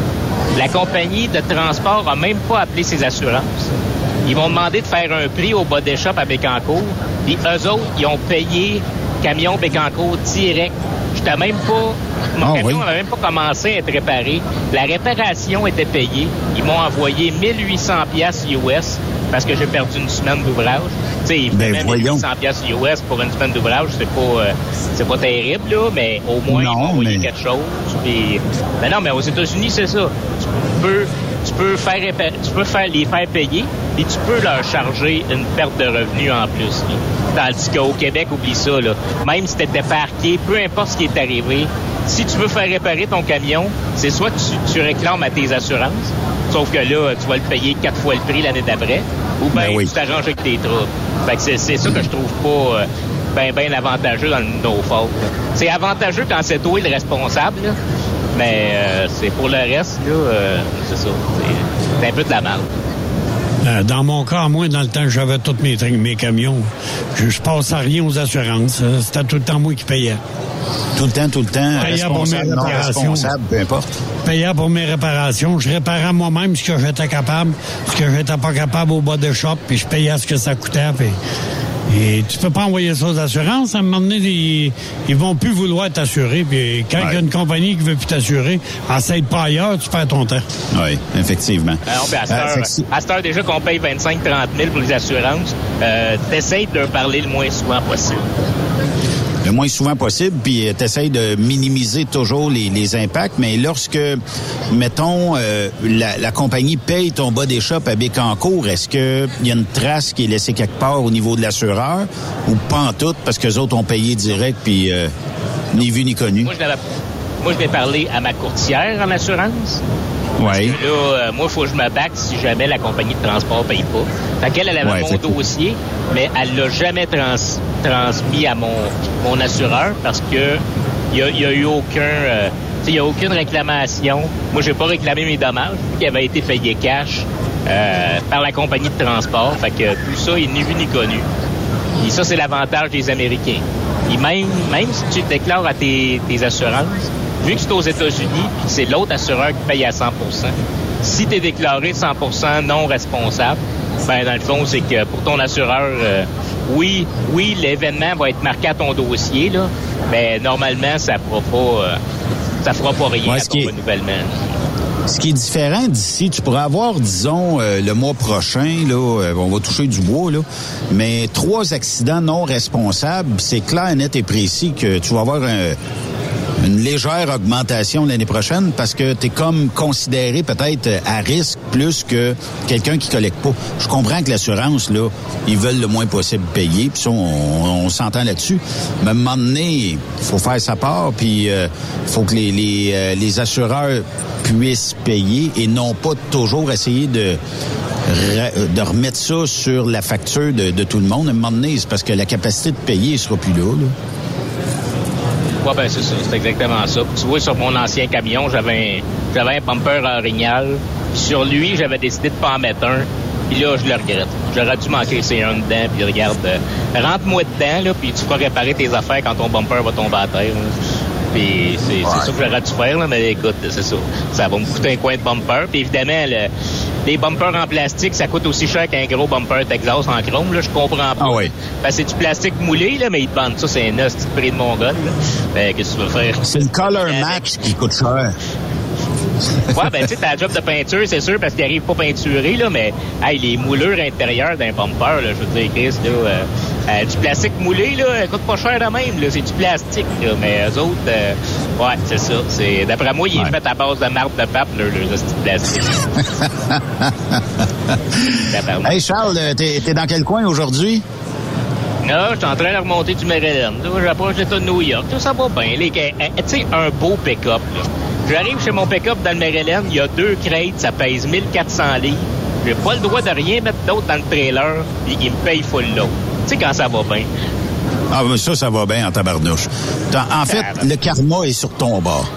La compagnie de transport a même pas appelé ses assurances. Ils m'ont demandé de faire un prix au bas des shops à Bécancourt. Puis eux autres, ils ont payé camion Bécancourt direct. J'étais même pas... Mon camion n'avait même pas commencé à être réparé. La réparation était payée. Ils m'ont envoyé 1800 pièces US parce que j'ai perdu une semaine d'ouvrage. Tu sais, Ben, voyons. 1800 pièces US pour une semaine d'ouvrage, c'est pas euh, c'est pas terrible là, mais au moins ils m'ont envoyé quelque chose. Puis, ben non, mais aux États-Unis c'est ça. Tu peux tu peux faire répa- tu peux faire les faire payer et tu peux leur charger une perte de revenus en plus. là. Tandis qu'au Québec, oublie ça là. Même si tu étais parqué, peu importe ce qui est arrivé, si tu veux faire réparer ton camion, c'est soit tu, tu réclames à tes assurances, sauf que là, tu vas le payer quatre fois le prix l'année d'après, ou bien tu t'arranges avec tes. Fait que c'est, ça que je trouve pas euh, ben ben avantageux dans le no fault. là. C'est avantageux quand c'est toi le responsable, là. Mais euh, c'est pour le reste, là, euh, c'est ça. C'est- un peu de la merde. Euh, Dans mon cas, moi, dans le temps que j'avais tous mes, mes camions, je, je passais rien aux assurances. C'était tout le temps moi qui payais. Tout le temps, tout le temps, Payais pour mes réparations. responsable, peu importe. Payais pour mes réparations. Je réparais moi-même ce que j'étais capable, ce que j'étais pas capable au bas de shop, puis je payais ce que ça coûtait. puis- et tu peux pas envoyer ça aux assurances. À un moment donné, ils, ils vont plus vouloir t'assurer. Puis quand il y a une compagnie qui veut plus t'assurer, essaye pas ailleurs, tu perds ton temps. Oui, effectivement. Alors, ben, à cette Euh, heure, à cette heure, déjà qu'on paye 25-30 000 pour les assurances, euh, t'essayes de leur parler le moins souvent possible. Le moins souvent possible, puis tu essaies de minimiser toujours les, impacts. Mais lorsque, mettons, euh, la, compagnie paye ton bas shops à Bécancourt, est-ce qu'il y a une trace qui est laissée quelque part au niveau de l'assureur ou pas en tout? Parce que les autres ont payé direct, puis euh, ni vu ni connu? Moi, je vais parler à ma courtière en assurance. Là, euh, moi, il faut que je me batte si jamais la compagnie de transport paye pas. Fait qu'elle, elle avait Ouais, mon dossier, mais elle l'a jamais trans- transmis à mon, mon assureur parce que il y a, eu aucun, euh, tu sais, il a aucune réclamation. Moi, j'ai pas réclamé mes dommages qui avaient été payés cash euh, par la compagnie de transport. Fait que tout ça est ni vu ni connu. Et ça, c'est l'avantage des Américains. Et même, même si tu déclares à tes, tes assurances, vu que c'est aux États-Unis, c'est l'autre assureur qui paye à 100% si tu es déclaré 100% non responsable, ben dans le fond, c'est que pour ton assureur, euh, oui, oui, l'événement va être marqué à ton dossier, là, mais normalement, ça fera pas, euh, ça fera pas rien Ouais, à ton qui renouvellement. Ce qui est différent d'ici, tu pourrais avoir, disons, euh, le mois prochain, là, euh, on va toucher du bois, là, mais trois accidents non responsables, c'est clair, net et précis que tu vas avoir un- une légère augmentation l'année prochaine parce que tu es comme considéré peut-être à risque plus que quelqu'un qui collecte pas. Je comprends que l'assurance, là, ils veulent le moins possible payer, puis ça, on, on s'entend là-dessus. Mais à un moment donné, faut faire sa part, puis il faut que les, les, euh, les assureurs puissent payer et non pas toujours essayer de de remettre ça sur la facture de, tout le monde. À un moment donné, c'est parce que la capacité de payer sera plus là. là. Ben c'est c'est exactement ça. Tu vois, sur mon ancien camion, j'avais un, j'avais un bumper orignal. Sur lui, j'avais décidé de pas en mettre un. Puis là, je le regrette. J'aurais dû manquer c'est un dedans. Puis regarde, euh, rentre-moi dedans, là, puis tu feras réparer tes affaires quand ton bumper va tomber à terre. là. Puis c'est c'est ça que j'aurais dû faire, là, mais écoute, c'est ça. Ça va me coûter un coin de bumper. Puis évidemment, le- les bumpers en plastique, ça coûte aussi cher qu'un gros bumper Texas en chrome. Là, je comprends pas. Ah oui. Ben, c'est du plastique moulé, là, mais ils te vendent ça, c'est un os prix de mon gars. Là. Ben, qu'est-ce que tu veux faire? C'est le Color Max qui coûte cher. Ouais, ben, tu sais, ta job de peinture, c'est sûr, parce qu'il arrive pas peinturé, là, mais, hey, les moulures intérieures d'un bumper, là, je veux dire, Chris, là, euh, euh, du plastique moulé, là, coûte pas cher de même, là, c'est du plastique, là, mais eux autres, euh, ouais, c'est ça, c'est, d'après moi, il est fait à base de marbre de pape, là, le petit plastique. hey Charles, euh, t'es t'es dans quel coin aujourd'hui? Là, je suis en train de remonter du Maryland. J'approche de New York. Tout ça va bien. Les- euh, Tu sais, un beau pick-up. J'arrive chez mon pick-up dans le Maryland. Il y a deux crêtes. Ça pèse 1400 livres. J'ai pas le droit de rien mettre d'autre dans le trailer. Puis il me paye full lot. Tu sais, quand ça va bien. Ah, mais ça, ça va bien en tabarnouche. En fait, le karma est sur ton bord.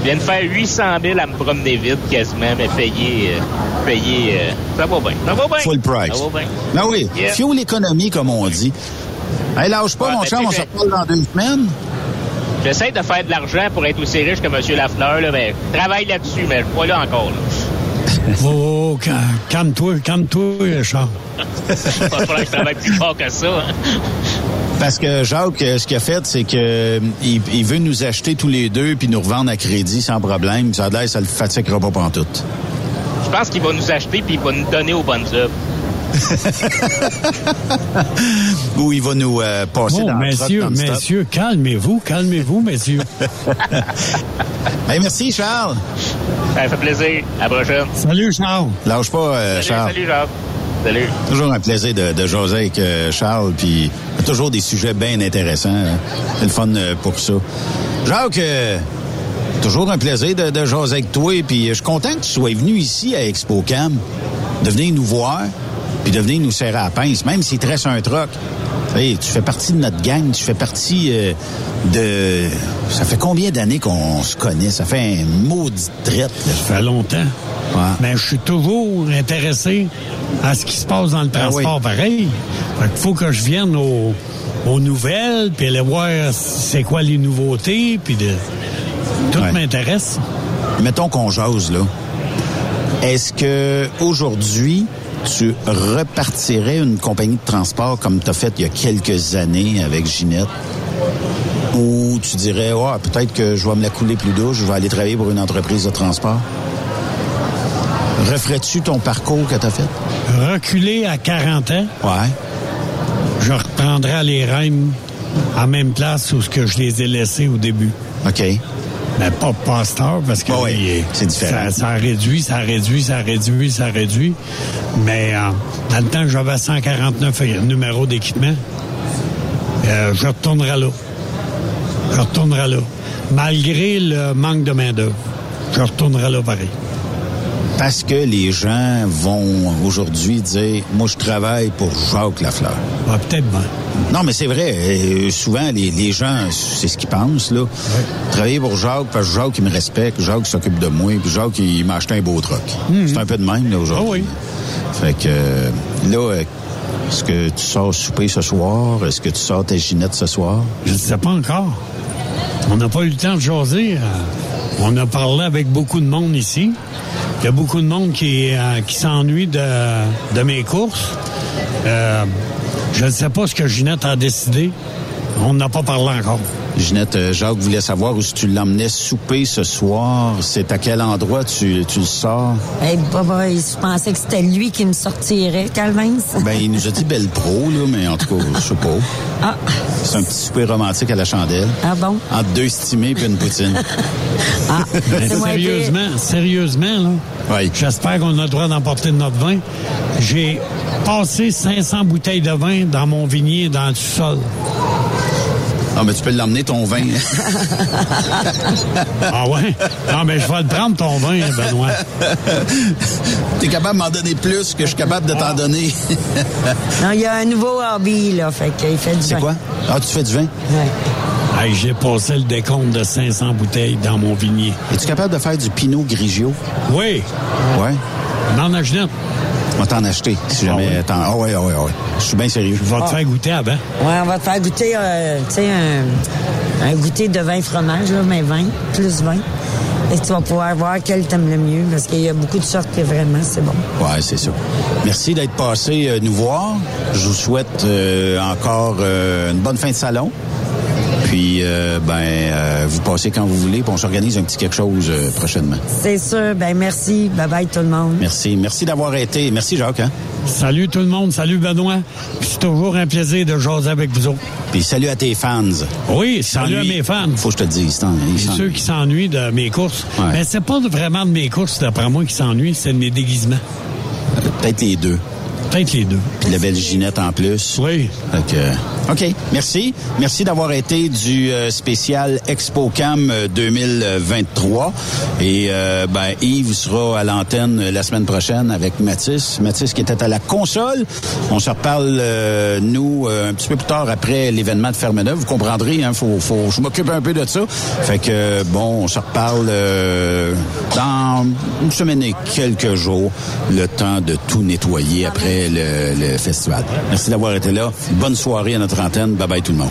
Je viens de faire 800 000 à me promener vite quasiment, mais payer... euh, payer euh, ça va bien. Ça va bien. Full price. Ça va bien. Ah oui, Yeah. fuel l'économie, comme on dit. Hey, lâche pas, mon ben, chum, on se sais, reparle dans deux semaines. J'essaie de faire de l'argent pour être aussi riche que M. Lafleur, là, mais je travaille là-dessus, mais je suis pas là encore. Là. Oh, oh, ca- calme-toi, calme-toi, Charles. Pas falloir que je travaille plus fort que ça. hein. Parce que Jacques, euh, ce qu'il a fait, c'est que euh, il, il veut nous acheter tous les deux puis nous revendre à crédit sans problème. Ça a l'air, ça le fatiguera pas pantoute. Je pense qu'il va nous acheter puis il va nous donner aux bonnes œuvres. Ou il va nous euh, passer Oh, dans le messieurs, non-stop. messieurs, calmez-vous, calmez-vous, messieurs. Hey, merci, Charles. Ça fait plaisir. À la prochaine. Salut, Charles. Lâche pas, euh, Salut, Charles. salut, Jacques. Salut. Toujours un plaisir de, de jaser avec euh, Charles, puis toujours des sujets bien intéressants. hein. C'est le fun euh, pour ça. Jacques, euh, toujours un plaisir de, de jaser avec toi, puis je suis content que tu sois venu ici à ExpoCam, de venir nous voir, puis de venir nous serrer à la pince, même s'il te reste un troc. Hey, tu fais partie de notre gang, tu fais partie euh, de... Ça fait combien d'années qu'on se connaît? Ça fait un maudit traite. Ça fait longtemps. Mais je suis toujours intéressé à ce qui se passe dans le Ah transport pareil. Fait qu'il faut que je vienne aux, aux nouvelles, puis aller voir c'est quoi les nouveautés, puis de... Tout m'intéresse. Mettons qu'on jase, là. Est-ce que aujourd'hui tu repartirais une compagnie de transport comme tu as fait il y a quelques années avec Ginette? Ou tu dirais, ouais, peut-être que je vais me la couler plus douce, je vais aller travailler pour une entreprise de transport? Referais-tu ton parcours que tu as fait? Reculer à 40 ans. Ouais. Je reprendrai les rênes en même place où ce que je les ai laissés au début. OK. Mais pas pasteur parce que c'est différent. Ça, ça réduit, ça réduit, ça réduit, ça réduit. Mais euh, dans le temps que j'avais 149 numéros d'équipement, euh, je retournerai là. Je retournerai là. Malgré le manque de main-d'œuvre, je retournerai là pareil. Parce que les gens vont aujourd'hui dire, moi, je travaille pour Jacques Lafleur. Ah, peut-être bien. Non, mais c'est vrai. euh, souvent, les, les gens, c'est ce qu'ils pensent, là. Travailler pour Jacques, parce que Jacques, il me respecte, Jacques s'occupe de moi, puis Jacques, il m'a acheté un beau truck. C'est un peu de même, là, aujourd'hui. Fait que, euh, là, est-ce que tu sors souper ce soir? Est-ce que tu sors ta ginette ce soir? Je ne sais pas encore. On n'a pas eu le temps de jaser. euh, On a parlé avec beaucoup de monde ici. Il y a beaucoup de monde qui, euh, s'ennuie de, de mes courses. Euh, je ne sais pas ce que Ginette a décidé. On n'a pas parlé encore. Ginette, euh, Jacques voulait savoir où si tu l'emmenais souper ce soir. C'est à quel endroit tu, tu le sors? Hey, Baba, je pensais que c'était lui qui me sortirait, Calvin. Ben, il nous a dit belle pro, là, mais en tout cas, je sais pas. Ah. C'est un petit souper romantique à la chandelle. Ah bon? Entre deux stimés puis une poutine. Ah, Mais sérieusement, sérieusement, là. J'espère qu'on a le droit d'emporter de notre vin. J'ai passé 500 bouteilles de vin dans mon vignier dans le sol. Ah, mais tu peux l'emmener ton vin. ah ouais? Non, mais je vais le prendre ton vin, Benoît. T'es capable de m'en donner plus que je suis capable de t'en donner. Non, il y a un nouveau hobby, là, fait qu'il fait du C'est vin. quoi? Ah, tu fais du vin? Ouais. Hey, J'ai passé le décompte de 500 bouteilles dans mon vignier. Es-tu capable de faire du Pinot Grigio? Oui. Ouais. Non, non, Ginette. On va t'en acheter, si jamais t'en... Ah ouais, ah ouais, ah ouais. Je suis bien sérieux. Je vais te faire goûter avant. Ouais, on va te faire goûter, euh, tu sais, un, un goûter de vin fromage, là, mais vin, plus vin. Et tu vas pouvoir voir quel t'aimes le mieux, parce qu'il y a beaucoup de sortes que vraiment, c'est bon. Ouais, c'est ça. Merci d'être passé euh, nous voir. Je vous souhaite euh, encore euh, une bonne fin de salon. Puis, euh, ben, euh, vous passez quand vous voulez, puis on s'organise un petit quelque chose euh, prochainement. C'est sûr. Ben merci. Bye bye tout le monde. Merci. Merci d'avoir été. Merci, Jacques. Hein? Salut tout le monde. Salut Benoît. Puis C'est toujours un plaisir de jaser avec vous autres. Puis salut à tes fans. Oui, salut à mes fans. Faut que je te dise. s'en- ceux qui s'ennuient de mes courses. Mais c'est pas vraiment de mes courses, d'après moi, qui s'ennuient, c'est de mes déguisements. Peut-être les deux. Peut-être les deux. Puis la belle Ginette en plus. Oui. Que, OK. Merci. Merci d'avoir été du euh, spécial ExpoCam euh, 2023. Et euh, ben, Yves sera à l'antenne euh, la semaine prochaine avec Mathis. Mathis qui était à la console. On se reparle, euh, nous, euh, un petit peu plus tard après l'événement de Fermeneuve. Vous comprendrez, hein, faut, faut, je m'occupe un peu de ça. Fait que, euh, bon, on se reparle euh, dans une semaine et quelques jours, le temps de tout nettoyer après le, festival. Merci d'avoir été là. Bonne soirée à notre antenne. Bye bye tout le monde.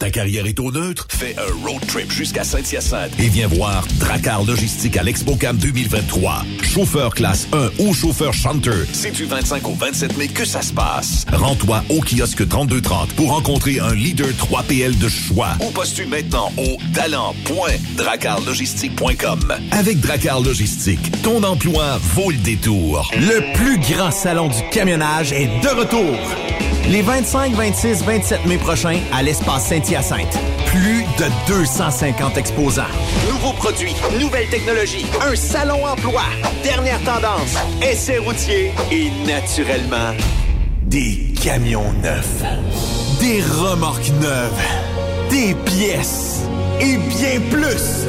Ta carrière est au neutre? Fais un road trip jusqu'à Saint-Hyacinthe et viens voir Dracar Logistique à l'ExpoCam 2023. Chauffeur classe 1 ou chauffeur chanteur, c'est du 25 au 27 mai que ça se passe. Rends-toi au kiosque 3230 pour rencontrer un leader 3PL de choix ou postule maintenant au talent.dracarlogistique.com. Avec Dracar Logistique, ton emploi vaut le détour. Le plus grand salon du camionnage est de retour. Les 25, 26, 27 mai prochains à l'espace Saint-Hyacinthe. Plus de 250 exposants. Nouveaux produits, nouvelles technologies, un salon emploi, dernière tendance, essais routiers et naturellement, Des camions neufs. Des remorques neuves. Des pièces. Et bien plus.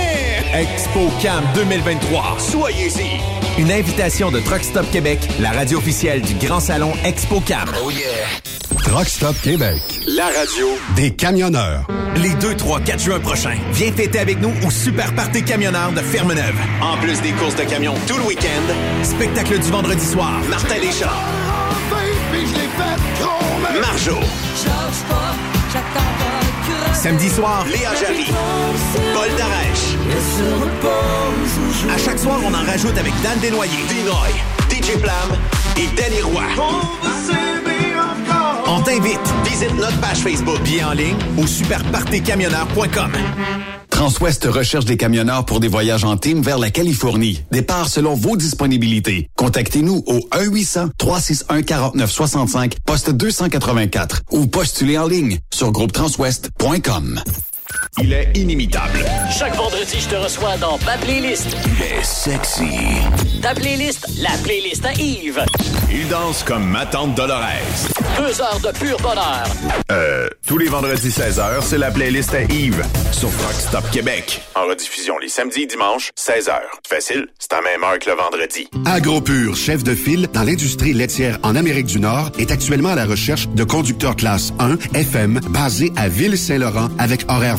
ExpoCam 2023. Soyez-y. Une invitation de Truck Stop Québec, la radio officielle du Grand Salon ExpoCam. Oh yeah. Truck Stop Québec. La radio. Des camionneurs. Les 2, 3, 4 juin prochains, viens fêter avec nous au Super Party Camionneur de Fermeneuve. En plus des courses de camions tout le week-end, Spectacle du vendredi soir. Martin Deschamps, Marjo, Samedi soir, Léa Jarry, Paul Darèche. à chaque soir, on en rajoute avec Dan Desnoyers. Dinoy, DJ Plam et Danny Roy. On t'invite. Visite notre page Facebook. Bien en ligne au superpartycamionneur.com. Transwest recherche des camionneurs pour des voyages en team vers la Californie. Départ selon vos disponibilités. Contactez-nous au 1-800-361-4965, poste 284 ou postulez en ligne sur groupetranswest.com. Il est inimitable. Chaque vendredi, je te reçois dans ma playlist. Il est sexy. Ta playlist, la playlist à Yves. Il danse comme ma tante Dolores. Deux heures de pur bonheur. Euh, tous les vendredis 16h, c'est la playlist à Yves sur Rock Stop Québec. En rediffusion les samedis et dimanches, 16h. Facile, c'est à même heure que le vendredi. AgroPure, chef de file dans l'industrie laitière en Amérique du Nord, est actuellement à la recherche de conducteurs classe 1 FM basés à Ville-Saint-Laurent avec horaire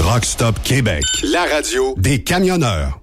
Truck Québec. La radio. Des camionneurs.